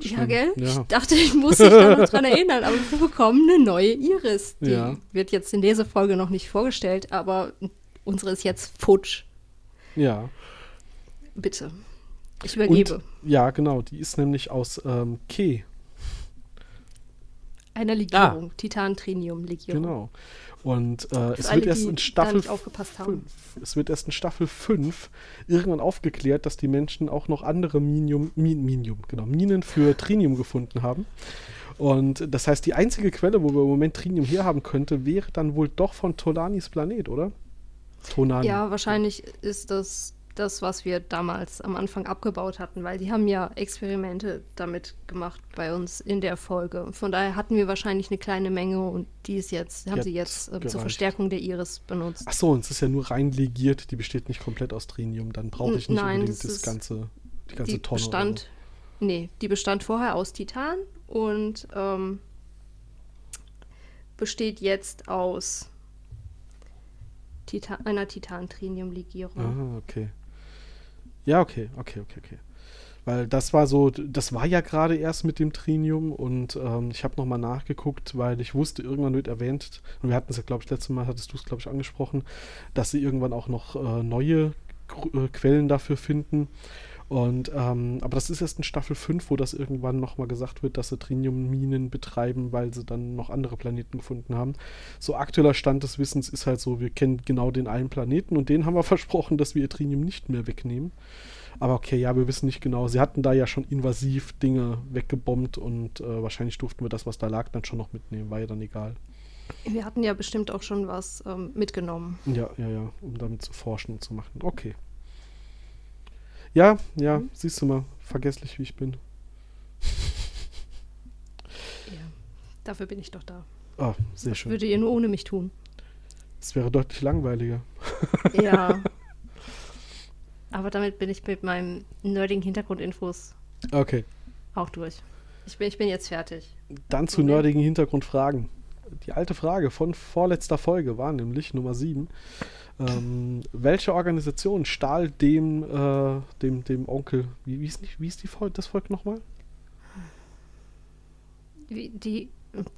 Uwe. Ja, gell? ja. Ich dachte, ich muss dich da noch *laughs* dran erinnern, aber wir bekommen eine neue Iris. Die Ja. wird jetzt in dieser Folge noch nicht vorgestellt, aber unsere ist jetzt futsch. Ja. Bitte. Ich übergebe. Und, ja, genau. Die ist nämlich aus ähm, Ke. Einer Legierung. Titan-Trinium-Legierung. Genau. Und äh, es alle, wird erst in Staffel nicht aufgepasst haben. 5, es wird erst in Staffel 5 irgendwann aufgeklärt, dass die Menschen auch noch andere Minium, Min, Minium, genau, Minen für Trinium gefunden haben. Und das heißt, die einzige Quelle, wo wir im Moment Trinium herhaben könnte, wäre dann wohl doch von Tolanis Planet, oder? Tonani. Ja, wahrscheinlich ist das das, was wir damals am Anfang abgebaut hatten, weil die haben ja Experimente damit gemacht bei uns in der Folge. Von daher hatten wir wahrscheinlich eine kleine Menge und die ist jetzt, haben Die sie jetzt äh, zur. Verstärkung der Iris benutzt. Ach so, und es ist ja nur rein legiert, die besteht nicht komplett aus Trinium. Dann brauche ich nicht nein, unbedingt das das ganze, die ganze die Tonne. bestand, nee, die bestand vorher aus Titan und ähm, besteht jetzt aus Titan, einer Titan-Trinium-Legierung. So. Ah, okay. Ja, okay, okay, okay, okay. Weil das war so, das war ja gerade erst mit dem Trinium und ähm, ich habe nochmal nachgeguckt, weil ich wusste, irgendwann wird erwähnt, und wir hatten es ja, glaube ich, letztes Mal hattest du es, glaube ich, angesprochen, dass sie irgendwann auch noch äh, neue äh, Quellen dafür finden. Und, ähm, aber das ist erst in Staffel 5, wo das irgendwann nochmal gesagt wird, dass sie Triniumminen betreiben, weil sie dann noch andere Planeten gefunden haben. So aktueller Stand des Wissens ist halt so, wir kennen genau den einen Planeten und den haben wir *laughs* versprochen, dass wir ihr Trinium nicht mehr wegnehmen. Aber okay, ja, wir wissen nicht genau. Sie hatten da ja schon invasiv Dinge weggebombt und äh, wahrscheinlich durften wir das, was da lag, dann schon noch mitnehmen. War ja dann egal. Wir hatten ja bestimmt auch schon was ähm, mitgenommen. Ja, ja, ja, um damit zu forschen und zu machen. Okay. Ja, ja, Mhm. siehst du mal, vergesslich wie ich bin. Ja, dafür bin ich doch da. Ah, sehr Das schön. würdet ihr nur ohne mich tun. Das wäre deutlich langweiliger. *laughs* Ja. *laughs* Aber damit bin ich mit meinem nerdigen Hintergrundinfos Okay, auch durch. Ich bin, ich bin jetzt fertig. dann zu Moment. nerdigen Hintergrundfragen. Die alte Frage von vorletzter Folge war nämlich Nummer 7. Ähm, welche Organisation stahl dem, äh, dem, dem Onkel, wie, wie, ist, nicht, wie ist die das Volk nochmal? Die,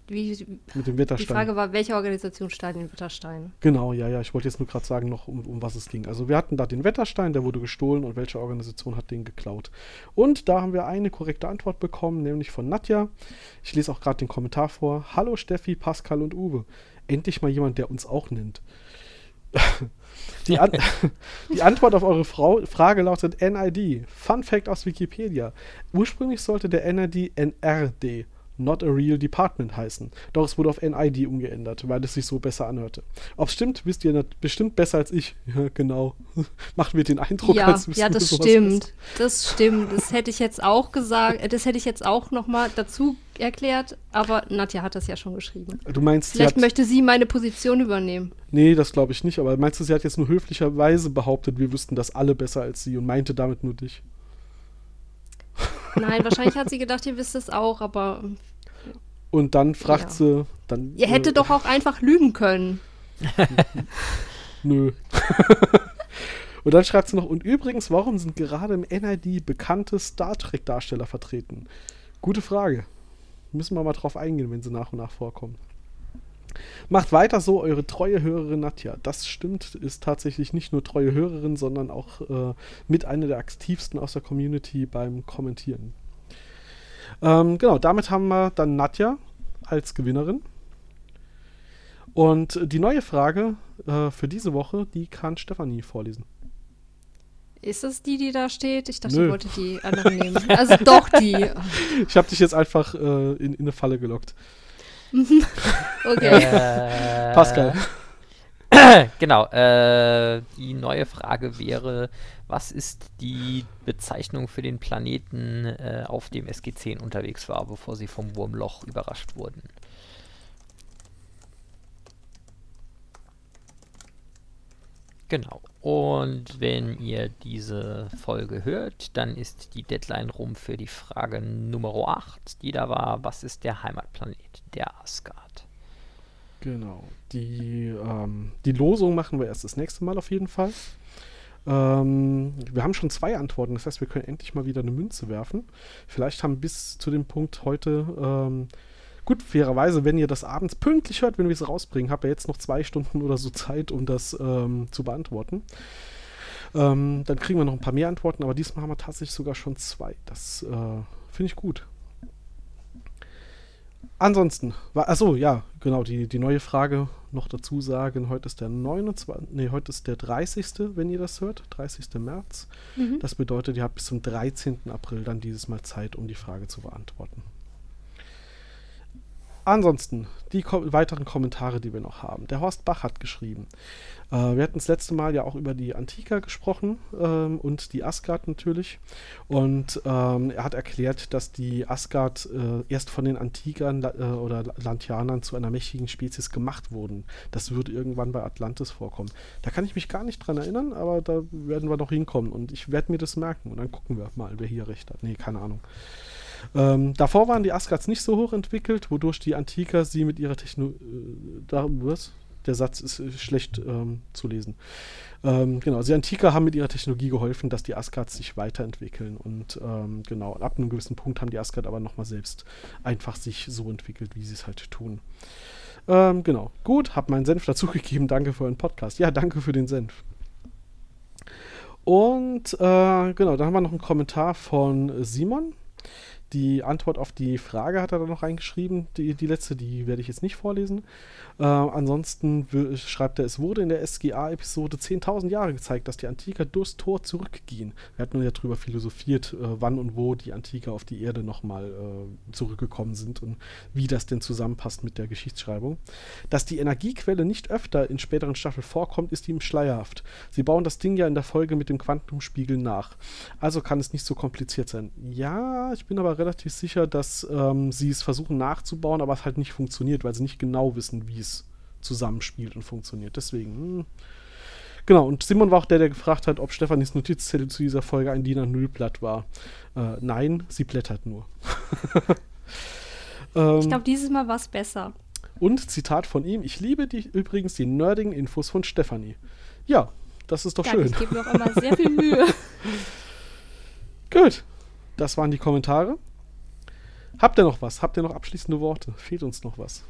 wie, Mit dem die Wetterstein. Frage war, welche Organisation stahl den Witterstein? Genau, ja, ja. Ich wollte jetzt nur gerade sagen, noch um, um was es ging. Also wir hatten da den Wetterstein, der wurde gestohlen und welche Organisation hat den geklaut? Und da haben wir eine korrekte Antwort bekommen, nämlich von Nadja. Ich lese auch gerade den Kommentar vor. Hallo Steffi, Pascal und Uwe. Endlich mal jemand, der uns auch nennt. *laughs* Die, An *laughs* die Antwort auf eure Frau Frage lautet NID. Fun Fact aus Wikipedia. Ursprünglich sollte der NID NRD Not a Real Department heißen. Doch es wurde auf NID umgeändert, weil es sich so besser anhörte. Ob es stimmt, wisst ihr bestimmt besser als ich. *laughs* Ja, genau. *laughs* Macht mir den Eindruck, ja, als Ja, das stimmt. Das stimmt. Das hätte ich jetzt auch gesagt. Äh, das hätte ich jetzt auch noch mal dazu erklärt. Aber Nadja hat das ja schon geschrieben. Du meinst, Vielleicht sie möchte sie meine Position übernehmen. Nee, das glaube ich nicht. Aber meinst du, sie hat jetzt nur höflicherweise behauptet, wir wüssten das alle besser als sie und meinte damit nur dich? Nein, wahrscheinlich hat sie gedacht, ihr wisst es auch, aber. Und dann fragt ja. sie, dann. Ihr hättet äh, doch auch einfach lügen können. *laughs* Nö. *laughs* und dann schreibt sie noch, und übrigens, warum sind gerade im NID bekannte Star Trek-Darsteller vertreten? Gute Frage. Müssen wir mal drauf eingehen, wenn sie nach und nach vorkommen. Macht weiter so, eure treue Hörerin Nadja. Das stimmt, ist tatsächlich nicht nur treue Hörerin, sondern auch äh, mit einer der aktivsten aus der Community beim Kommentieren. Ähm, genau, damit haben wir dann Nadja als Gewinnerin. Und die neue Frage äh, für diese Woche, die kann Stefanie vorlesen. Ist es die, die da steht? Ich dachte, Nö. ich wollte die andere nehmen. Also doch die. *laughs* Ich habe dich jetzt einfach äh, in, in eine Falle gelockt. *laughs* okay. Äh, Pascal. *clears throat* genau. Äh, die neue Frage wäre: Was ist die Bezeichnung für den Planeten, äh, auf dem SG-10 unterwegs war, bevor sie vom Wurmloch überrascht wurden? Genau. Und wenn ihr diese Folge hört, dann ist die Deadline rum für die Frage Nummer 8, die da war, was ist der Heimatplanet der Asgard? Genau. Die, ähm, die Losung machen wir erst das nächste Mal auf jeden Fall. Ähm, wir haben schon zwei Antworten, das heißt, wir können endlich mal wieder eine Münze werfen. Vielleicht haben bis zu dem Punkt heute ähm, Gut, fairerweise, wenn ihr das abends pünktlich hört, wenn wir es rausbringen, habt ihr jetzt noch zwei Stunden oder so Zeit, um das ähm, zu beantworten. Ähm, dann kriegen wir noch ein paar mehr Antworten, aber diesmal haben wir tatsächlich sogar schon zwei. Das äh, finde ich gut. Ansonsten, achso, ja, genau, die, die neue Frage noch dazu sagen, heute ist der 29, nee, heute ist der 30., wenn ihr das hört, 30. März. Mhm. Das bedeutet, ihr habt bis zum 13. April dann dieses Mal Zeit, um die Frage zu beantworten. Ansonsten, die ko weiteren Kommentare, die wir noch haben. Der Horst Bach hat geschrieben. Äh, wir hatten das letzte Mal ja auch über die Antika gesprochen ähm, und die Asgard natürlich. Und ähm, er hat erklärt, dass die Asgard äh, erst von den Antikern äh, oder Lantianern zu einer mächtigen Spezies gemacht wurden. Das wird irgendwann bei Atlantis vorkommen. Da kann ich mich gar nicht dran erinnern, aber da werden wir noch hinkommen. Und ich werde mir das merken und dann gucken wir mal, wer hier recht hat. Nee, keine Ahnung. Ähm, davor waren die Asgards nicht so hoch entwickelt, wodurch die Antiker sie mit ihrer Technologie. Äh? Der Satz ist äh, schlecht ähm, zu lesen. Ähm, genau, die Antiker haben mit ihrer Technologie geholfen, dass die Asgards sich weiterentwickeln. Und ähm, genau, ab einem gewissen Punkt haben die Asgard aber nochmal selbst einfach sich so entwickelt, wie sie es halt tun. Ähm, genau, gut, hab meinen Senf dazugegeben. *laughs* Danke für euren Podcast. Ja, danke für den Senf. Und äh, genau, dann haben wir noch einen Kommentar von Simon. Die Antwort auf die Frage hat er dann noch reingeschrieben, die, die letzte, die werde ich jetzt nicht vorlesen. Äh, ansonsten schreibt er, es wurde in der SGA-Episode 10.000 Jahre gezeigt, dass die Antiker durchs Tor zurückgehen. Wir hatten ja darüber philosophiert, äh, wann und wo die Antiker auf die Erde nochmal äh, zurückgekommen sind und wie das denn zusammenpasst mit der Geschichtsschreibung. Dass die Energiequelle nicht öfter in späteren Staffeln vorkommt, ist ihm schleierhaft. Sie bauen das Ding ja in der Folge mit dem Quantumspiegel nach. Also kann es nicht so kompliziert sein. Ja, ich bin aber relativ sicher, dass ähm, sie es versuchen nachzubauen, aber es halt nicht funktioniert, weil sie nicht genau wissen, wie es zusammenspielt und funktioniert. Deswegen. Hm. Genau, und Simon war auch der, der gefragt hat, ob Stefanis Notizzettel zu dieser Folge ein DIN A0-Blatt war. Äh, nein, sie blättert nur. *laughs* ähm, ich glaube, dieses Mal war es besser. Und Zitat von ihm: Ich liebe die, übrigens die nerdigen Infos von Stefanie. Ja, das ist doch Danke, schön. Ich gebe auch immer sehr viel Mühe. *laughs* Gut, das waren die Kommentare. Habt ihr noch was? Habt ihr noch abschließende Worte? Fehlt uns noch was?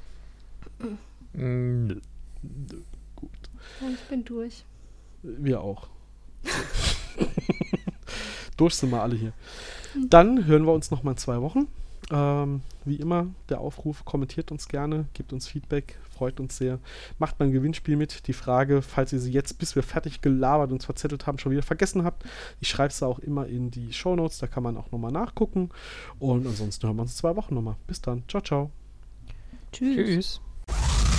Nö. Nö. Gut. ich bin durch. Wir auch. *laughs* durch sind wir alle hier. Dann hören wir uns noch mal in zwei Wochen. Ähm, wie immer, der Aufruf, kommentiert uns gerne, gebt uns Feedback, freut uns sehr. Macht beim Gewinnspiel mit. Die Frage, falls ihr sie jetzt, bis wir fertig gelabert und verzettelt haben, schon wieder vergessen habt, ich schreibe es auch immer in die Shownotes, da kann man auch nochmal nachgucken. Und ansonsten hören wir uns in zwei Wochen nochmal. Bis dann. Ciao, ciao. Tschüss. Tschüss.